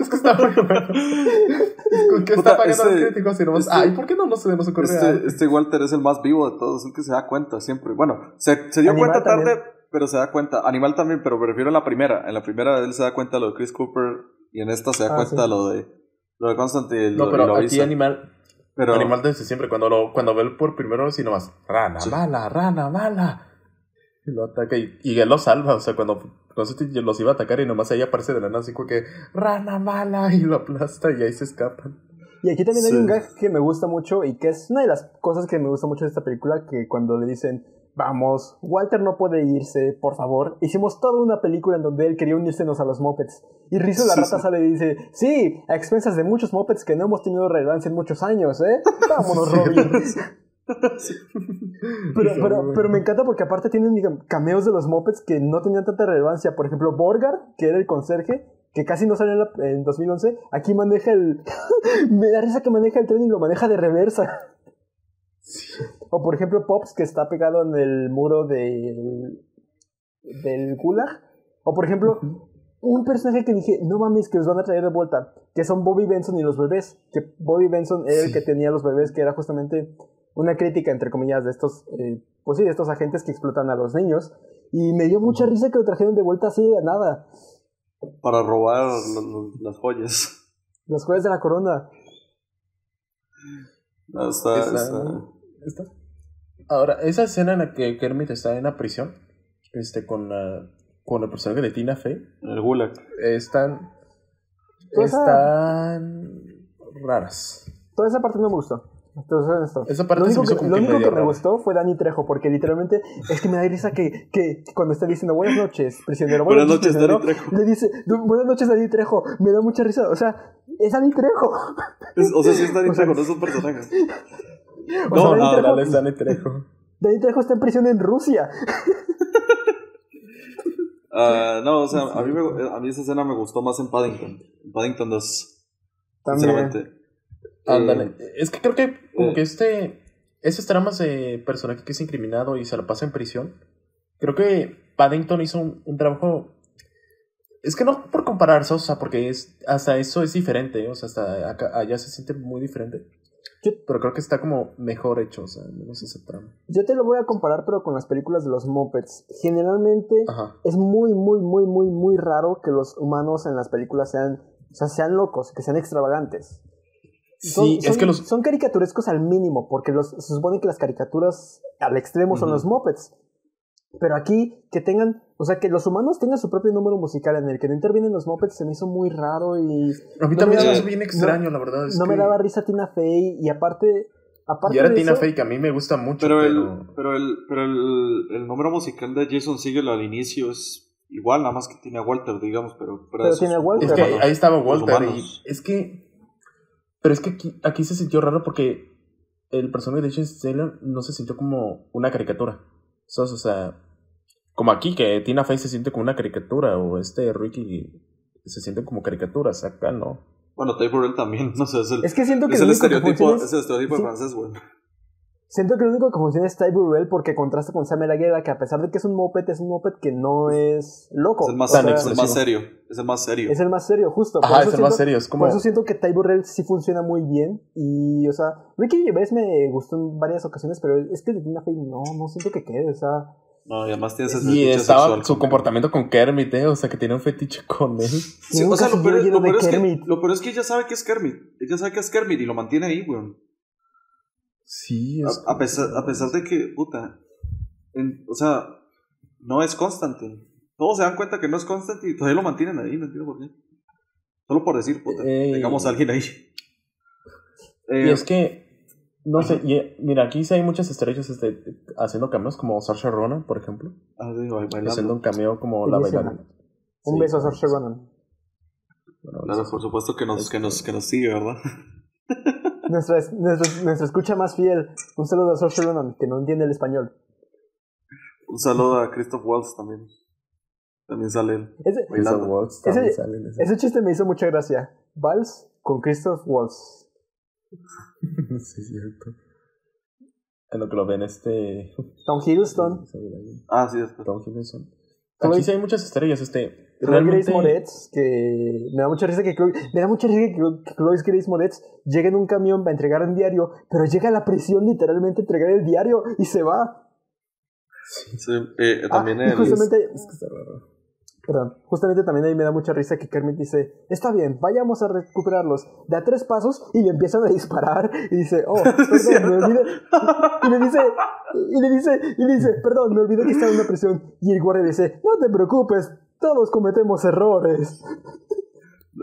Speaker 2: Es que está que
Speaker 3: Puta,
Speaker 2: está pagando a los
Speaker 3: este-
Speaker 2: críticos y nomás,
Speaker 3: este-
Speaker 2: ay, ¿por qué no nos ocurre algo?
Speaker 3: Este, este Walter es el más vivo de todos, el que se da cuenta siempre. Bueno, se, se dio
Speaker 6: Animal
Speaker 3: cuenta tarde,
Speaker 6: también.
Speaker 3: pero se da cuenta. Animal también, pero me refiero a la primera. En la primera él se da cuenta de lo de Chris Cooper y en esta se da
Speaker 6: Ah,
Speaker 3: cuenta
Speaker 6: sí.
Speaker 3: lo de lo de Constantine. y
Speaker 2: No, pero
Speaker 3: lo
Speaker 2: aquí
Speaker 3: avisa.
Speaker 2: Animal,
Speaker 3: Pero-
Speaker 2: Animal desde siempre, cuando, lo, cuando ve por primera vez y nomás, rana
Speaker 3: Sí.
Speaker 2: mala, rana mala. Y lo ataca y, y él lo salva, o sea, cuando Constantine los iba a atacar y nomás ahí aparece de la nada así como que, rana mala, y lo aplasta y ahí se escapan.
Speaker 6: Y aquí también hay un gag que me gusta mucho y que es una de las cosas que me gusta mucho de esta película, que cuando le dicen, vamos, Walter no puede irse, por favor. Hicimos toda una película en donde él quería unírsenos a los Muppets. Y Rizzo la
Speaker 3: Sí,
Speaker 6: rata
Speaker 3: sí.
Speaker 6: sale y dice, sí, a expensas de muchos Muppets que no hemos tenido relevancia en muchos años, ¿eh? Vámonos,
Speaker 2: Sí,
Speaker 6: Robin. Pero, pero, pero me encanta porque aparte tienen cameos de los Muppets que no tenían tanta relevancia. Por ejemplo, Borgard, que era el conserje, que casi no salió en, la- en 2011, aquí maneja el... me da risa que maneja el tren y lo maneja de reversa. O por ejemplo, Pops, que está pegado en el muro del, del Gulag. O por ejemplo, un personaje que dije, no mames, que los van a traer de vuelta, que son Bobby Benson y los bebés. Que Bobby Benson era el que tenía los bebés, que era justamente una crítica, entre comillas, de estos, eh, pues sí, de estos agentes que explotan a los niños. Y me dio mucha risa que lo trajeron de vuelta así de nada.
Speaker 3: para robar las joyas.
Speaker 6: Los jueves de la corona.
Speaker 3: No, está- está-
Speaker 2: esta- Ahora, esa escena en la que Kermit está en la prisión, este, con la, con el personaje de Tina Fey
Speaker 3: El Gulag.
Speaker 2: están. Están. raras.
Speaker 6: Toda esa parte no me gustó. Entonces, esto.
Speaker 2: Esa parte
Speaker 6: lo único, que,
Speaker 2: como
Speaker 6: lo
Speaker 2: que
Speaker 6: único
Speaker 2: medio
Speaker 6: que me gustó fue Dani Trejo, porque literalmente es que me da risa que, que cuando está diciendo buenas noches, prisionero, buenas,
Speaker 3: Buenas noches,
Speaker 6: prisionero",
Speaker 3: Dani Trejo.
Speaker 6: le dice "Du- buenas noches, Dani Trejo. Me da mucha risa. O sea, es Dani Trejo.
Speaker 3: Es- o sea, sí está
Speaker 6: O sea,
Speaker 3: con esos personajes.
Speaker 6: O
Speaker 3: No,
Speaker 6: sea, Dani,
Speaker 3: no,
Speaker 6: Trejo,
Speaker 2: Dale, Dani Trejo.
Speaker 6: Dani Trejo está en prisión en Rusia.
Speaker 3: Ah, no, o sea, a mí, me- a mí esa escena me gustó más en Paddington. En Paddington 2.
Speaker 6: También.
Speaker 3: Sinceramente.
Speaker 2: Ándale.
Speaker 3: Eh,
Speaker 2: Es que creo que como
Speaker 3: eh.
Speaker 2: que este. Esos tramas de personaje que es incriminado y se lo pasa en prisión. Creo que Paddington hizo un, un trabajo. Es que no por compararse, o sea, porque es, hasta eso es diferente, o sea, hasta acá, allá se siente muy diferente.
Speaker 6: Yo-
Speaker 2: Pero creo que está como mejor hecho, o sea, menos ese trama.
Speaker 6: Yo te lo voy a comparar, pero con las películas de los Muppets. Generalmente
Speaker 2: Ajá.
Speaker 6: es muy, muy, muy, muy, muy raro que los humanos en las películas sean, o sea, sean locos, que sean extravagantes. Son-
Speaker 2: Sí, es
Speaker 6: son-
Speaker 2: que los.
Speaker 6: Son caricaturescos al mínimo, porque los, se supone que las caricaturas al extremo son los Muppets. Pero aquí, que tengan, o sea, que los humanos tengan su propio número musical en el que no intervienen los Muppets se me hizo muy raro y
Speaker 2: A mí
Speaker 6: no
Speaker 2: también
Speaker 6: me
Speaker 2: se me
Speaker 6: daba-
Speaker 2: hizo bien extraño, la verdad. es
Speaker 6: no me daba risa Tina Fey y aparte, aparte
Speaker 2: Y era
Speaker 6: de
Speaker 2: Tina
Speaker 6: eso-
Speaker 2: Fey, que a mí me gusta mucho,
Speaker 3: Pero,
Speaker 2: pero.
Speaker 3: el, pero, el, pero el, el número musical de Jason Segel al inicio es igual, nada más que tiene a Walter, digamos, pero...
Speaker 6: Pero tiene a Walter.
Speaker 2: Es que ahí estaba Walter y es que... Pero es que aquí, aquí se sintió raro porque el personaje de Jason Taylor no se sintió como una caricatura. ¿Sabes? O sea, como aquí que Tina Fey se siente como una caricatura o este Ricky se siente como caricaturas. Acá no.
Speaker 3: Bueno, Burrell también, no sé, es el,
Speaker 6: Es que siento que
Speaker 3: es el
Speaker 6: que
Speaker 3: estereotipo,
Speaker 6: funciona es-
Speaker 3: es el estereotipo
Speaker 6: sí.
Speaker 3: francés, güey.
Speaker 6: Siento que lo único que funciona es Ty Burrell porque contrasta con Samuel Aguilera, que a pesar de que es un moped, es un moped que no es loco.
Speaker 3: Es el más,
Speaker 6: O sea,
Speaker 3: es el más serio, es el más serio.
Speaker 6: es el más serio, justo.
Speaker 2: Ajá, es el más serio. Es como...
Speaker 6: Por eso siento que Ty Burrell sí funciona muy bien. Y, o sea, Ricky Gervais me gustó en varias ocasiones, pero es que de Tina Fey no, no siento que quede. O sea,
Speaker 3: No, y además tiene ese
Speaker 2: Y
Speaker 3: fetiche
Speaker 2: estaba
Speaker 3: sexual
Speaker 2: su comportamiento con Kermit, ¿eh? O sea, que tiene un fetiche con él.
Speaker 3: Sí, o sea, lo peor, lo peor
Speaker 6: de
Speaker 3: es que,
Speaker 6: Kermit.
Speaker 3: lo peor es que ella sabe que es Kermit. Ella sabe que es Kermit y lo mantiene ahí, güey.
Speaker 2: Sí, es...
Speaker 3: A, a pesar, a pesar de que, puta, en- o sea, no es Constantine. Todos se dan cuenta que no es Constantine y todavía lo mantienen ahí, no entiendo por qué. Solo por decir, puta,
Speaker 2: Ey.
Speaker 3: tengamos a alguien ahí.
Speaker 2: Y
Speaker 3: Eh,
Speaker 2: es que, no sé, y- mira, aquí sí hay muchas estrellas este, haciendo cameos, como Saoirse Ronan, por ejemplo.
Speaker 3: ah, sí, bailando.
Speaker 2: Haciendo un cameo como la bailarina.
Speaker 6: un
Speaker 2: Sí,
Speaker 6: beso a. Saoirse Ronan.
Speaker 2: Bueno,
Speaker 3: Claro, por supuesto que nos,
Speaker 2: Es
Speaker 3: que
Speaker 2: que-
Speaker 3: nos, que nos sigue, ¿verdad?
Speaker 6: Nuestra, nuestra, nuestra escucha más fiel. Un saludo a Saoirse Ronan, que no entiende el español.
Speaker 3: Un saludo a Christoph Waltz también. También sale él.
Speaker 6: Ese.
Speaker 2: Waltz también
Speaker 6: Ese-
Speaker 2: sale en ese-
Speaker 6: ese chiste me hizo mucha gracia. Vals con Christoph Waltz.
Speaker 2: sí, es cierto. En lo que lo ven este...
Speaker 6: Tom Hiddleston.
Speaker 3: Ah, sí, después.
Speaker 2: Tom Hiddleston. Aquí sí hay muchas estrellas, este...
Speaker 6: Chloe Grace. Moretz, que me da mucha risa que Chloe, me da mucha risa que Chloe, que Chloe Grace Moretz llegue en un camión para entregar un diario, pero llega a la prisión literalmente a entregar el diario y se va.
Speaker 3: Sí, eh, también
Speaker 6: Ah, y
Speaker 3: el-
Speaker 6: justamente,
Speaker 2: Es que está raro.
Speaker 6: perdón, justamente también ahí me da mucha risa que Kermit dice, está bien, vayamos a recuperarlos. Da tres pasos y le empiezan a disparar y dice, oh, perdón, me olvidé. Y le dice, y le dice, y le dice, perdón, me olvidé que estaba en una prisión. Y el guardia dice, no te preocupes, todos cometemos errores.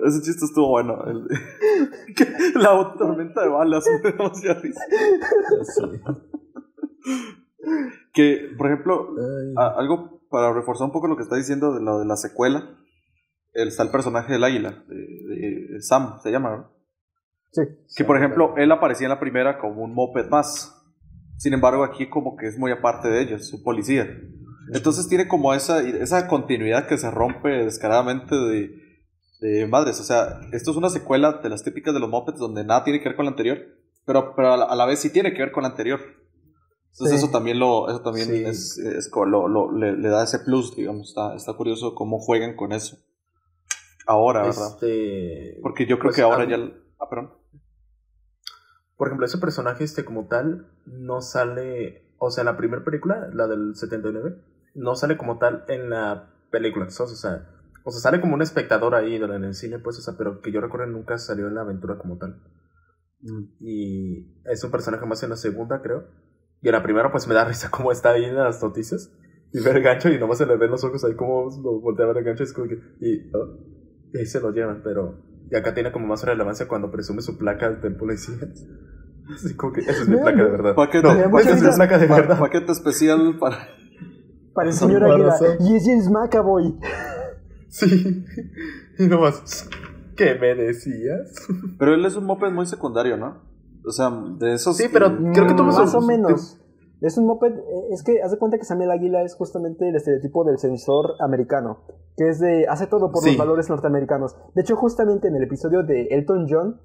Speaker 3: Ese chiste estuvo bueno. el- que la tormenta de balas me risa. Que, por ejemplo, a- algo para reforzar un poco lo que está diciendo de lo de la secuela, el- está el personaje del águila, de, de Sam, se llama, ¿no?
Speaker 6: Sí.
Speaker 3: Que, por ejemplo, él aparecía en la primera como un moped más. Sin embargo, aquí como que es muy aparte de ellos, su policía. Entonces tiene como esa, esa continuidad que se rompe descaradamente de, de madres. O sea, esto es una secuela de las típicas de los mopeds donde nada tiene que ver con la anterior, pero, pero a, la, a la vez sí tiene que ver con la anterior. Entonces
Speaker 6: Sí.
Speaker 3: eso también lo, eso también
Speaker 2: Sí.
Speaker 3: es, es lo- lo- le, le da ese plus, digamos. Está, está curioso cómo juegan con eso. Ahora, ¿verdad?
Speaker 2: Este...
Speaker 3: Porque yo creo
Speaker 2: pues,
Speaker 3: que ahora
Speaker 2: mí-
Speaker 3: ya... Ah, perdón.
Speaker 2: Por ejemplo, ese personaje este como tal no sale, o sea, en la primera película, la del 79, no sale como tal en la película, ¿sabes? O sea, o sea, sale como un espectador ahí en el cine, pues, o sea, pero que yo recuerdo nunca salió en la aventura como tal. Y es un personaje más en la segunda, creo. Y en la primera, pues me da risa cómo está ahí en las noticias. y ver el gancho y nomás se le ven los ojos ahí como lo voltea a ver el gancho que, y, oh, y ahí se lo llevan, pero y acá tiene como más relevancia cuando presume su placa del policía. Así como que esa es mi placa de verdad.
Speaker 3: Paquete,
Speaker 2: No, esa es mi placa de verdad.
Speaker 3: paquete especial para.
Speaker 6: Para el señor
Speaker 2: hacer-
Speaker 6: Y es James McAvoy.
Speaker 2: Sí. Y nomás, ¿qué me decías?
Speaker 3: Pero él es un moped muy secundario, ¿no? O sea, de esos.
Speaker 2: Sí, pero
Speaker 3: que-
Speaker 2: creo que tú
Speaker 6: Más o menos. Es un moped. eh, Es que haz de cuenta que Samuel Águila es justamente el estereotipo del sensor americano. Que es de. Hace todo por
Speaker 2: Sí.
Speaker 6: los valores norteamericanos. De hecho, justamente en el episodio de Elton John,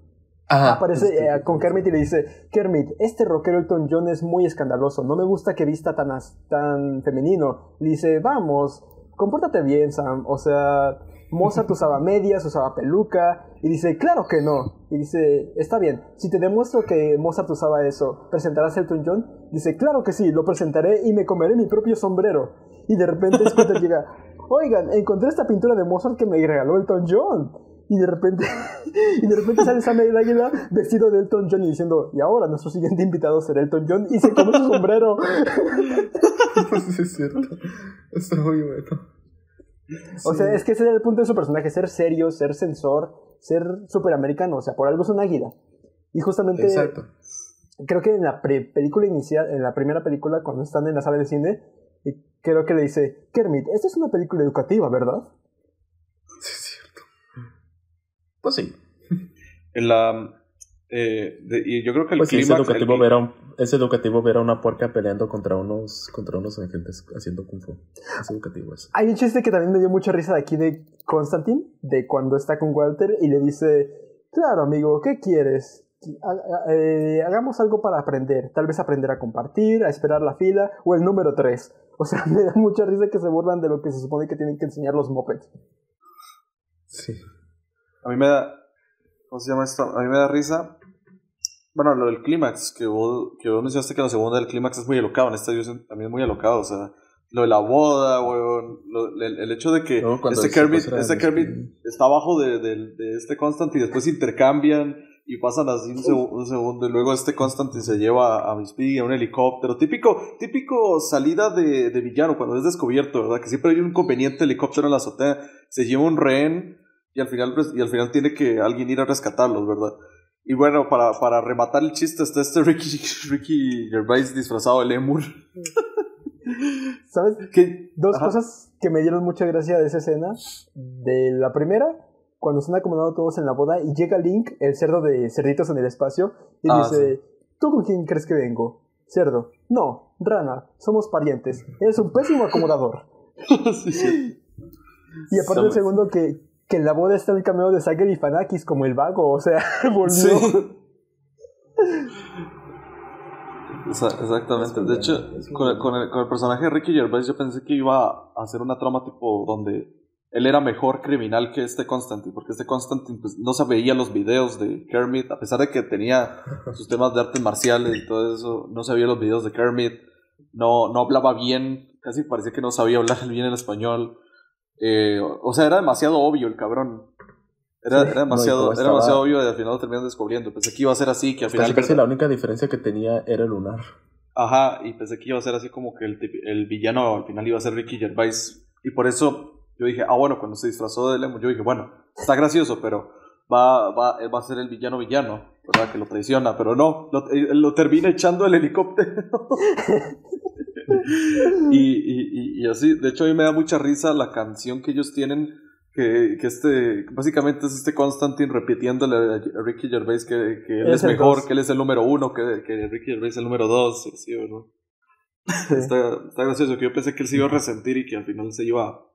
Speaker 2: Ajá.
Speaker 6: aparece eh, con Kermit y le dice: Kermit, este rockero Elton John es muy escandaloso. No me gusta que vista tan, as- tan femenino. Y dice: Vamos, compórtate bien, Sam. O sea. Mozart usaba medias, usaba peluca, y dice, claro que no. Y dice, está bien, si te demuestro que Mozart usaba eso, ¿presentarás Elton John? Dice, claro que sí, lo presentaré y me comeré mi propio sombrero. Y de repente Scooter llega, oigan, encontré esta pintura de Mozart que me regaló Elton John. Y de repente, y de repente sale Samuel Águila vestido de Elton John y diciendo, y ahora nuestro siguiente invitado será Elton John, y se come su sombrero.
Speaker 2: sí, es cierto. Está muy bueno.
Speaker 6: O
Speaker 2: Sí.
Speaker 6: sea, es que ese era el punto de su personaje, ser serio, ser sensor, ser superamericano, o sea, por algo es un águila. Y justamente
Speaker 2: Exacto.
Speaker 6: creo que en la pre- película inicial, en la primera película, cuando están en la sala de cine, y creo que le dice, Kermit, esta es una película educativa, ¿verdad?
Speaker 2: Sí, es cierto. Pues sí.
Speaker 3: La. eh, de- y yo creo que el
Speaker 2: Pues
Speaker 3: clímax-
Speaker 2: educativo,
Speaker 3: el-
Speaker 2: ver a un, educativo ver a una puerca peleando contra unos, contra unos agentes haciendo kung fu. Es educativo eso.
Speaker 6: Hay un chiste que también me dio mucha risa de aquí de Constantine, de cuando está con Walter y le dice, claro amigo, ¿qué quieres? Ha- eh, hagamos algo para aprender, tal vez aprender a compartir, a esperar la fila o el número 3. O sea, me da mucha risa que se burlan de lo que se supone que tienen que enseñar los mopeds.
Speaker 2: Sí.
Speaker 3: A mí me da. ¿Cómo se llama esto? A mí me da risa. Bueno, lo del clímax, que vos, que vos mencionaste que la segunda del clímax es muy alocado. En esta también es muy alocado. O sea, lo de la boda, weón. lo- el, el hecho de que
Speaker 2: cuando
Speaker 3: este Kermit, este Kermit está abajo de, de- de este Constant y después intercambian y pasan así un, segu- un segundo. Y luego este Constantine se lleva a Miss Piggy a un helicóptero. Típico, típico salida de, de villano cuando es descubierto, ¿verdad? Que siempre hay un conveniente helicóptero en la azotea. Se lleva un rehén y al final pues, y al final tiene que alguien ir a rescatarlos, ¿verdad? Y bueno, para, para rematar el chiste está este Ricky, Ricky Gervais disfrazado de lemur.
Speaker 6: ¿Sabes?
Speaker 3: Que,
Speaker 6: Dos
Speaker 3: ajá.
Speaker 6: cosas que me dieron mucha gracia de esa escena. De la primera, cuando están acomodados todos en la boda y llega Link, el cerdo de cerditos en el espacio, y
Speaker 3: Ah,
Speaker 6: dice, ¿tú con quién crees que vengo? Cerdo. No, rana, somos parientes. Eres un pésimo acomodador.
Speaker 3: Sí, sí.
Speaker 6: Y aparte el segundo que, que en la boda está el cameo de Sager y Fanakis como el vago, o sea, volvió.
Speaker 3: Sí. Exactamente. De hecho, el, con, el, con el personaje de Ricky Gervais yo pensé que iba a hacer una trama tipo donde él era mejor criminal que este Constantine, porque este Constantine pues, no se veía los videos de Kermit, a pesar de que tenía sus temas de artes marciales y todo eso, no se veía los videos de Kermit, no, no hablaba bien, casi parecía que no sabía hablar bien el español. Eh, o sea, era demasiado obvio el cabrón. Era,
Speaker 6: Sí.
Speaker 3: era demasiado,
Speaker 2: No, y como
Speaker 3: era
Speaker 2: estaba-
Speaker 3: demasiado obvio y al final lo terminan descubriendo. Pensé que iba a ser así, que al final...
Speaker 2: Casi, casi la única diferencia que tenía era el lunar.
Speaker 3: Ajá, y pensé que iba a ser así como que el, el villano al final iba a ser Ricky Gervais. Y por eso yo dije, ah, bueno, cuando se disfrazó de Lemon, yo dije, bueno, está gracioso, pero va, va, va a ser el villano villano, ¿verdad? Que lo traiciona, pero no, lo, él lo termina echando el helicóptero. y, y, y, así, de hecho, a mí me da mucha risa la canción que ellos tienen. Que, que este, básicamente es este Constantine repitiéndole a Ricky Gervais que, que él
Speaker 6: Es
Speaker 3: es, mejor,
Speaker 6: dos.
Speaker 3: que él es el número uno, que, que Ricky Gervais es el número dos, así, ¿verdad?
Speaker 6: Sí.
Speaker 3: Está, está gracioso que yo pensé que él se iba a resentir y que al final se iba.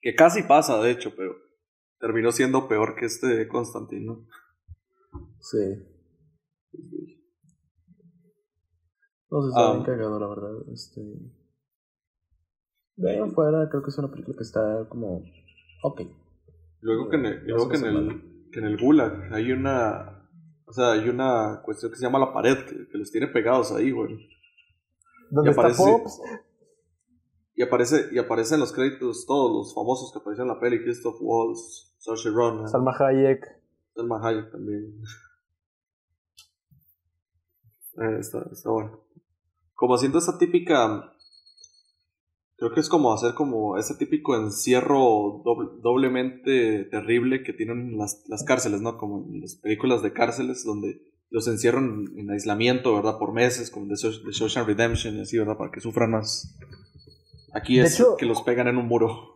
Speaker 3: Que casi pasa, de hecho, pero terminó siendo peor que este Constantino.
Speaker 2: Sí. No sé, está
Speaker 3: Ah.
Speaker 2: bien cagado, la verdad. Este... De ahí en fuera, creo que es una película que está como. Ok.
Speaker 3: Luego que en el,
Speaker 2: No
Speaker 3: luego que en el, que en el Gulag hay una. O sea, hay una cuestión que se llama la pared, que, que los tiene pegados ahí, güey.
Speaker 6: Donde
Speaker 3: Y
Speaker 6: está
Speaker 3: aparece-
Speaker 6: Pops,
Speaker 3: Y aparece, y aparecen los créditos todos los famosos que aparecieron en la peli: Christoph Waltz, Saoirse Ronan,
Speaker 6: Salma Hayek.
Speaker 3: Selma Hayek también. Eh, está, está bueno. Como haciendo esa típica. Creo que es como hacer como ese típico encierro doble- doblemente terrible que tienen las, las cárceles, ¿no? Como en las películas de cárceles donde los encierran en aislamiento, ¿verdad? Por meses, como de de Social Redemption y así, ¿verdad? Para que sufran más. Aquí es
Speaker 6: hecho-
Speaker 3: que los pegan en un muro.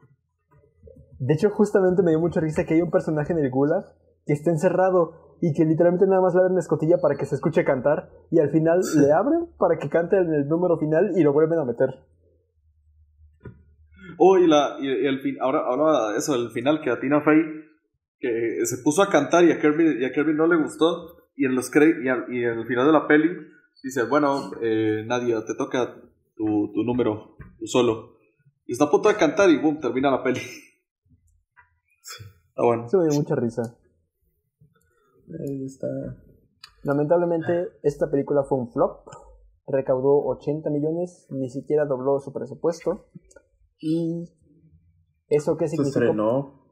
Speaker 6: De hecho, justamente me dio mucha risa que hay un personaje en el Gulag que está encerrado y que literalmente nada más le abren la escotilla para que se escuche cantar y al final le abren para que cante en el número final y lo vuelven a meter.
Speaker 3: Oh, y, la, y, y el fin, ahora, ahora eso, el final que a Tina Fey que se puso a cantar y a Kirby, y a Kirby no le gustó y en los y, al- y en el final de la peli dice, bueno, eh, Nadia, te toca tu, tu número, tu solo. Y está a punto de cantar y boom, termina la peli. Está bueno.
Speaker 6: Eso me dio mucha risa.
Speaker 2: Ahí está.
Speaker 6: Lamentablemente, esta película fue un flop. Recaudó 80 millones, ni siquiera dobló su presupuesto. ¿Y eso qué
Speaker 2: Se
Speaker 6: significó?
Speaker 2: estrenó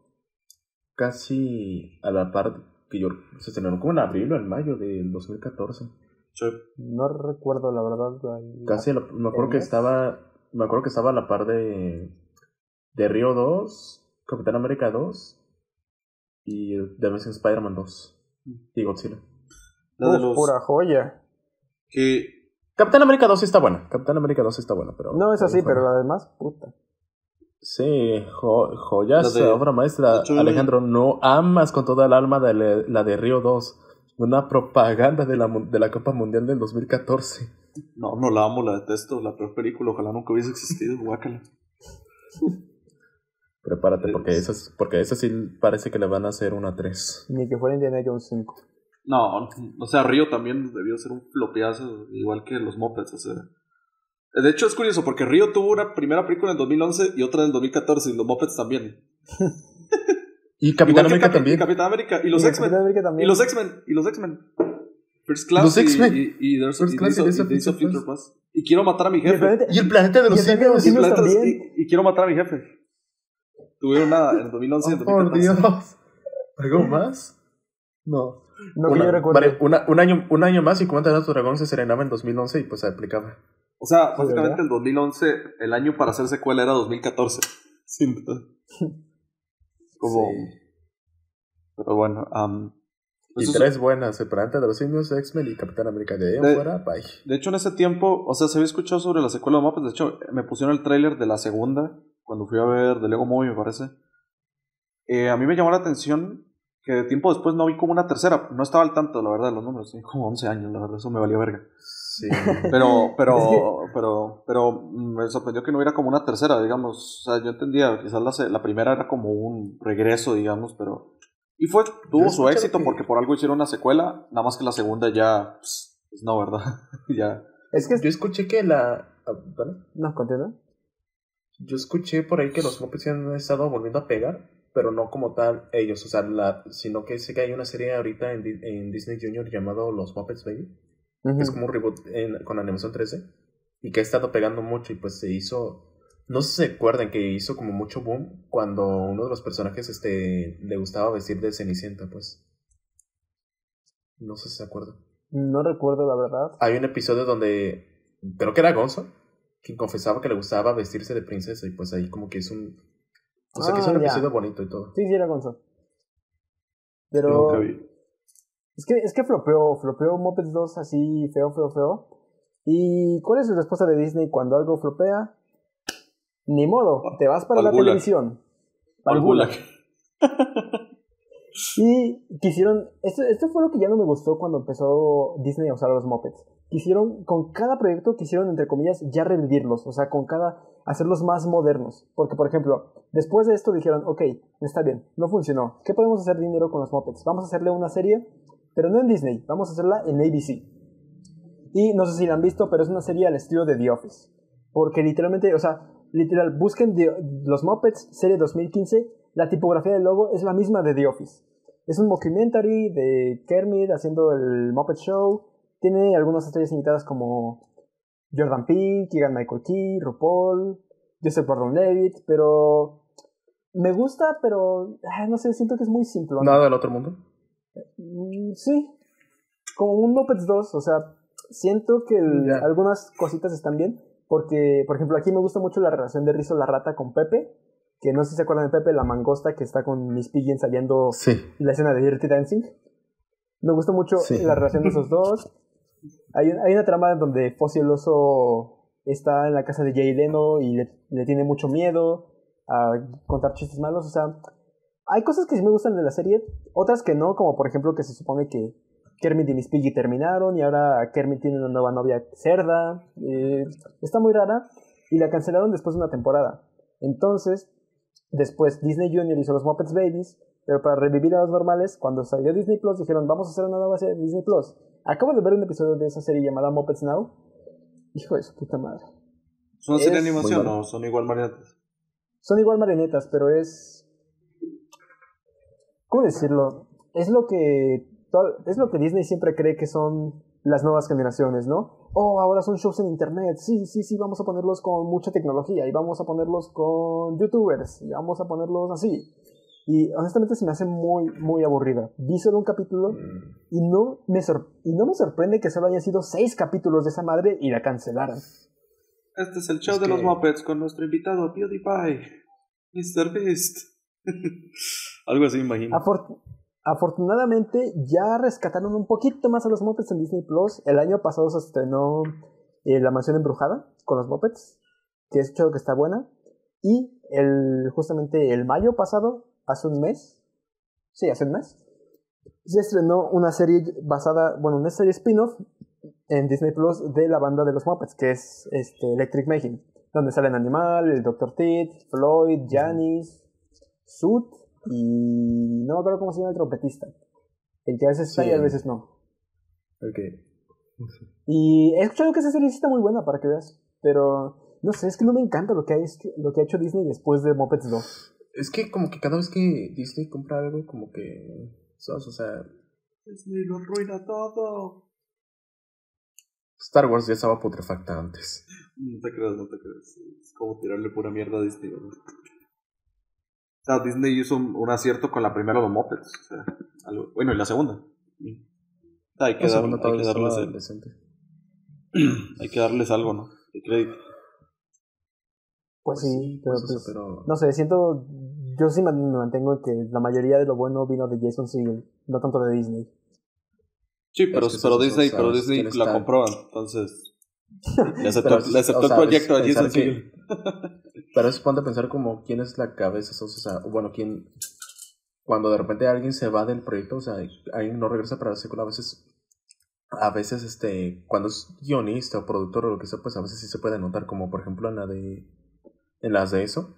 Speaker 2: casi a la par que yo. Se estrenó como en abril o en mayo del 2014.
Speaker 3: Sí.
Speaker 6: No recuerdo la verdad. la-
Speaker 2: Casi, la- me acuerdo que
Speaker 6: mes?
Speaker 2: estaba. Me acuerdo que estaba a la par de. De Río 2, Capitán América 2 y The Amazing Spider-Man 2 y Godzilla.
Speaker 3: La de
Speaker 6: Uf,
Speaker 3: los
Speaker 6: pura joya.
Speaker 3: que
Speaker 2: Capitán América 2 sí está buena. Capitán América 2 sí está buena, pero.
Speaker 6: No es así, pero además, puta.
Speaker 2: Sí, jo- joyas,
Speaker 3: La de-
Speaker 2: obra maestra.
Speaker 3: de
Speaker 2: Alejandro, no amas con toda el alma de la, la de Río 2. Una propaganda de la, de la Copa Mundial del 2014.
Speaker 3: no, no la amo, la detesto, la peor película, ojalá nunca hubiese existido, guácala.
Speaker 2: Prepárate, porque esas, porque esas sí parece que le van a hacer una 3.
Speaker 6: Ni que fuera Indiana Jones 5.
Speaker 3: No, o sea, Río también debió ser un flopeazo, igual que los Muppets, o sea. De hecho, es curioso, porque Río tuvo una primera película en 2011 y otra en 2014, y los Muppets también.
Speaker 2: Y Capitán América también.
Speaker 3: y Capitán América, y los X-Men. Y los X-Men, y los X-Men. First Class
Speaker 2: Los
Speaker 3: y-
Speaker 2: X-Men.
Speaker 3: y, y, There's-
Speaker 2: First
Speaker 3: y
Speaker 2: Class y
Speaker 3: Days
Speaker 2: Days
Speaker 3: of-
Speaker 2: of
Speaker 3: y Days of
Speaker 2: Future
Speaker 3: Future Past. Y quiero matar a mi jefe.
Speaker 2: Y el planeta de los
Speaker 6: Y el planeta de los
Speaker 2: simios.
Speaker 3: Y- y quiero matar a mi jefe. Tuvieron nada en 2011 y en
Speaker 2: Oh, por
Speaker 3: 2014.
Speaker 2: Dios. ¿Algo más? No.
Speaker 6: No que
Speaker 2: Una-
Speaker 6: yo recuerde.
Speaker 2: vale, una- un, año, un año más y a tu dragón se estrenaba en 2011 y pues se aplicaba.
Speaker 3: O sea,
Speaker 6: Sí,
Speaker 3: básicamente el 2011, el año para hacer secuela era 2014. Sin duda. Como. Pero bueno,
Speaker 2: Y tres buenas, planeta de los simios, X-Men y Capitán América. De
Speaker 3: De-
Speaker 2: fuera, bye.
Speaker 3: de hecho en ese tiempo, o sea, se había escuchado sobre la secuela de Muppets. De hecho, me pusieron el tráiler de la segunda cuando fui a ver de Lego Movie, me parece. Eh, a mí me llamó la atención que tiempo después no vi como una tercera. No estaba al tanto, la verdad, de los números. Tenía como 11 años, la verdad, eso me valía verga.
Speaker 2: Sí.
Speaker 3: Pero, pero, pero, pero me sorprendió que no hubiera como una tercera, digamos. O sea, yo entendía, quizás la, la primera era como un regreso, digamos, pero. Y fue, tuvo su éxito
Speaker 2: que-
Speaker 3: porque por algo hicieron una secuela, nada más que la segunda ya. Pues, pues no, ¿verdad? ya.
Speaker 6: Es que.
Speaker 2: Yo escuché que la. ah, ¿vale?
Speaker 6: No, continúa.
Speaker 2: Yo escuché por ahí que los Muppets han estado volviendo a pegar, pero no como tal ellos, o sea, la, sino que sé que hay una serie ahorita en, en Disney Junior llamado Los Muppets Baby, que es como un reboot en- con animación 3D, y que ha estado pegando mucho y pues se hizo, no sé si se acuerdan que hizo como mucho boom cuando uno de los personajes este, le gustaba vestir de Cenicienta, pues. No sé si se acuerdan.
Speaker 6: No recuerdo la verdad.
Speaker 2: Hay un episodio donde creo que era Gonzo quien confesaba que le gustaba vestirse de princesa y pues ahí como que es un o sea que es
Speaker 6: Ah,
Speaker 2: un
Speaker 6: ya.
Speaker 2: episodio bonito y todo.
Speaker 6: Sí, sí, era Gonzo. Pero.
Speaker 3: Nunca vi.
Speaker 6: Es que, es que flopeó, flopeó Muppets 2 así feo, feo, feo. ¿Y cuál es su respuesta de Disney cuando algo flopea? Ni modo, te vas para
Speaker 3: Al
Speaker 6: la
Speaker 3: gulag.
Speaker 6: televisión. Al
Speaker 3: Al
Speaker 6: gulag.
Speaker 3: gulag.
Speaker 6: Y quisieron, esto, esto fue lo que ya no me gustó cuando empezó Disney a usar los Muppets. Quisieron, con cada proyecto quisieron, entre comillas, ya revivirlos, o sea, con cada, hacerlos más modernos. Porque, por ejemplo, después de esto dijeron, ok, está bien, no funcionó. ¿Qué podemos hacer dinero con los Muppets? Vamos a hacerle una serie, pero no en Disney, vamos a hacerla en ABC. Y no sé si la han visto, pero es una serie al estilo de The Office. Porque literalmente, o sea, literal, busquen The- los Muppets, serie 2015, la tipografía del logo es la misma de The Office. Es un mockumentary de Kermit haciendo el Muppet Show. Tiene algunas estrellas invitadas como Jordan Peele, Keegan Michael Key, RuPaul, Joseph Gordon-Levitt, pero me gusta, pero ah, no sé, siento que es muy simple.
Speaker 2: Nada del otro mundo.
Speaker 6: Mm, Sí, como un Muppets 2, o sea, siento que el- algunas cositas están bien, porque, por ejemplo, aquí me gusta mucho la relación de Rizzo la rata con Pepe, que no sé si se acuerdan de Pepe, la mangosta que está con Miss Piggy saliendo
Speaker 2: Sí.
Speaker 6: la escena de Dirty Dancing. Me gusta mucho
Speaker 2: Sí.
Speaker 6: la relación de esos dos. Hay, hay una trama donde Fossi el oso está en la casa de Jay Leno y le, le tiene mucho miedo a contar chistes malos. O sea, hay cosas que sí me gustan de la serie, otras que no, como por ejemplo que se supone que Kermit y Miss Piggy terminaron y ahora Kermit tiene una nueva novia cerda. Eh, está muy rara y la cancelaron después de una temporada. Entonces, después Disney Junior hizo los Muppets Babies, pero para revivir a los normales, cuando salió Disney Plus dijeron vamos a hacer una nueva serie de Disney Plus. Acabo de ver un episodio de esa serie llamada Muppets Now. Hijo de su puta madre.
Speaker 3: ¿Es una serie de animación o son igual marionetas?
Speaker 6: Son igual marionetas, pero es. ¿Cómo decirlo? Es lo que. Es lo que Disney siempre cree que son las nuevas generaciones, ¿no? Oh, ahora son shows en internet. Sí, sí, sí, vamos a ponerlos con mucha tecnología. Y vamos a ponerlos con youtubers. Y vamos a ponerlos así. Y honestamente se me hace muy, muy aburrida. Vi solo un capítulo y no me, sor- y no me sorprende que solo hayan sido seis capítulos de esa madre y la cancelaran.
Speaker 3: Este es el show
Speaker 2: Es
Speaker 3: de los
Speaker 2: que-
Speaker 3: Muppets con nuestro invitado PewDiePie, Mr. Beast. Algo así, imagino.
Speaker 6: Afor- afortunadamente ya rescataron un poquito más a los Muppets en Disney Plus. El año pasado se estrenó eh, La Mansión Embrujada con los Muppets, que es hecho que está buena. Y el, justamente el mayo pasado, hace un mes, sí, hace un mes, se estrenó una serie basada, bueno, una serie spin-off en Disney Plus de la banda de los Muppets, que es este, Electric Mayhem, donde salen Animal, el Dr. Tit, Floyd, Janice, Sud y no me acuerdo cómo se llama el trompetista. El que a veces está
Speaker 2: Sí.
Speaker 6: y a veces no.
Speaker 2: Ok.
Speaker 6: Y he escuchado que esa serie está muy buena para que veas, pero no sé, es que no me encanta lo que ha hecho, lo que ha hecho Disney después de Muppets 2.
Speaker 2: Es que como que cada vez que Disney compra algo, como que... ¿sabes? O sea,
Speaker 3: Disney lo arruina todo.
Speaker 2: Star Wars ya estaba putrefacta antes.
Speaker 3: No te creas, no te creas. Es como tirarle pura mierda a Disney. ¿no? O sea, Disney hizo un, un acierto con la primera de los Muppets. O sea, algo- bueno, y la segunda. O sea, hay, que
Speaker 2: La
Speaker 3: dar-
Speaker 2: segunda
Speaker 3: hay, que darles, el-
Speaker 2: decente.
Speaker 3: hay que darles algo, ¿no? De crédito.
Speaker 6: Pues sí, pero,
Speaker 2: pues, o sea,
Speaker 6: pues,
Speaker 2: pero...
Speaker 6: no sé, siento, yo sí me mantengo que la mayoría de lo bueno vino de Jason Segel, no tanto de Disney.
Speaker 3: Sí, pero,
Speaker 2: Es que
Speaker 3: pero Disney, pero. Disney
Speaker 2: ¿Quién
Speaker 3: la
Speaker 2: está?
Speaker 3: compró, entonces le aceptó,
Speaker 2: Pero,
Speaker 3: le aceptó
Speaker 2: o sea,
Speaker 3: el proyecto a Jason
Speaker 2: que-
Speaker 3: Segel.
Speaker 2: Pero es ponte a pensar como quién es la cabeza, o sea, bueno, quién... Cuando de repente alguien se va del proyecto, o sea, alguien no regresa para la secuela, a veces... A veces, este, cuando es guionista o productor o lo que sea, pues a veces sí se puede notar, como por ejemplo en la de... En las de eso.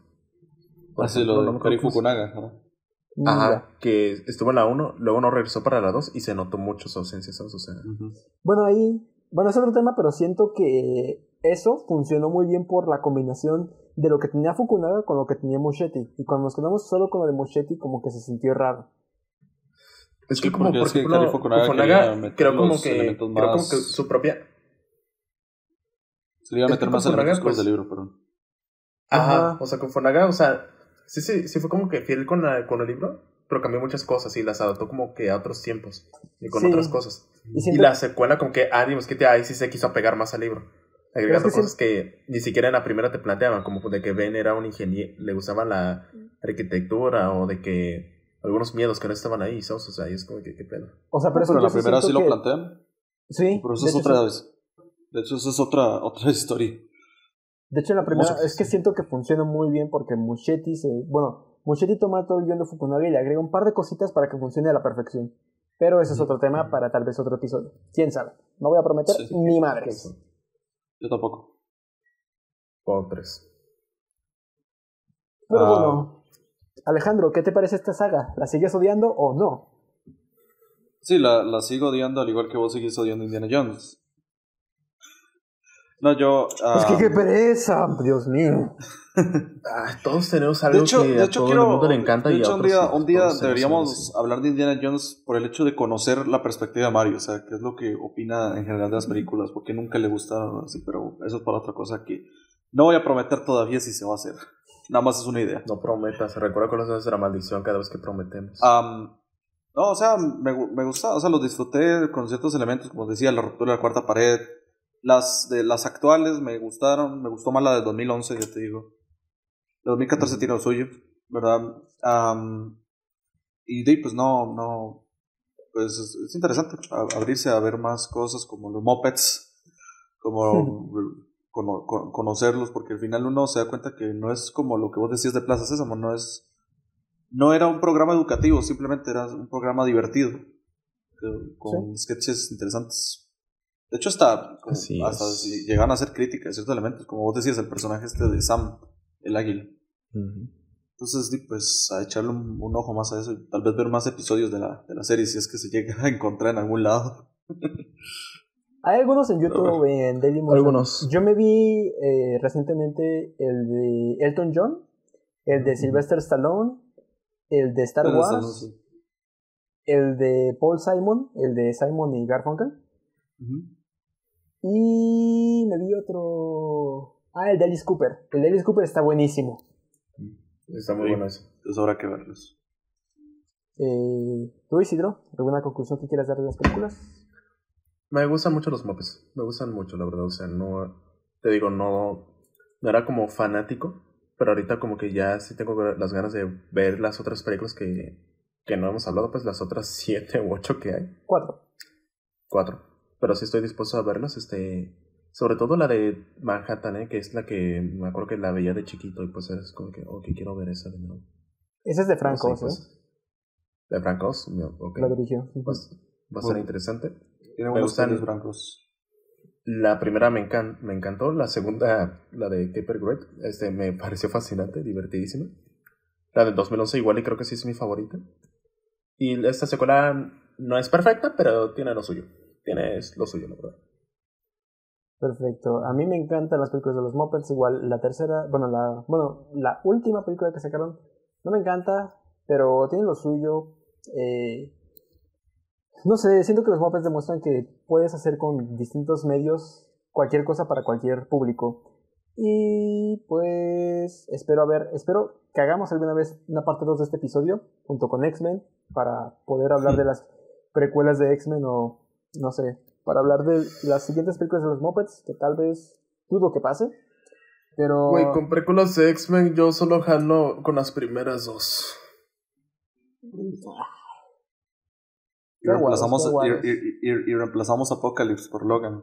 Speaker 2: Por
Speaker 3: Así
Speaker 2: ejemplo,
Speaker 3: Ah, lo de
Speaker 2: se-
Speaker 3: Fukunaga. ¿no?
Speaker 2: Ajá, que estuvo en la 1, luego no regresó para la 2 y se notó mucho su ausencia, ¿sabes? O sea,
Speaker 3: Ujú.
Speaker 6: Bueno, ahí, bueno, es otro tema, pero siento que eso funcionó muy bien por la combinación de lo que tenía Fukunaga con lo que tenía Muschetti. Y cuando nos quedamos solo con lo de Muschetti, como que se sintió raro.
Speaker 2: es
Speaker 3: Sí,
Speaker 2: que como
Speaker 3: porque
Speaker 2: por
Speaker 3: es que
Speaker 2: ejemplo,
Speaker 3: Cari Fukunaga
Speaker 2: creo como que creo como que su propia
Speaker 3: Se le iba a
Speaker 2: Es
Speaker 3: meter
Speaker 2: que
Speaker 3: más elementos cosas
Speaker 2: pues,
Speaker 3: del libro, pero.
Speaker 2: Ajá,
Speaker 6: Ajá.
Speaker 2: o sea, con Fukunaga, o sea, sí, sí, sí fue como que fiel con, la- con el libro, pero cambió muchas cosas y las adaptó como que a otros tiempos y con
Speaker 6: Sí.
Speaker 2: otras cosas.
Speaker 6: Y
Speaker 2: la secuela como que, ah, digamos que te- ahí sí se quiso apegar más al libro. Agregando
Speaker 6: es que
Speaker 2: cosas que ni siquiera en la primera te planteaban, como de que Ben era un ingeniero, le gustaba la arquitectura o de que algunos miedos que no estaban ahí, ¿sabes? O sea, es como que, ¿qué pedo?
Speaker 6: O sea, pero, es que
Speaker 3: Pero en la primera sí lo plantean.
Speaker 6: Sí,
Speaker 3: Pero eso
Speaker 6: de
Speaker 3: es
Speaker 6: hecho,
Speaker 3: otra
Speaker 6: sí.
Speaker 3: vez. De hecho, eso es otra, otra historia.
Speaker 6: De hecho, en la primera, es que siento que funciona muy bien porque Muschetti se. Bueno, Muschetti toma todo el guion de Fukunaga y le agrega un par de cositas para que funcione a la perfección. Pero ese es otro tema para tal vez otro episodio. Quién sabe. No voy a prometer
Speaker 3: Sí.
Speaker 6: ni madres.
Speaker 3: Yo tampoco.
Speaker 2: Por tres.
Speaker 6: Pero
Speaker 3: Ah.
Speaker 6: bueno, Alejandro, ¿qué te parece esta saga? ¿La sigues odiando o no?
Speaker 3: Sí, la, la sigo odiando al igual que vos seguís odiando Indiana Jones. No, yo. ah,
Speaker 6: es que qué pereza, Dios mío.
Speaker 2: Ah, todos tenemos algo
Speaker 3: de hecho,
Speaker 2: que
Speaker 3: de
Speaker 2: a
Speaker 3: hecho
Speaker 2: todo
Speaker 3: quiero.
Speaker 2: el mundo le encanta
Speaker 3: de
Speaker 2: y a
Speaker 3: hecho, un
Speaker 2: otros
Speaker 3: día,
Speaker 2: no.
Speaker 3: un día
Speaker 2: tenemos algo
Speaker 3: deberíamos hablar de Indiana Jones por el hecho de conocer la perspectiva de Mario, o sea, qué es lo que opina en general de las películas, porque nunca le gustaron así, pero eso es para otra cosa que no voy a prometer todavía si se va a hacer. Nada más es una idea.
Speaker 2: No prometas, recuerda con los de la maldición cada vez que prometemos.
Speaker 3: Am, no, o sea, me, me gusta, o sea, los disfruté con ciertos elementos, como decía, la ruptura de la cuarta pared, Las, de, las actuales me gustaron, me gustó más la de 2011, ya te digo. La 2014 tiene lo suyo, ¿verdad? Am, y de pues no, no, pues es, es interesante abrirse a ver más cosas como los mopeds, como cono- con- conocerlos, porque al final uno se da cuenta que no es como lo que vos decías de Plaza Sésamo, no es, no era un programa educativo, simplemente era un programa divertido, que- con sketches interesantes. De hecho, hasta,
Speaker 2: Así
Speaker 3: hasta
Speaker 2: es.
Speaker 3: si llegan a hacer críticas de ciertos elementos, como vos decías, el personaje este de Sam, el águila.
Speaker 2: Ujú.
Speaker 3: Entonces, di, pues, a echarle un, un ojo más a eso y tal vez ver más episodios de la, de la serie si es que se llega a encontrar en algún lado.
Speaker 6: Hay algunos en YouTube, en Dailymotion.
Speaker 2: Algunos.
Speaker 6: Yo me vi eh, recientemente el de Elton John, el de Sylvester Stallone, el de Star Wars, el de Paul Simon, el de Simon y Garfunkel. Y me vi otro. Ah, el de Alice Cooper. El de Alice Cooper está buenísimo.
Speaker 2: Está muy
Speaker 3: Sí.
Speaker 2: bueno eso.
Speaker 3: Entonces habrá que verlos.
Speaker 6: Eh, ¿Tú, Isidro? ¿Alguna conclusión que quieras dar de las películas?
Speaker 2: Me gustan mucho los mopes. Me gustan mucho, la verdad. O sea, no. Te digo, no. No era como fanático. Pero ahorita, como que ya sí tengo las ganas de ver las otras películas que, que no hemos hablado. Pues las otras siete u ocho que hay.
Speaker 6: Cuatro.
Speaker 2: Cuatro. Pero sí estoy dispuesto a verlas. Este. Sobre todo la de Manhattan, ¿eh? que es la que me acuerdo que la veía de chiquito. Y pues es como que, ok, quiero ver esa de nuevo.
Speaker 6: Ese es de Franco,
Speaker 2: Sí, pues,
Speaker 6: ¿eh?
Speaker 2: De Francos, ok.
Speaker 6: Lo dirigió.
Speaker 2: Pues, va a ser
Speaker 3: Bueno.
Speaker 2: interesante.
Speaker 3: Tiene
Speaker 2: Me gustan-
Speaker 3: blancos.
Speaker 2: La primera me, encan- me encantó, la segunda, la de Caper Great, este, me pareció fascinante, divertidísima. La del 2011 igual y creo que sí es mi favorita. Y esta secuela no es perfecta, pero tiene lo suyo. Tiene lo suyo, la verdad.
Speaker 6: Perfecto. A mí me encantan las películas de los Muppets. Igual la tercera, bueno, la, bueno, la última película que sacaron no me encanta, pero tiene lo suyo. Eh, no sé, siento que los Muppets demuestran que puedes hacer con distintos medios cualquier cosa para cualquier público. Y pues espero a ver, espero que hagamos alguna vez una parte 2 de este episodio junto con X-Men para poder hablar de las precuelas de X-Men o no sé, para hablar de las siguientes películas de los Muppets, que tal vez dudo que pase. Pero
Speaker 2: Güey, con películas de X-Men yo solo jalo con las primeras dos.
Speaker 3: Y
Speaker 6: Qué
Speaker 3: reemplazamos, y- y- y reemplazamos Apocalypse por Logan.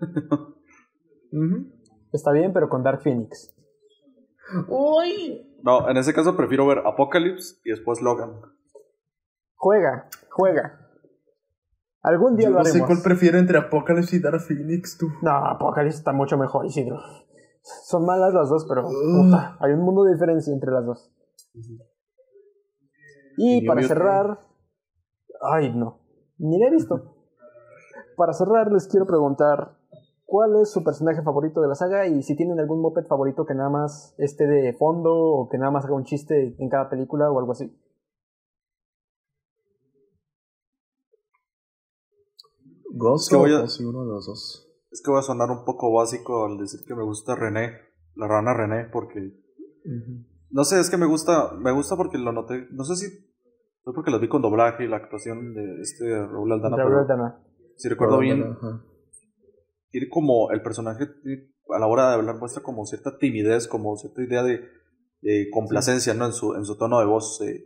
Speaker 6: está bien, pero con Dark Phoenix.
Speaker 2: Uy.
Speaker 3: No, en ese caso prefiero ver Apocalypse y después Logan.
Speaker 6: Juega, juega. Algún día
Speaker 2: Yo
Speaker 6: lo
Speaker 2: no sé
Speaker 6: haremos.
Speaker 2: cuál prefiero entre Apocalypse y Dark Phoenix, tú.
Speaker 6: No, Apocalypse está mucho mejor, Isidro. Son malas las dos, pero puta, hay un mundo de diferencia entre las dos. Y
Speaker 3: Y
Speaker 6: para
Speaker 3: que-
Speaker 6: cerrar. Ay, no. Ni la he visto. Para cerrar, les quiero preguntar: ¿Cuál es su personaje favorito de la saga? Y si tienen algún moped favorito que nada más esté de fondo o que nada más haga un chiste en cada película o algo así.
Speaker 2: Ghost
Speaker 3: Es que voy a-
Speaker 2: o sí, uno de los dos.
Speaker 3: Es que voy a sonar un poco básico al decir que me gusta René, la rana René, porque no sé, es que me gusta, me gusta porque lo noté, no sé si fue porque lo vi con doblaje y la actuación de este Raúl Aldana,
Speaker 6: Raúl Aldana.
Speaker 3: si recuerdo bien,
Speaker 2: Ajá.
Speaker 3: tiene como el personaje a la hora de hablar muestra como cierta timidez, como cierta idea de, de complacencia, ¿no? En su, en su tono de voz, eh,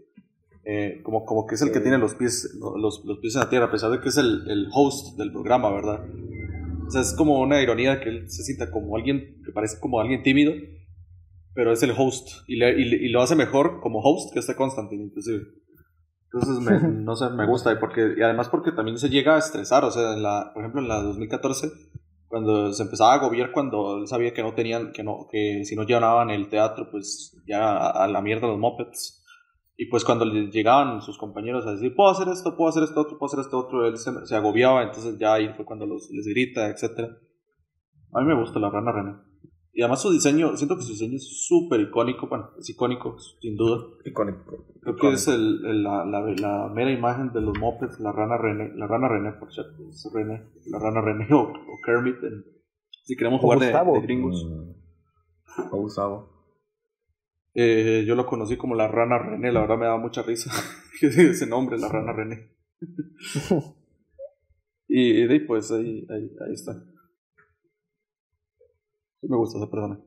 Speaker 3: eh, como, como que es el que tiene los pies, los, los pies en la tierra, a pesar de que es el, el host del programa, ¿verdad? O sea, es como una ironía que él se sienta como alguien que parece como alguien tímido, pero es el host y, le- y y lo hace mejor como host que este Constantine, inclusive. Entonces, me, no sé, me gusta y, porque, y además porque también se llega a estresar, o sea, en la, por ejemplo, en la 2014 cuando se empezaba a agobiar cuando él sabía que no tenían, que no, que si no llenaban el teatro, pues ya a, a la mierda los mopeds. Y pues cuando le llegaban sus compañeros a decir, puedo hacer esto, puedo hacer esto otro, puedo hacer esto otro, él se, se agobiaba, entonces ya ahí fue cuando los, les grita, etc. A mí me gusta la rana René. Y además su diseño, siento que su diseño es súper icónico, bueno, es icónico, sin duda.
Speaker 2: Icónico.
Speaker 3: Creo que es el, el- la, la, la mera imagen de los mopeds, la rana René, la rana René, por cierto, es René, la rana René o, o Kermit, en- si queremos jugar de, gringos.
Speaker 2: Mm. O Gustavo.
Speaker 3: Eh, yo lo conocí como la rana René, la verdad me daba mucha risa ese nombre, la rana René. y, y pues ahí, ahí, ahí está. Me gusta esa persona.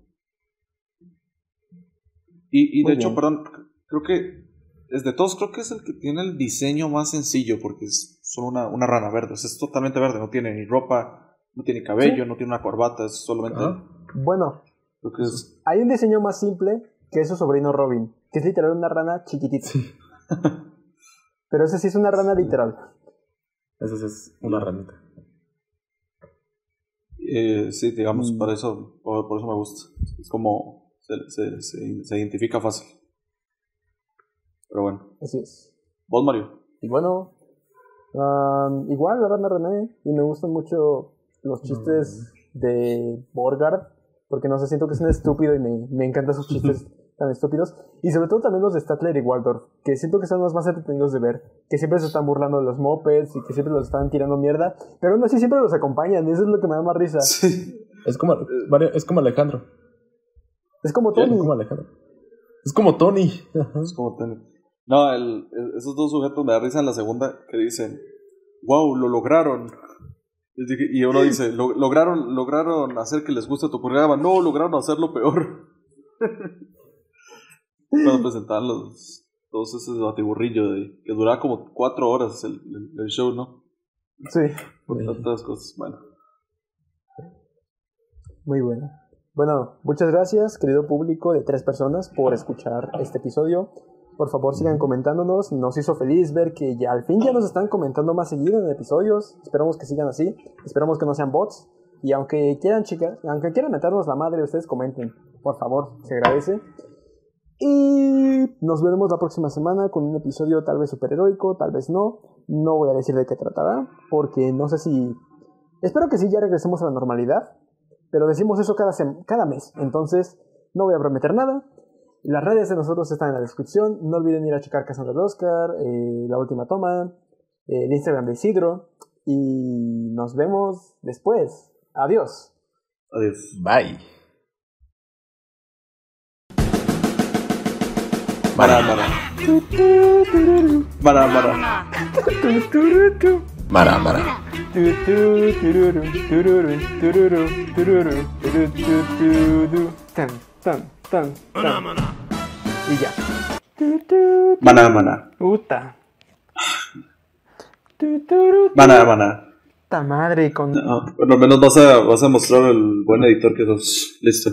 Speaker 3: Y, y de
Speaker 6: Muy
Speaker 3: hecho,
Speaker 6: bien.
Speaker 3: perdón, creo que es de todos, creo que es el que tiene el diseño más sencillo porque es solo una, una rana verde. O sea, es totalmente verde, no tiene ni ropa, no tiene cabello, no tiene una corbata, es solamente.
Speaker 2: Ajá.
Speaker 6: Bueno,
Speaker 3: Creo que es.
Speaker 6: hay un diseño más simple que es su sobrino Robin, que es literal una rana chiquitita. Pero ese sí es una rana literal.
Speaker 2: Esa sí es una ranita.
Speaker 3: eh, sí, digamos,
Speaker 6: Mm.
Speaker 3: para eso, por, por eso me gusta. Es como. Se, se, se, se identifica fácil. Pero bueno.
Speaker 6: Así es.
Speaker 3: ¿Vos, Mario?
Speaker 6: Y bueno, am, igual la rana René, y me gustan mucho los chistes de Borgard, porque no sé, siento que es un estúpido y me, me encantan sus chistes tan estúpidos. Y sobre todo también los de Statler y Waldorf, que siento que son los más entretenidos de ver, que siempre se están burlando de los mopeds y que siempre los están tirando mierda, pero aún así siempre los acompañan, y eso es lo que me da más risa.
Speaker 3: Sí.
Speaker 2: Es como, Mario, es como Alejandro.
Speaker 6: Es como
Speaker 2: Es
Speaker 6: Tony.
Speaker 2: como Alejandro. Es como Tony.
Speaker 3: Es como ten- No, el, el- esos dos sujetos me da risa en la segunda que dicen, wow, lo lograron. Y uno dice, "Lo- lograron, lograron hacer que les guste tu programa. No, lograron hacerlo peor. Cuando presentaban los todos ese batiburrillo de que duraba como cuatro horas el, el- el show, ¿no?
Speaker 6: Sí,
Speaker 2: Sí.
Speaker 3: tantas cosas. Bueno,
Speaker 6: muy bueno. Bueno, muchas gracias, querido público de tres personas, por escuchar este episodio. Por favor, sigan comentándonos. Nos hizo feliz ver que ya al fin ya nos están comentando más seguido en episodios. Esperamos que sigan así. Esperamos que no sean bots. Y aunque quieran, chicas, aunque quieran meternos la madre, ustedes comenten. Por favor, se agradece. Y nos veremos la próxima semana con un episodio tal vez superheroico, tal vez no. No voy a decir de qué tratará, porque no sé si... Espero que sí ya regresemos a la normalidad, pero decimos eso cada, sem- cada mes, entonces no voy a prometer nada. Las redes de nosotros están en la descripción, no olviden ir a checar Casa del Oscar, eh, La Última Toma, eh, el Instagram de Isidro, y nos vemos después. Adiós.
Speaker 3: adiós.
Speaker 2: Bye.
Speaker 3: Mara, mara. Mara, mara.
Speaker 2: Mara, Mara.
Speaker 6: Tan, tan, tan, tan. Y ya.
Speaker 3: Mana, mana.
Speaker 6: Puta.
Speaker 3: Mana, mana.
Speaker 6: Puta madre con
Speaker 3: No, por lo menos vas a, vas a mostrar el buen editor que sos. Listo.